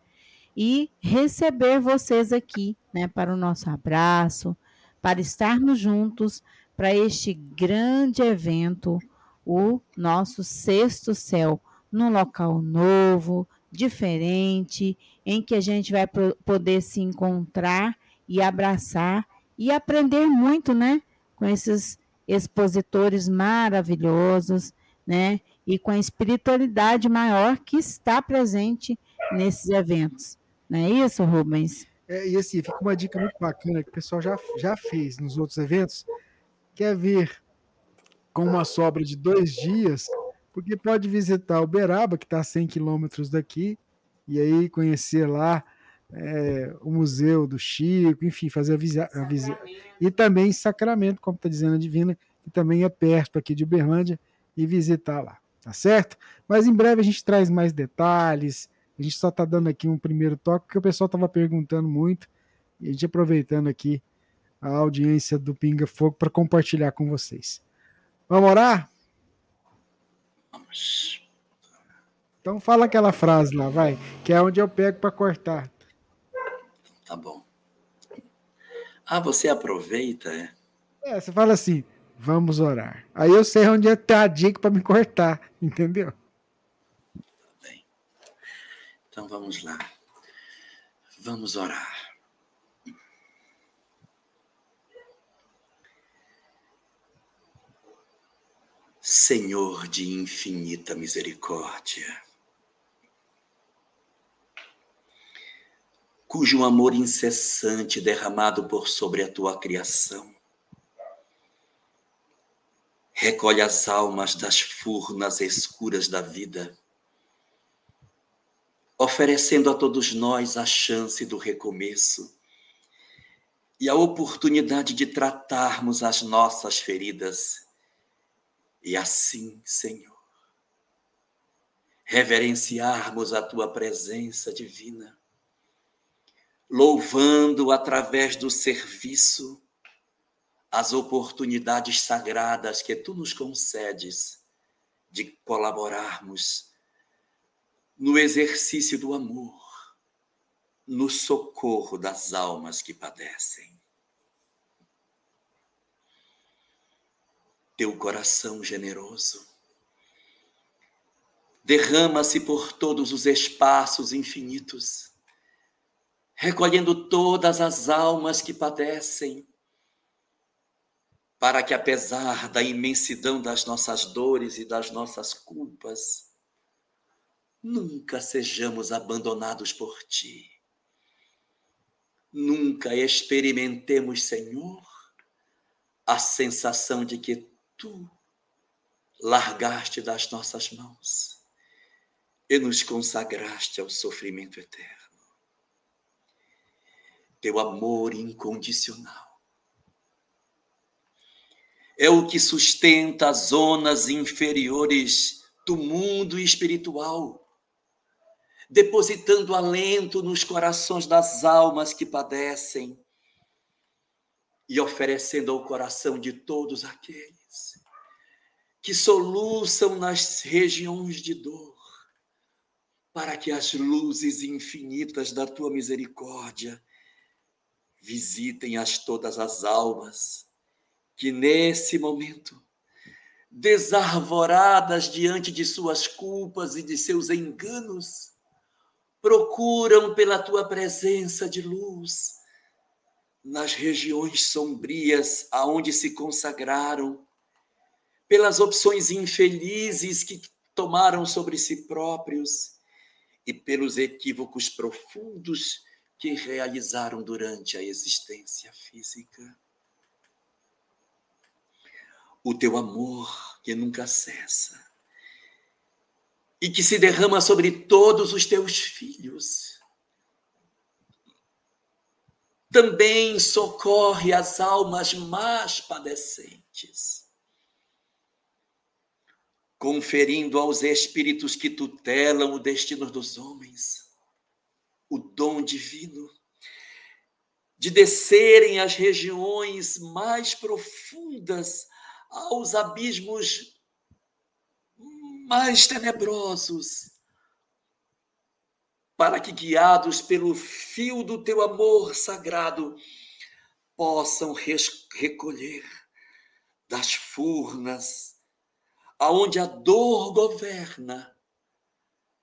E receber vocês aqui, né, para o nosso abraço, para estarmos juntos para este grande evento, o nosso sexto céu, num local novo, diferente, em que a gente vai poder se encontrar e abraçar e aprender muito, né? Com esses expositores maravilhosos, né? E com a espiritualidade maior que está presente nesses eventos. Não é isso, Rubens? É, e assim, fica uma dica muito bacana que o pessoal já, já fez nos outros eventos, quer vir com uma sobra de dois dias, porque pode visitar Uberaba, que está a 100 quilômetros daqui, e aí conhecer lá é, o Museu do Chico, enfim, fazer a visita. Visi e também Sacramento, como está dizendo a Divina, que também é perto aqui de Uberlândia, e visitar lá, tá certo? Mas em breve a gente traz mais detalhes, a gente só está dando aqui um primeiro toque, porque o pessoal estava perguntando muito, e a gente aproveitando aqui a audiência do Pinga Fogo para compartilhar com vocês. Vamos orar? Vamos. Então fala aquela frase lá, vai, que é onde eu pego para cortar. Tá bom. Ah, você aproveita, é? É, você fala assim, vamos orar. Aí eu sei onde está a dica para me cortar, entendeu? Tá bem. Então vamos lá. Vamos orar. Senhor de infinita misericórdia, cujo amor incessante derramado por sobre a tua criação recolhe as almas das furnas escuras da vida, oferecendo a todos nós a chance do recomeço e a oportunidade de tratarmos as nossas feridas e assim, Senhor, reverenciarmos a tua presença divina, louvando através do serviço as oportunidades sagradas que tu nos concedes de colaborarmos no exercício do amor, no socorro das almas que padecem. Teu coração generoso. Derrama-se por todos os espaços infinitos, recolhendo todas as almas que padecem, para que, apesar da imensidão das nossas dores e das nossas culpas, nunca sejamos abandonados por ti. Nunca experimentemos, Senhor, a sensação de que tu largaste das nossas mãos e nos consagraste ao sofrimento eterno. Teu amor incondicional é o que sustenta as zonas inferiores do mundo espiritual, depositando alento nos corações das almas que padecem e oferecendo ao coração de todos aqueles que soluçam nas regiões de dor, para que as luzes infinitas da tua misericórdia visitem as todas as almas que nesse momento desarvoradas diante de suas culpas e de seus enganos, procuram pela tua presença de luz nas regiões sombrias aonde se consagraram pelas opções infelizes que tomaram sobre si próprios e pelos equívocos profundos que realizaram durante a existência física. O teu amor que nunca cessa e que se derrama sobre todos os teus filhos. Também socorre as almas mais padecentes, conferindo aos espíritos que tutelam o destino dos homens o dom divino de descerem às regiões mais profundas, aos abismos mais tenebrosos, para que, guiados pelo fio do teu amor sagrado, possam recolher das furnas aonde a dor governa,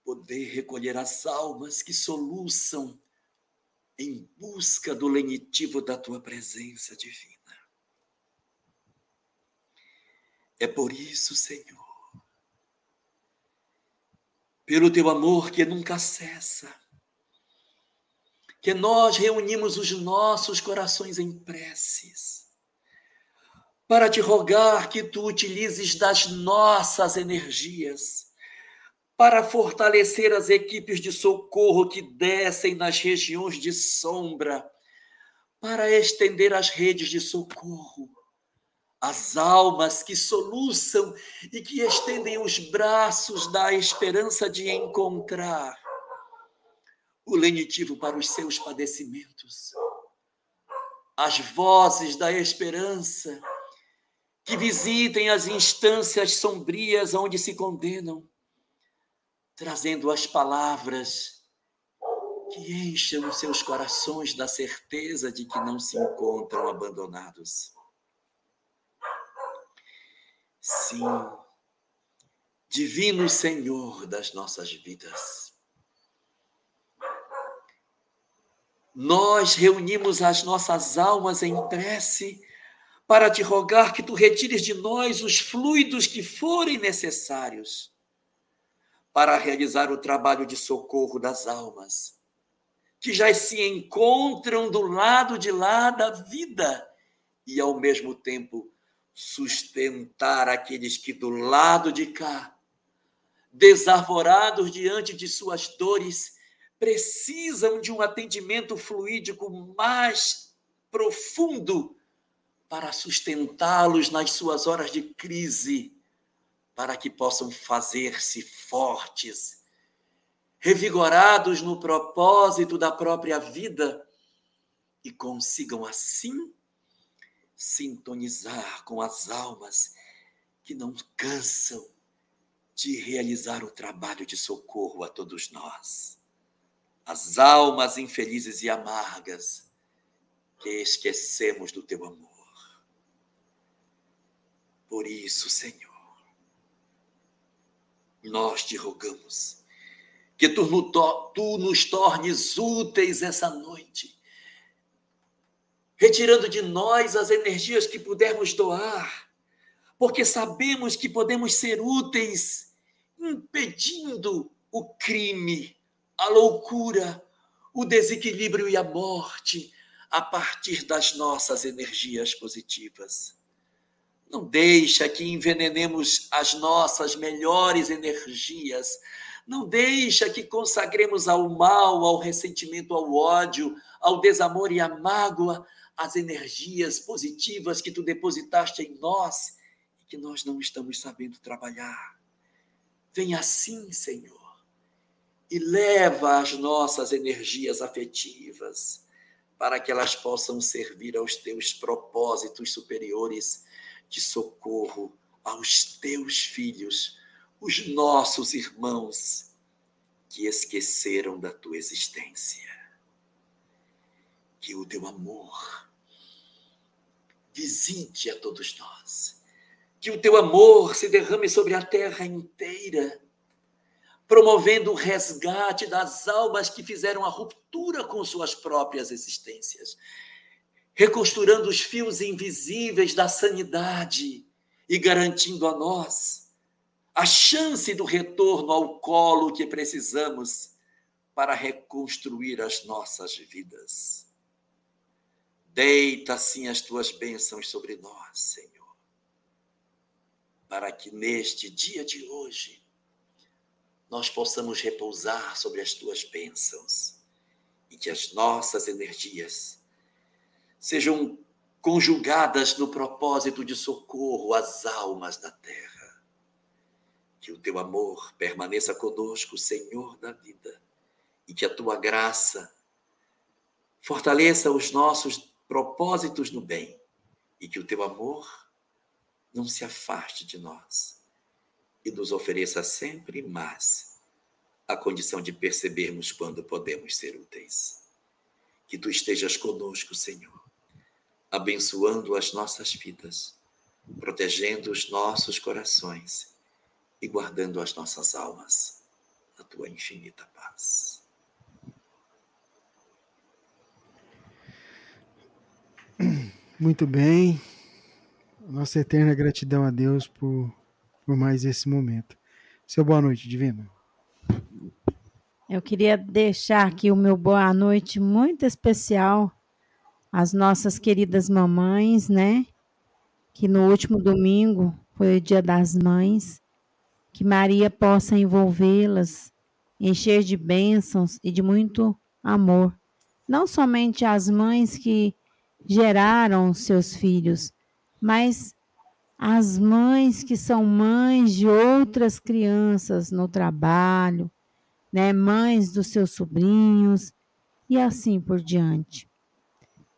poder recolher as almas que soluçam em busca do lenitivo da tua presença divina. É por isso, Senhor, pelo teu amor que nunca cessa, que nós reunimos os nossos corações em preces, para te rogar que tu utilizes das nossas energias para fortalecer as equipes de socorro que descem nas regiões de sombra, para estender as redes de socorro as almas que soluçam e que estendem os braços da esperança de encontrar o lenitivo para os seus padecimentos. As vozes da esperança que visitem as instâncias sombrias onde se condenam, trazendo as palavras que encham os seus corações da certeza de que não se encontram abandonados. Sim, Divino Senhor das nossas vidas. Nós reunimos as nossas almas em prece para te rogar que tu retires de nós os fluidos que forem necessários para realizar o trabalho de socorro das almas, que já se encontram do lado de lá da vida e, ao mesmo tempo, sustentar aqueles que do lado de cá, desarvorados diante de suas dores, precisam de um atendimento fluídico mais profundo para sustentá-los nas suas horas de crise, para que possam fazer-se fortes, revigorados no propósito da própria vida e consigam assim sintonizar com as almas que não cansam de realizar o trabalho de socorro a todos nós. As almas infelizes e amargas que esquecemos do teu amor. Por isso, Senhor, nós te rogamos que tu, tu nos tornes úteis essa noite retirando de nós as energias que pudermos doar, porque sabemos que podemos ser úteis, impedindo o crime, a loucura, o desequilíbrio e a morte a partir das nossas energias positivas. Não deixa que envenenemos as nossas melhores energias. Não deixa que consagremos ao mal, ao ressentimento, ao ódio, ao desamor e à mágoa as energias positivas que tu depositaste em nós e que nós não estamos sabendo trabalhar. Vem assim, Senhor, e leva as nossas energias afetivas para que elas possam servir aos teus propósitos superiores de socorro aos teus filhos, os nossos irmãos que esqueceram da tua existência. Que o teu amor visite a todos nós. Que o teu amor se derrame sobre a terra inteira, promovendo o resgate das almas que fizeram a ruptura com suas próprias existências, recosturando os fios invisíveis da sanidade e garantindo a nós a chance do retorno ao colo que precisamos para reconstruir as nossas vidas. Deita assim as tuas bênçãos sobre nós, Senhor, para que neste dia de hoje nós possamos repousar sobre as tuas bênçãos e que as nossas energias sejam conjugadas no propósito de socorro às almas da terra que o teu amor permaneça conosco, Senhor da vida, e que a tua graça fortaleça os nossos propósitos no bem, e que o teu amor não se afaste de nós e nos ofereça sempre mais a condição de percebermos quando podemos ser úteis. Que tu estejas conosco, Senhor, abençoando as nossas vidas, protegendo os nossos corações e guardando as nossas almas na tua infinita paz. Muito bem. Nossa eterna gratidão a Deus por, por mais esse momento. Seu boa noite, Divina. Eu queria deixar aqui o meu boa noite muito especial às nossas queridas mamães, né? Que no último domingo foi o Dia das Mães que Maria possa envolvê-las, encher de bênçãos e de muito amor, não somente as mães que geraram seus filhos, mas as mães que são mães de outras crianças no trabalho, né, mães dos seus sobrinhos e assim por diante.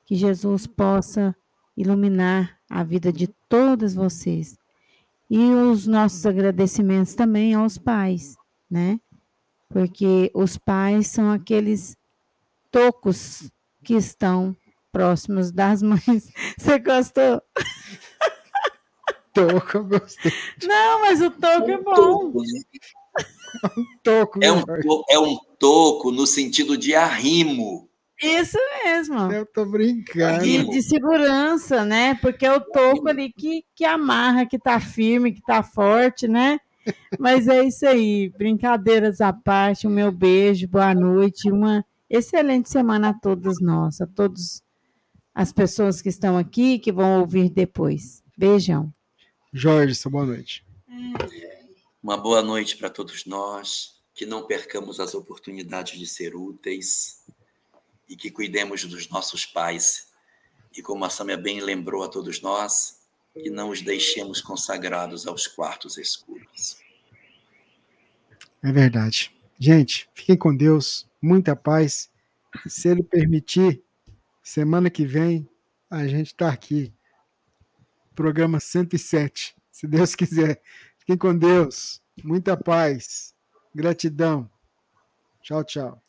Que Jesus possa iluminar a vida de todas vocês e os nossos agradecimentos também aos pais, né? Porque os pais são aqueles tocos que estão próximos das mães. Você gostou? Toco, eu gostei. Não, mas o toco é bom. um toco, é um, é um toco no sentido de arrimo. Isso mesmo. Eu tô brincando. De, de, segurança, né? Porque é o toco ali que, que amarra, que tá firme, que tá forte, né? Mas é isso aí. Brincadeiras à parte, o meu beijo, boa noite, uma excelente semana a todos nós, a todas as pessoas que estão aqui, que vão ouvir depois. Beijão. Jorge, boa noite. Uma boa noite para todos nós, que não percamos as oportunidades de ser úteis e que cuidemos dos nossos pais. E como a Samia bem lembrou a todos nós, que não os deixemos consagrados aos quartos escuros. É verdade. Gente, fiquem com Deus, muita paz. Se Ele permitir, semana que vem a gente está aqui. Programa 107, se Deus quiser. Fiquem com Deus, muita paz, gratidão. Tchau, tchau.